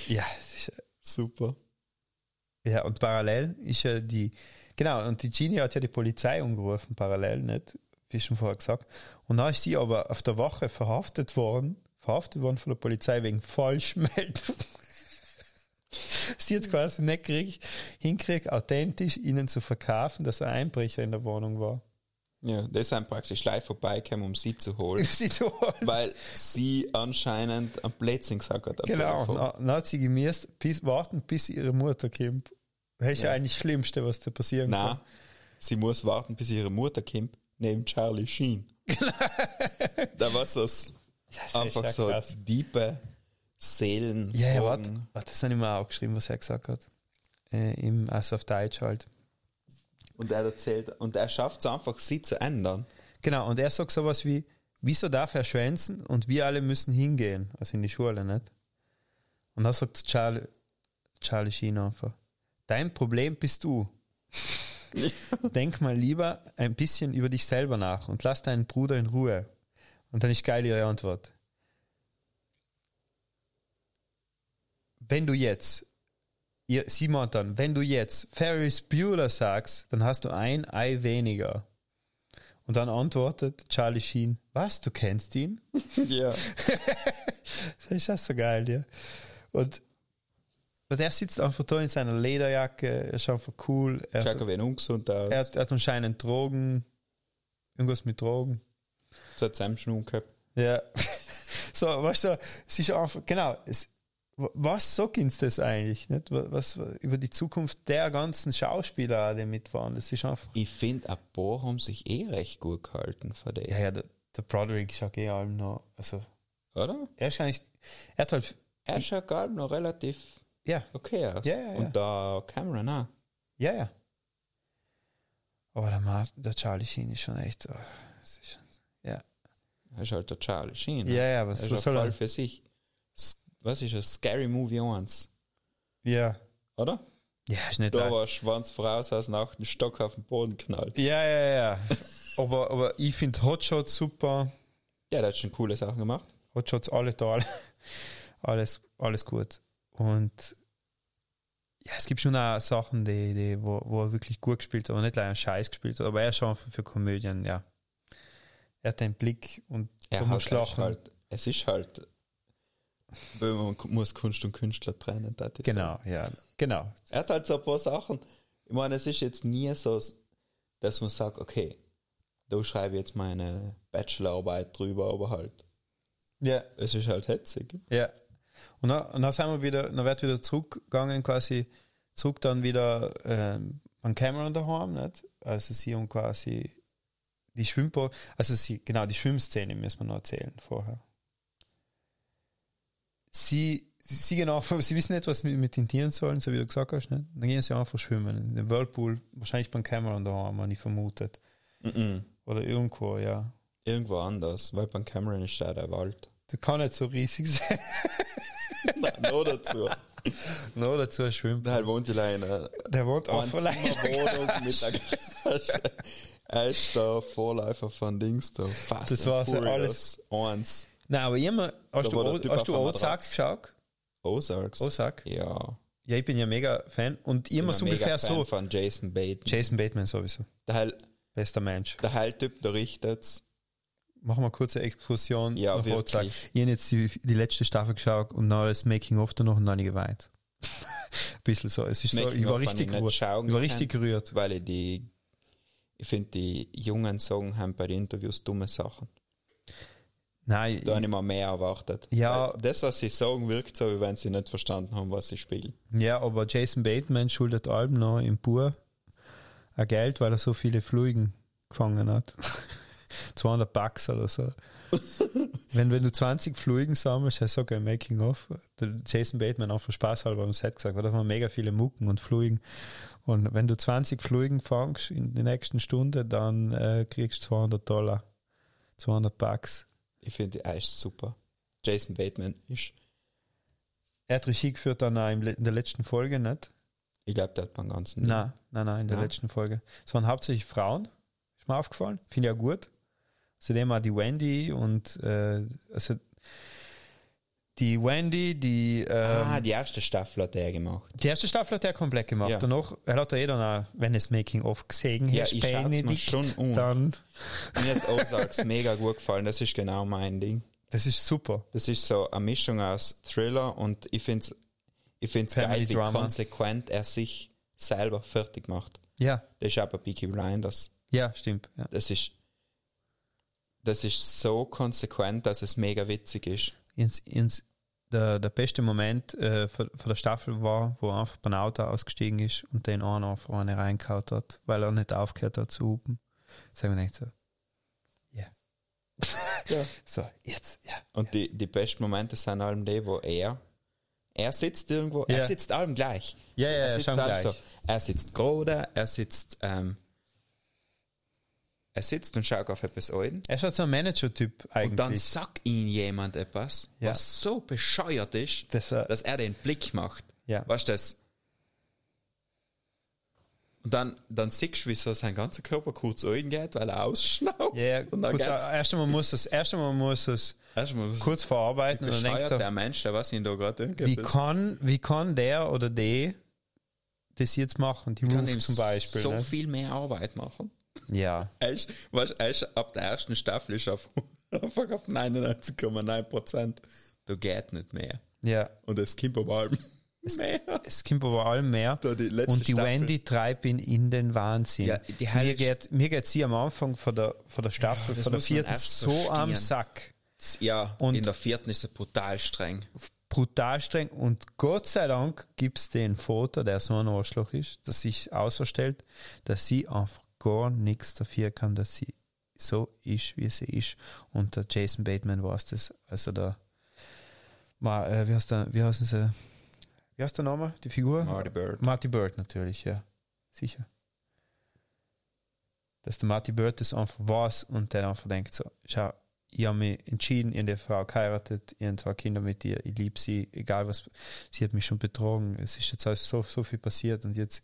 Ja, ist, Super. ja, und parallel ist ja die, genau, und die Genie hat ja die Polizei umgerufen, parallel, nicht? Wie schon vorher gesagt. Und dann ist sie aber auf der Wache verhaftet worden, verhaftet worden von der Polizei wegen Falschmeldung. sie jetzt quasi nicht krieg, hinkriegt, authentisch ihnen zu verkaufen, dass ein Einbrecher in der Wohnung war. Ja, die sind praktisch live vorbeigekommen, um sie zu holen. sie zu holen. weil sie anscheinend am Plätzchen gesagt hat. Genau, na, dann hat sie gemisst, bis, warten, bis ihre Mutter kommt. Das ist ja, eigentlich das Schlimmste, was da passieren Nein, kann. sie muss warten, bis ihre Mutter kommt, neben Charlie Sheen. da war so Das einfach so krass. diepe Seelen. Ja, ja, warte, warte, das habe ich mir auch geschrieben, was er gesagt hat. Äh, Im, also auf Deutsch halt. Und er erzählt, und er schafft es einfach, sie zu ändern. Genau, und er sagt sowas wie, wieso darf er schwänzen und wir alle müssen hingehen, also in die Schule, nicht? Und dann sagt Charlie, Charlie Sheen einfach, dein Problem bist du. Denk mal lieber ein bisschen über dich selber nach und lass deinen Bruder in Ruhe. Und dann ist geil ihre Antwort. Wenn du jetzt, ihr, dann, wenn du jetzt Ferris Bueller sagst, dann hast du ein Ei weniger. Und dann antwortet Charlie Sheen, was, du kennst ihn? ja. Das ist ja so geil, ja. Und, und er sitzt einfach da in seiner Lederjacke, er ist einfach cool. Er Schaut hat, ungesund aus. er, hat, er hat anscheinend Drogen, irgendwas mit Drogen. so hat Sam Schnum gehabt. Ja. So, weißt du, es ist einfach, genau, es, was sagt uns das eigentlich? Nicht? Was, was, über die Zukunft der ganzen Schauspieler, die mitfahren, das ist einfach. Ich finde, ein paar haben sich eh recht gut gehalten von dem. Ja, ja, der, der Broderick schaut eh allem noch, also, Oder? er ist eigentlich, er hat halt, Er schaut gar noch relativ ja, okay aus. Ja, ja, ja. Und da Cameron auch. ja, ja. Aber der, Ma der Charlie Sheen ist schon echt, oh, ist schon, ja. Er ist halt der Charlie Sheen. Ja, ja, was- ist was soll er? Für sich. Was ist ein Scary Movie 1? Ja. Oder? Ja, ist nicht Da leicht. war Schwanz voraus, als nach dem Stock auf den Boden knallt. Ja, ja, ja. aber, aber ich finde Hotshots super. Ja, der hat schon coole Sachen gemacht. Hotshots alle toll. alles, alles gut. Und ja, es gibt schon auch Sachen, die, die, wo, wo er wirklich gut gespielt hat, aber nicht leider Scheiß gespielt hat, aber er ist schon für, für Komödien, ja. Er hat den Blick und Er hat lachen. halt, es ist halt, wenn man muss Kunst und Künstler trennen. das ist Genau, ja, genau. Er hat halt so ein paar Sachen. Ich meine, es ist jetzt nie so, dass man sagt, okay, da schreibe ich jetzt meine Bachelorarbeit drüber, aber halt, Ja, es ist halt hetzig. Ja. Und dann, und dann sind wir wieder, dann wird wieder zurückgegangen, quasi zurück dann wieder ähm, an Cameron daheim, nicht? Also sie haben quasi die Schwimmbad, also sie, genau, die Schwimmszene müssen wir noch erzählen vorher. Sie, sie gehen einfach, sie wissen nicht, was sie mit, mit den Tieren sollen, so wie du gesagt hast, nicht? Dann gehen sie einfach schwimmen. In dem Whirlpool, wahrscheinlich beim Cameron daheim, man nicht vermutet. Oder irgendwo, ja. Irgendwo anders, weil beim Cameron ist da der Wald. Der kann nicht so riesig sein. Nein, noch dazu. Nur dazu ein Schwimmbad. Der wohnt ja in einer Der wohnt auch alleine. Wohnung mit der Garage. Er ist der Vorläufer von Dings da. Fast Das war so alles- Eins. Nein, aber immer, hast Da du, O- hast du Ozark geschaut? Ozarks. Ozark? Ja. Ja, ich bin ja mega Fan und immer so ungefähr mega Fan so. von Jason Bateman. Jason Bateman sowieso. Der Heil, Bester Mensch. der Heiltyp, der richtet's. Machen wir eine kurze Exkursion Ja, nach wirklich. Ozark. Ich habe jetzt die, die letzte Staffel geschaut und dann das Making-of da noch und habe ich geweint. Ein bisschen so. Es ist so, ich war richtig ich nicht gerührt. Ich war können, richtig gerührt. Weil ich die, ich finde, die Jungen sagen haben bei den Interviews dumme Sachen. Nein, Da habe ich mir mehr erwartet. Ja. Weil das, was sie sagen, wirkt so, wie wenn sie nicht verstanden haben, was sie spielen. ja, aber Jason Bateman schuldet Alben noch im Pur ein Geld, weil er so viele Fluigen gefangen hat. 200 Bucks oder so. wenn, wenn du 20 Fluigen sammelst, er sagt ein Making of, Jason Bateman auch für Spaß halber am Set gesagt, weil da waren mega viele Mucken und Fluigen. Und wenn du 20 Fluigen fangst in der nächsten Stunde, dann äh, kriegst du 200 Dollar. 200 Bucks. Ich finde die echt super. Jason Bateman ist, Er hat Regie geführt dann auch in der letzten Folge, nicht? ich glaube, der hat beim ganzen. Nein, nein, nein, in der Ja. letzten Folge. Es waren hauptsächlich Frauen, ist mir aufgefallen. Finde ich auch gut. Außerdem auch die Wendy und äh, also die Wendy, die ähm, Ah, die erste Staffel hat er gemacht. die erste Staffel hat er komplett gemacht. Ja. Danach, er hat ja eh dann auch, wenn es Making-of gesehen Ja, hast, Benedikt, schon an. dann, Mir hat Ozarks mega gut gefallen. Das ist genau mein Ding. das ist super. Das ist so eine Mischung aus Thriller und ich finde es ich find's geil, Family wie Drama. konsequent er sich selber fertig macht. Ja, Das ist bei Peaky Blinders. ja, stimmt. Ja. Das ist, das ist so konsequent, dass es mega witzig ist. Ins, ins, der, der beste Moment äh, von, von der Staffel war, wo er einfach beim Auto ausgestiegen ist und den einen auf eine reingehauen hat, weil er nicht aufgehört hat zu hupen. Sagen wir nicht so. Ja. Ja. So, jetzt, ja. Und die, die besten Momente sind allem die, wo er, er sitzt irgendwo, er Ja. sitzt allem gleich. Ja, ja, er ja, sitzt schon allem gleich. so. Er sitzt gerade, er sitzt, ähm, er sitzt und schaut auf etwas an. Er ist halt so ein Manager-Typ eigentlich. Und dann sagt ihm jemand etwas, Ja. was so bescheuert ist, Das, äh, dass er den Blick macht. Ja. Weißt du das? Und dann, dann siehst du, wie so sein ganzer Körper kurz eingeht, weil er ausschnauft. ja, ja, und dann kurz, erst einmal muss es, erst einmal muss es kurz verarbeiten und dann denkt bescheuert der er, Mensch, der was ihn da gerade wie irgendetwas- kann, wie kann der oder die das jetzt machen? Die ihm zum Beispiel. so ne? viel mehr Arbeit machen. Ja. Ist, weißt, ist ab der ersten Staffel ist auf, einfach auf 99,9 Prozent. Da geht nicht mehr. Ja. Und es kommt aber allem mehr. Es kommt aber allem mehr. Da die letzte und die Staffel. Wendy treibt ihn in den Wahnsinn. Ja, die mir, geht, mir geht sie am Anfang von der, von der Staffel, das von der vierten, so am verstehen. Sack. Ja, Und- in der vierten ist er brutal streng. Brutal streng. Und Gott sei Dank gibt's den Foto, der so ein Arschloch ist, das sich außerstellt, dass sie einfach gar nichts dafür kann, dass sie so ist, wie sie ist. Und der Jason Bateman weiß das. Also der, Ma, äh, wie heißt der, wie heißen sie? Wie heißt der Name? Die Figur? Marty Bird. Marty Bird natürlich, ja. Sicher. Dass der Marty Bird das einfach weiß und der einfach denkt so, schau, ich habe mich entschieden, ich habe die Frau geheiratet, ich habe zwei Kinder mit ihr, ich liebe sie, egal was, sie hat mich schon betrogen, es ist jetzt alles so, so viel passiert und jetzt,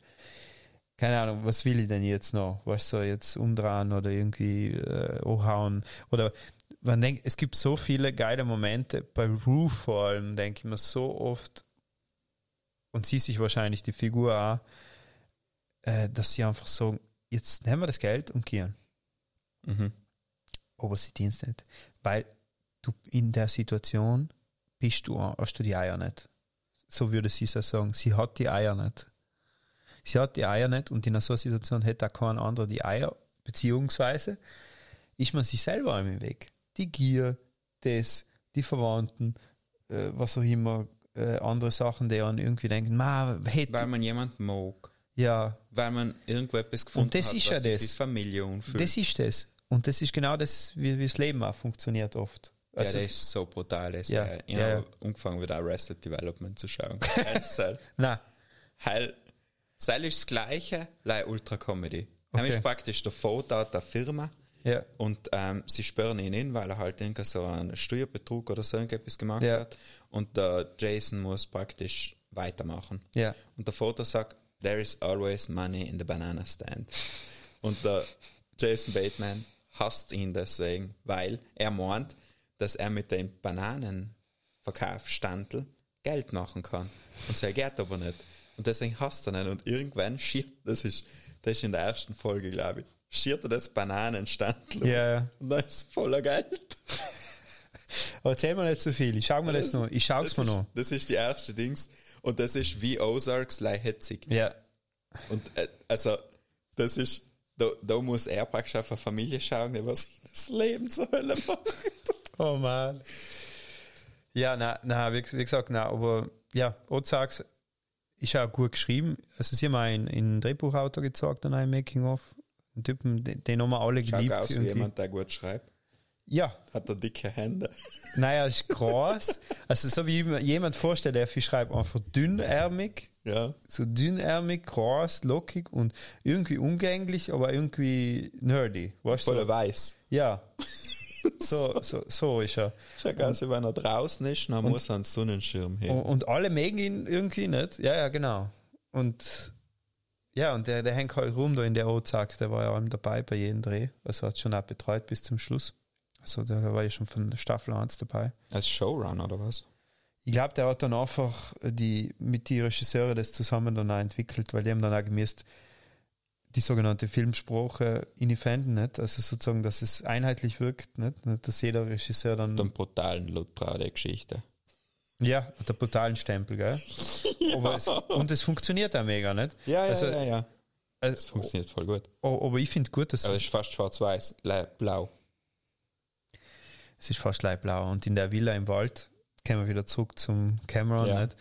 keine Ahnung, was will ich denn jetzt noch? Weißt du, jetzt umdrehen oder irgendwie äh, anhauen oder man denkt, es gibt so viele geile Momente, bei Rue vor allem, denke ich mir so oft, und sie sich wahrscheinlich die Figur auch, äh, dass sie einfach sagen, jetzt nehmen wir das Geld und gehen. Mhm. Aber sie dienst nicht. Weil du in der Situation bist du, hast du die Eier nicht. So würde sie es sagen. Sie hat die Eier nicht. Sie hat die Eier nicht und in so einer Situation hätte auch kein anderer die Eier, beziehungsweise ist man sich selber im Weg. Die Gier, das, die Verwandten, äh, was auch immer, äh, andere Sachen, die an irgendwie denken, ma, hätte, Weil man jemanden mag. ja, Weil man irgendwo etwas gefunden Und das hat, ist ja das. wie Familie anfühlt. das ist das. Und das ist genau das, wie, wie das Leben auch funktioniert oft. ja, Also, das ist so brutal. Das Ja, ja, ich ja, habe angefangen wieder Arrested Development zu schauen. Nein, Heil, Seil ist das Gleiche, like Ultra Comedy. Okay. Okay. ist praktisch der Vater der Firma ja, und ähm, sie sperren ihn in, weil er halt irgendwie so einen Steuerbetrug oder so irgendetwas gemacht Ja. hat. Und der Jason muss praktisch weitermachen. ja, Und der Vater sagt, there is always money in the banana stand. Und der Jason Bateman hasst ihn deswegen, weil er meint, dass er mit dem Bananenverkaufsstandel Geld machen kann. Und so geht aber nicht. Und deswegen hasst er ihn. Und irgendwann schiert, das ist, das ist in der ersten Folge, glaube ich, schiert er das Bananenstandel. Ja, ja. Und dann ist voller Geld. Aber erzähl mir nicht zu viel. Ich schau mir das, noch. Ich schau's das mir ist, noch. Das ist die erste Dings. Und das ist wie Ozarks like hetzig. Ja, Und äh, also, das ist, da, da muss er praktisch auf eine Familie schauen, die was das Leben zur Hölle macht. Oh Mann. Ja, na, na, wie, wie gesagt, na, aber ja, Ozarks ist auch gut geschrieben. Also sie haben auch einen, Drehbuchautor gezeigt an einem Making-of. Einen Typen, den, den haben wir alle Schaut geliebt. aus wie irgendwie. jemand, der gut schreibt. Ja, Hat er dicke Hände. naja, ist groß. also so wie jemand vorstellt, der viel schreibt, einfach dünnärmig, Ja. so dünnärmig, groß, lockig und irgendwie umgänglich, aber irgendwie nerdy. Weißt? Voller So? Weiß. Ja. So, so, so ist er. Schaut aus, wenn er draußen ist, dann muss er einen Sonnenschirm Und, heben. und alle mögen ihn irgendwie nicht. Ja, ja, genau. Und ja, und der, der hängt halt rum da in der Ozark, der war ja allem dabei bei jedem Dreh. Also hat schon auch betreut bis zum Schluss. Also der, war ja schon von Staffel 1 dabei. Als Showrunner oder was? Ich glaube, der hat dann einfach die, mit die Regisseure das zusammen dann auch entwickelt, weil die haben dann auch gemäß die sogenannte Filmsprache inifenden, nicht? Also sozusagen, dass es einheitlich wirkt, nicht? Dass jeder Regisseur dann, Den brutalen Luther der Geschichte. ja, mit der brutalen Stempel, gell? Aber es, und es funktioniert auch mega, nicht? Ja, ja, also, ja, ja. Das Also, funktioniert voll gut. oh, aber ich finde gut, dass Aber es, es ist fast schwarz-weiß, blau. es ist fast leiblau. Und in der Villa im Wald, kommen wir wieder zurück zum Cameron, Ja. nicht?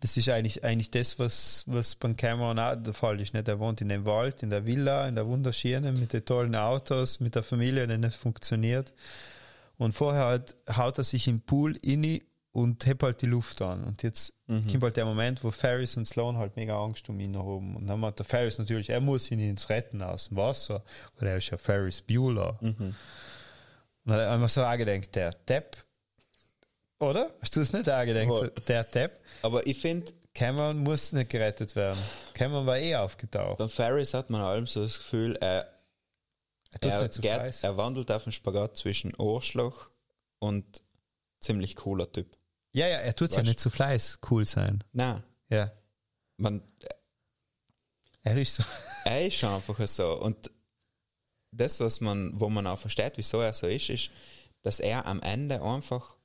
Das ist eigentlich, eigentlich das, was, was beim Cameron auch der Fall ist, nicht? Er wohnt in dem Wald, in der Villa, in der wunderschönen, mit den tollen Autos, mit der Familie, die nicht funktioniert. Und vorher halt haut er sich im Pool inni und hebt halt die Luft an. Und jetzt kommt halt der Moment, wo Ferris und Sloan halt mega Angst um ihn haben. Und dann hat der Ferris natürlich, er muss ihn ins retten aus dem Wasser, weil er ist ja Ferris Bueller. Und dann hat er einmal so angedenkt, der Depp, oder? Hast du es nicht angedenkt? Voll. Der Depp. Aber ich finde, Cameron muss nicht gerettet werden. Cameron war eh aufgetaucht. beim Ferris hat man allem so das Gefühl, er, Er geht, er wandelt auf den Spagat zwischen Arschloch und ziemlich cooler Typ. Ja, ja, er tut ja Weißt- nicht zu Fleiß cool sein. Nein, Ja. man, Er ist so. er ist schon einfach so. Und das, was man, wo man auch versteht, wieso er so ist, ist, dass er am Ende einfach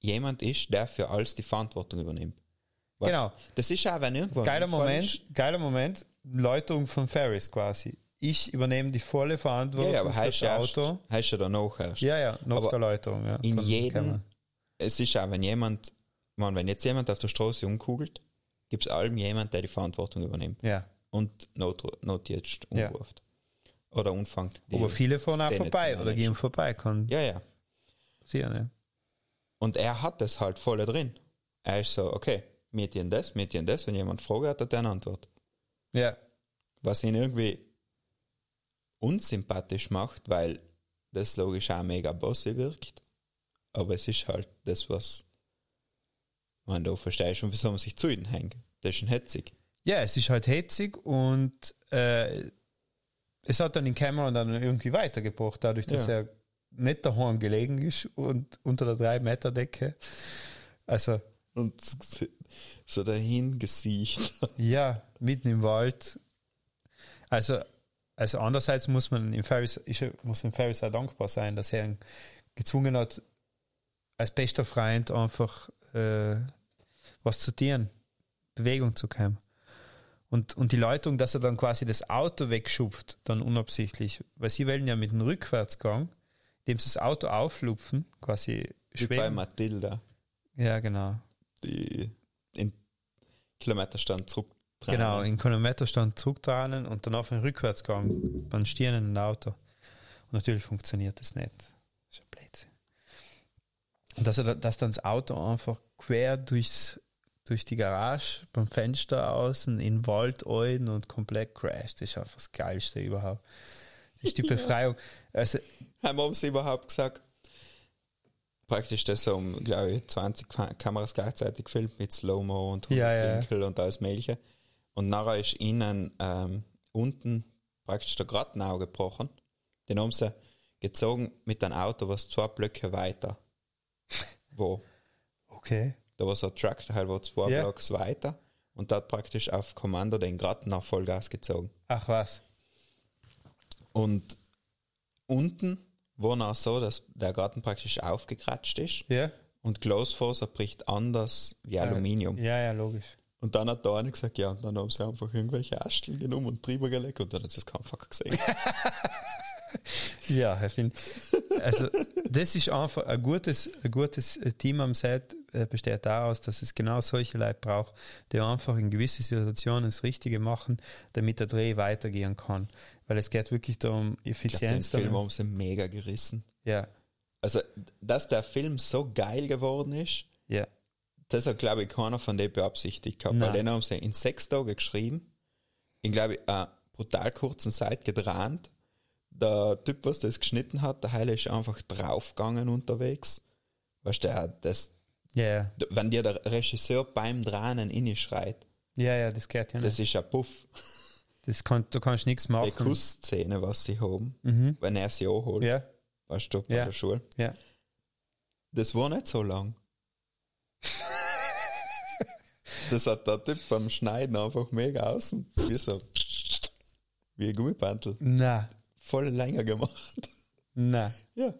jemand ist, der für alles die Verantwortung übernimmt. Weißt? Genau. Das ist auch, wenn irgendwo Geiler Moment, geiler Moment, Läuterung von Ferris quasi. Ich übernehme die volle Ja, Verantwortung ja, aber für das ja erst, Auto. heißt ja danach erst. Ja, ja, nach Aber der Läuterung. Ja, in jedem, es ist auch, wenn jemand, man, wenn jetzt jemand auf der Straße umkugelt, gibt es allem jemand, der die Verantwortung übernimmt Ja. und Not, Notdienst Ja. umruft. Oder umfängt. die Aber viele fahren auch vorbei oder gehen vorbei, kann Ja, ja. sehen, ne? Und er hat das halt voll drin. Er ist so, okay, dienen das, dienen das. Wenn jemand Frage hat, hat er eine Antwort. Ja. Was ihn irgendwie unsympathisch macht, weil das logisch auch mega bossy wirkt. Aber es ist halt das, was man da versteht schon, wieso man sich zu ihnen hängt. Das ist schon hetzig. Ja, es ist halt hetzig und äh, es hat dann in Cameron dann irgendwie weitergebracht, dadurch, dass Ja. er nicht daheim gelegen ist und unter der 3-Meter-Decke. Also, Und so dahin gesiegt. ja, mitten im Wald. Also, also andererseits muss man im Ferris, ist, er- muss dem Ferris auch dankbar sein, dass er ihn gezwungen hat, als bester Freund einfach äh, was zu tun, Bewegung zu kommen. Und, und die Läutung, dass er dann quasi das Auto wegschupft, dann unabsichtlich, weil sie wollen ja mit dem Rückwärtsgang, indem sie das Auto auflupfen, quasi Wie bei. Matilda, Ja, genau. die in Kilometerstand zurück. Genau, in Kilometerstand zurückdrehen und dann auf den Rückwärtsgang beim stehenden Auto. Und natürlich funktioniert das nicht. Das ist ja Blödsinn. Und dass, er, da- dass dann das Auto einfach quer durchs, durch die Garage, beim Fenster außen, in den Wald ein und komplett crasht, das ist einfach das Geilste überhaupt. Das ist die Befreiung. Also, Haben sie überhaupt gesagt? Praktisch das um, glaube ich, 20 Ka- Kameras gleichzeitig gefilmt mit Slow-Mo und Ja, ja. Winkel und alles Mögliche. Und nachher ist ihnen ähm, unten praktisch der Grattenau gebrochen. Den haben sie gezogen mit einem Auto, was zwei Blöcke weiter. Wo? okay. Da war so ein Truck-Teil, wo zwei Ja. Blocks weiter. Und da hat praktisch auf Kommando den Grattenau Vollgas gezogen. Ach was. Und unten war noch so, dass der Garten praktisch aufgekratscht ist Ja? und Glasfaser bricht anders wie Aluminium. Ja, ja, logisch. Und dann hat da einer gesagt, ja, und dann haben sie einfach irgendwelche Asteln genommen und drüber gelegt und dann hat sie es Fuck gesehen. Ja, ich finde, also das ist einfach ein gutes, ein gutes Team am Set besteht daraus, dass es genau solche Leute braucht, die einfach in gewissen Situationen das Richtige machen, damit der Dreh weitergehen kann. Weil es geht wirklich darum, Ich glaub, den Effizienz. Film haben sie mega gerissen. ja, Also, dass der Film so geil geworden ist, ja, das hat, glaube ich, keiner von denen beabsichtigt gehabt. Nein. Weil den haben sie in sechs Tagen geschrieben, in, glaube ich, einer brutal kurzen Zeit gedreht. Der Typ, was das geschnitten hat, der Heile ist einfach draufgegangen unterwegs. Weißt du, der, das, ja, ja, wenn dir der Regisseur beim Drahnen inne schreit, ja, ja, das geht ja nicht. das ist ein Puff. Das kann, du kannst nichts Die machen. Kussszene, was sie haben, wenn er sie anholt, Mhm. Ja, weißt du, bei Ja. der Schule, ja. das war nicht so lang. das hat der Typ beim Schneiden einfach mega außen, wie so, wie ein Gummibandel, Na, voll länger gemacht. na. Ja.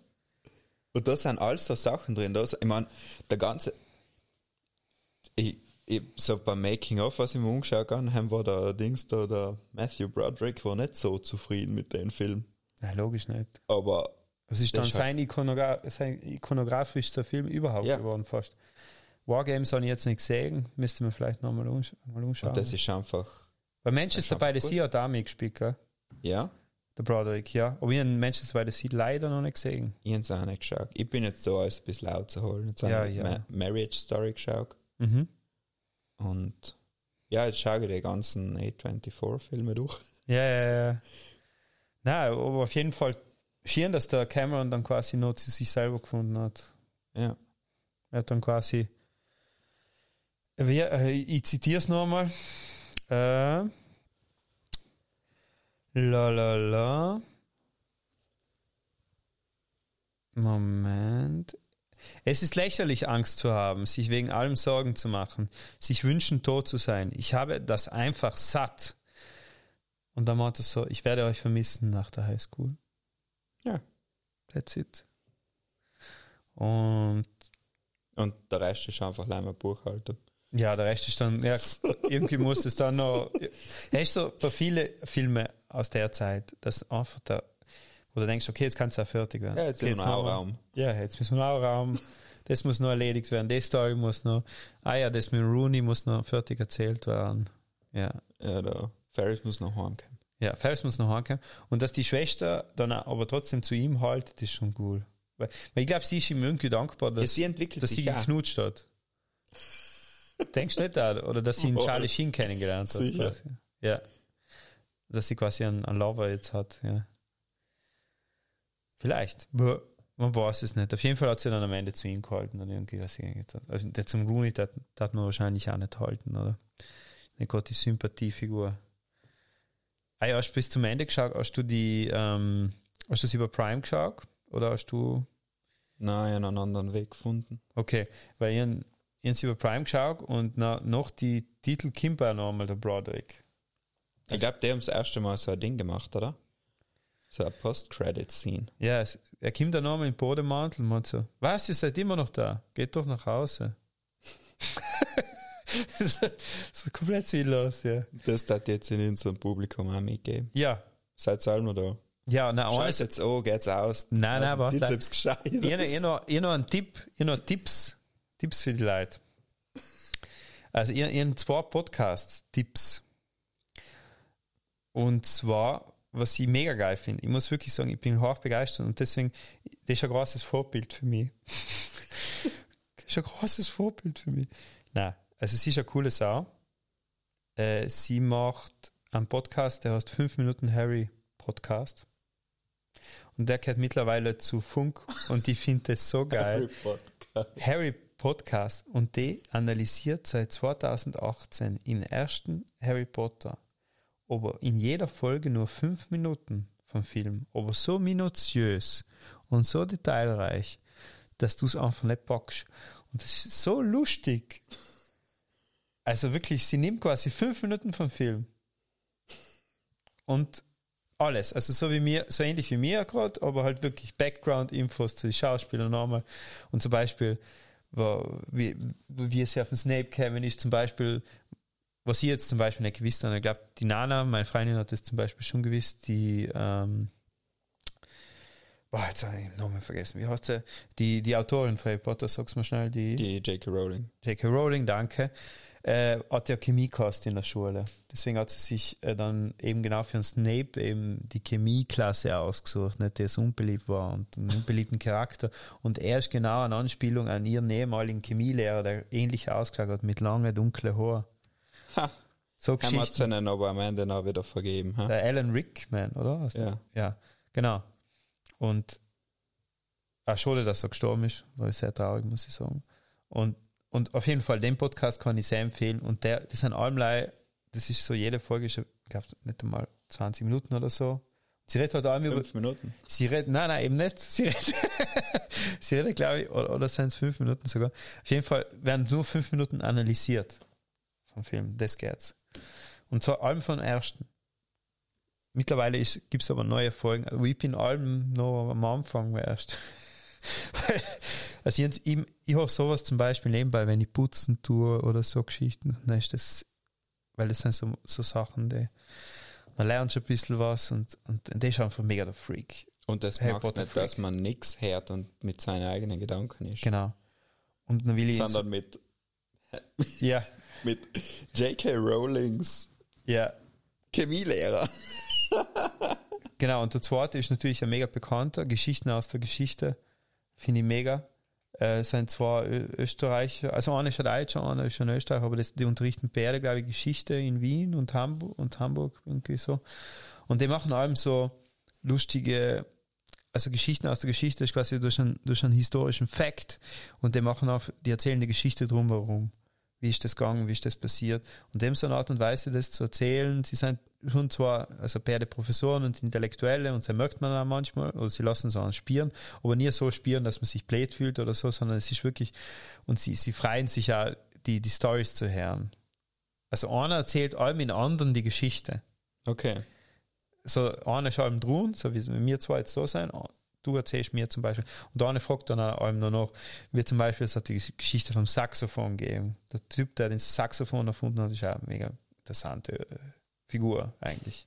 Und da sind all so Sachen drin. Da ist, ich meine, der ganze. Ich, ich, so beim Making-of, was ich mir umgeschaut habe, haben war der Dings da, der Matthew Broderick, war nicht so zufrieden mit dem Film. Na, logisch nicht. Aber Es ist Das dann ist sein, Ikonogra sein ikonografischster Film überhaupt Ja. geworden fast. Wargames habe ich jetzt nicht gesehen, müsste man vielleicht nochmal umsch mal umschauen. das ist einfach, Bei Manchester das ist the einfach Sea hat auch mitgespielt, gell? ja, Der Broderick, ja. Aber ich habe Manchester by the Sea leider noch nicht gesehen. ich habe es auch nicht geschaut. Ich bin jetzt so, als ein bisschen laut zu holen. Jetzt Ja, ja. Ma Marriage Story geschaut. Mhm. Und ja, jetzt schaue ich die ganzen A24-Filme durch. Ja, ja, ja. Nein, aber auf jeden Fall schön, dass der Cameron dann quasi noch zu sich selber gefunden hat. Ja. Er hat dann quasi, äh, ich zitiere es nochmal. Äh, la la la. Moment. Es ist lächerlich, Angst zu haben, sich wegen allem Sorgen zu machen, sich wünschen, tot zu sein. Ich habe das einfach satt. Und dann meinte er so, ich werde euch vermissen nach der Highschool. Ja. That's it. Und Und der Rest ist einfach leider Buchhaltung. Ja, der Rest ist dann, ja, irgendwie muss es dann noch. Ja, ist so bei vielen Filmen aus der Zeit, dass einfach da, wo du denkst, okay, jetzt kann es auch fertig werden. Ja, jetzt okay, ist noch Raum. Ja, jetzt müssen wir noch Raum. Das muss noch erledigt werden. Das Story muss noch. Ah ja, das mit Rooney muss noch fertig erzählt werden. Ja. Ja, der Ferris muss noch heimkommen. Ja, Ferris muss noch heimkommen. Und dass die Schwester dann aber trotzdem zu ihm haltet, ist schon cool. Weil, weil ich glaube, sie ist ihm irgendwie dankbar, dass, Ja, sie entwickelt dass sich sie geknutscht hat. Denkst du nicht da? Oder dass sie ihn Voll. Charlie Sheen kennengelernt hat. Sicher. Quasi. Ja. Dass sie quasi einen, einen Lover jetzt hat, ja. Vielleicht. Man weiß es nicht. Auf jeden Fall hat sie dann am Ende zu ihm gehalten. Dann irgendwie, was hat. Also der zum Rooney, das hat man wahrscheinlich auch nicht halten, oder? Nicht gerade die Sympathiefigur. Ah ja, hast du bis zum Ende geschaut? Hast du die, ähm, hast du sie über Prime geschaut? Oder hast du Nein, einen anderen Weg gefunden. Okay, weil ich, habe über Prime geschaut und noch die Titel Kimber nochmal der Broderick. Ich glaube, die haben das erste Mal so ein Ding gemacht, oder? So ein Post-Credit-Scene. Ja, es, er kommt dann nochmal in den Bodenmantel und so, was, ihr seid immer noch da? Geht doch nach Hause. so, so komplett sinnlos, ja. Das hat jetzt in unserem Publikum auch mitgegeben. Ja, Seid ihr alle noch da? ja, na, eines, jetzt an, geht's aus. Nein, nein, warte. Bizeps gescheit. ich habe ich hab noch, hab noch einen Tipp, hab noch Tipps, Tipps für die Leute. Also, ich habe zwei Podcasts-Tipps. Und zwar, was ich mega geil finde, ich muss wirklich sagen, ich bin hoch begeistert und deswegen, das ist ein großes Vorbild für mich. das ist ein großes Vorbild für mich. Nein, also sie ist eine coole Sau. Äh, sie macht einen Podcast, der heißt 5 Minuten Harry Podcast. Und der gehört mittlerweile zu Funk und ich finde das so geil. Harry Podcast und die analysiert seit 2018 im ersten Harry Potter, aber in jeder Folge nur fünf Minuten vom Film, aber so minutiös und so detailreich, dass du es einfach nicht packst. Und das ist so lustig. Also wirklich, sie nimmt quasi fünf Minuten vom Film und alles, also so wie mir, so ähnlich wie mir gerade, aber halt wirklich Background-Infos zu den Schauspielern nochmal. Und zum Beispiel, wie, wie es auf den Snape kämen, ist zum Beispiel, was ich jetzt zum Beispiel nicht gewusst habe, ich glaube, die Nana, meine Freundin hat das zum Beispiel schon gewusst, die, ähm, boah, jetzt habe ich den Namen vergessen. Wie heißt sie? Die, die Autorin von Harry Potter, sag's mal schnell, die, Die J.K. Rowling. J.K. Rowling, danke, äh, hat ja Chemie gehasst in der Schule. Deswegen hat sie sich äh, dann eben genau für den Snape eben die Chemieklasse ausgesucht, nicht, der so unbeliebt war und einen unbeliebten Charakter. Und er ist genau eine Anspielung an ihren ehemaligen Chemielehrer, der ähnlich ausgeschaut hat, mit lange, dunkle Haar. Ha. So Geschichten. ihnen aber am Ende noch wieder vergeben. Ha? Der Alan Rickman, oder? Der? Ja. Ja, genau. Und auch schade, dass er gestorben ist, war ich sehr traurig, muss ich sagen. Und, und auf jeden Fall, den Podcast kann ich sehr empfehlen. Und der, das sind allem, das ist so, jede Folge ist, ich glaube, nicht einmal 20 Minuten oder so. Sie redet halt allem über, Fünf Minuten. Sie redet, nein, nein, eben nicht. Sie redet, sie redet glaube ich, oder, oder sind es fünf Minuten sogar. Auf jeden Fall werden nur fünf Minuten analysiert vom Film. Das geht's. Und zwar allem von ersten. Mittlerweile gibt es aber neue Folgen. Also ich bin allem noch am Anfang erst. Weil, also ich, ich, ich höre sowas zum Beispiel nebenbei, wenn ich putzen tue oder so Geschichten. Dann ist das, weil das sind so, so Sachen, die man lernt schon ein bisschen was und, und das ist einfach mega der Freak. Und das Harry macht Potter nicht, Freak. dass man nichts hört und mit seinen eigenen Gedanken ist. Genau. Und dann will ich Sondern mit, ja, mit J.K. Rowlings ja, Chemielehrer. genau. Und der zweite ist natürlich ein mega bekannter, Geschichten aus der Geschichte. Finde ich mega. Äh, es sind Ö Österreicher, also einer ist ein Deutscher, einer ist ein Österreicher, aber das, die unterrichten beide, glaube ich, Geschichte in Wien und Hamburg und Hamburg irgendwie so. Und die machen allem so lustige, also Geschichten aus der Geschichte, ist quasi durch einen, durch einen historischen Fact. Und die machen auch, die erzählen die Geschichte drumherum. Wie ist das gegangen, wie ist das passiert? Und dem so eine Art und Weise, das zu erzählen, sie sind schon zwar, also beide Professoren und Intellektuelle und sie merkt man auch manchmal, oder sie lassen so einen spielen, aber nie so spielen, dass man sich blöd fühlt oder so, sondern es ist wirklich, und sie, sie freuen sich auch, die, die Stories zu hören. Also einer erzählt allem in anderen die Geschichte Okay. so einer ist allem dran, so wie wir zwei jetzt da sein, du erzählst mir zum Beispiel, und einer fragt dann auch allem nur noch, wie zum Beispiel, es hat die Geschichte vom Saxophon gegeben. Der Typ, der den Saxophon erfunden hat, ist auch eine mega interessante äh, Figur eigentlich.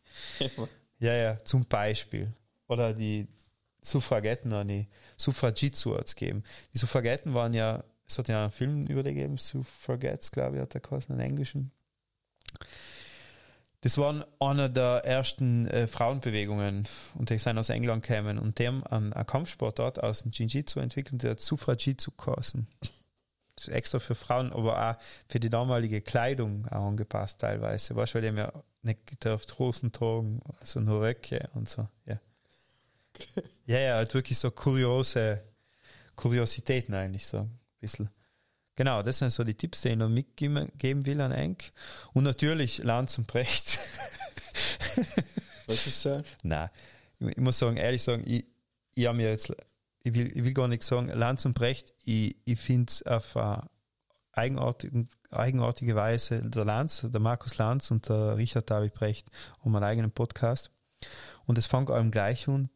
Ja, ja, zum Beispiel. Oder die Suffragetten, an die Suffragitsu hat es gegeben. Die Suffragetten waren ja, es hat ja einen Film über die gegeben, Suffragettes, glaube ich, hat der geheißen, einen englischen. Das waren einer der ersten äh, Frauenbewegungen und die sind aus England gekommen und die haben einen, Kampfsportart aus dem Jiu-Jitsu entwickelt, der hat Suffragitsu geheißen. Extra für Frauen, aber auch für die damalige Kleidung auch angepasst teilweise. Weißt du, weil die haben ja nicht gedurft Hosen tragen, also nur Röcke und so, ja. Ja, ja, halt wirklich so kuriose Kuriositäten eigentlich so ein bisschen. Genau, das sind so die Tipps, die ich noch mitgeben geben will an Enk. Und natürlich Lanz und Brecht. Was ist das? Nein, ich, ich muss sagen, ehrlich sagen, ich, ich habe mir jetzt, ich will, ich will gar nicht sagen, Lanz und Brecht, ich, ich finde es auf eine eigenartige, Weise, der Lanz, der Markus Lanz und der Richard David Brecht haben einen eigenen Podcast. Und es fängt allem gleich an.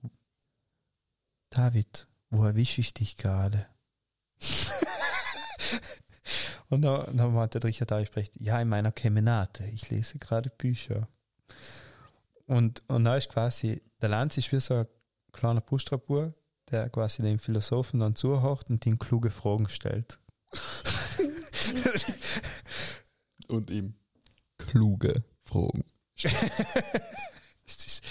David, wo erwische ich dich gerade? Und dann, dann meinte der Richard David Brecht, ja, in meiner Kemenate, ich lese gerade Bücher. Und, und da ist quasi, der Lanz ist wie so ein kleiner Buchstabur, der quasi dem Philosophen dann zuhört und ihm kluge Fragen stellt. Und ihm kluge Fragen. es, ist,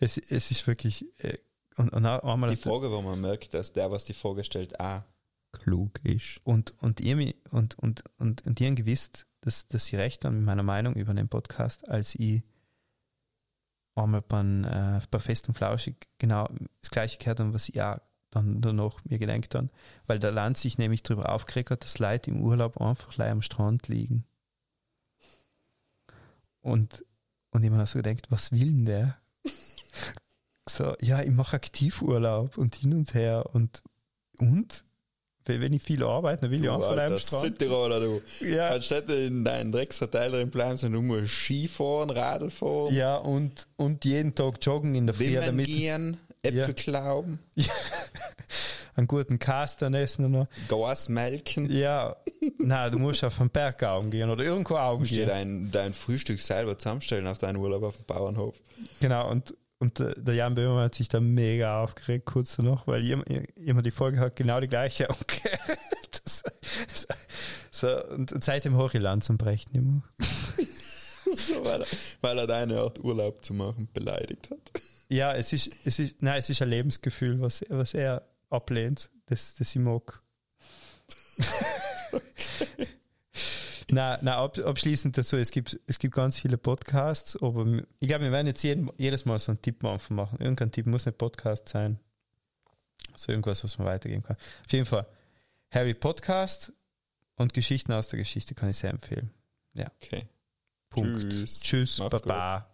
es, es ist wirklich, äh, und, und einmal Die Frage, wo man merkt, dass der, was die Frage stellt, auch klug ist. und, und, ihr, und, und, und, und die haben gewusst, dass, dass sie recht haben mit meiner Meinung über den Podcast, als ich einmal beim, äh, bei Fest und Flauschig genau das gleiche gehört habe, was ich auch dann danach mir gedenkt habe, weil der Land sich nämlich darüber aufgeregt hat, dass Leute im Urlaub einfach leer am Strand liegen. Und, und ich mir so gedacht, was will denn der? so, ja, ich mache Aktivurlaub und hin und her und, und? Wenn ich viel arbeite, dann will ich einfach am Alter, Strand. Südtiroler, du. Ja. Anstatt in deinem Dreckshotel drin bleiben, sondern du musst Ski fahren, Radl fahren, Ja, und, und jeden Tag joggen in der Früh, damit gehen, Äpfel Ja. klauben, einen guten Kasten essen noch. Gas melken. Ja, na, du musst auf den Berg Augen gehen oder irgendwo Augen Du musst dir gehen. dein, dein Frühstück selber zusammenstellen auf deinen Urlaub auf dem Bauernhof. Genau, und, und der, Jan Böhmer hat sich da mega aufgeregt, kurz danach, weil immer die Folge hat genau die gleiche angehört. Das, so, so, und, und seitdem höre ich Land zum Brechen immer. so, weil, er, weil er deine Art Urlaub zu machen beleidigt hat. Ja, es ist, es ist, nein, es ist ein Lebensgefühl, was, was er ablehnt, das, das ich mag. Na, na ab, abschließend dazu, es gibt, es gibt ganz viele Podcasts, aber ich glaube, wir werden jetzt jeden, jedes Mal so einen Tipp am Anfang machen. Irgendein Tipp muss nicht Podcast sein. So irgendwas, was man weitergeben kann. Auf jeden Fall, Harry Podcast und Geschichten aus der Geschichte kann ich sehr empfehlen. Ja. Okay. Punkt. Tschüss. Tschüss, Baba.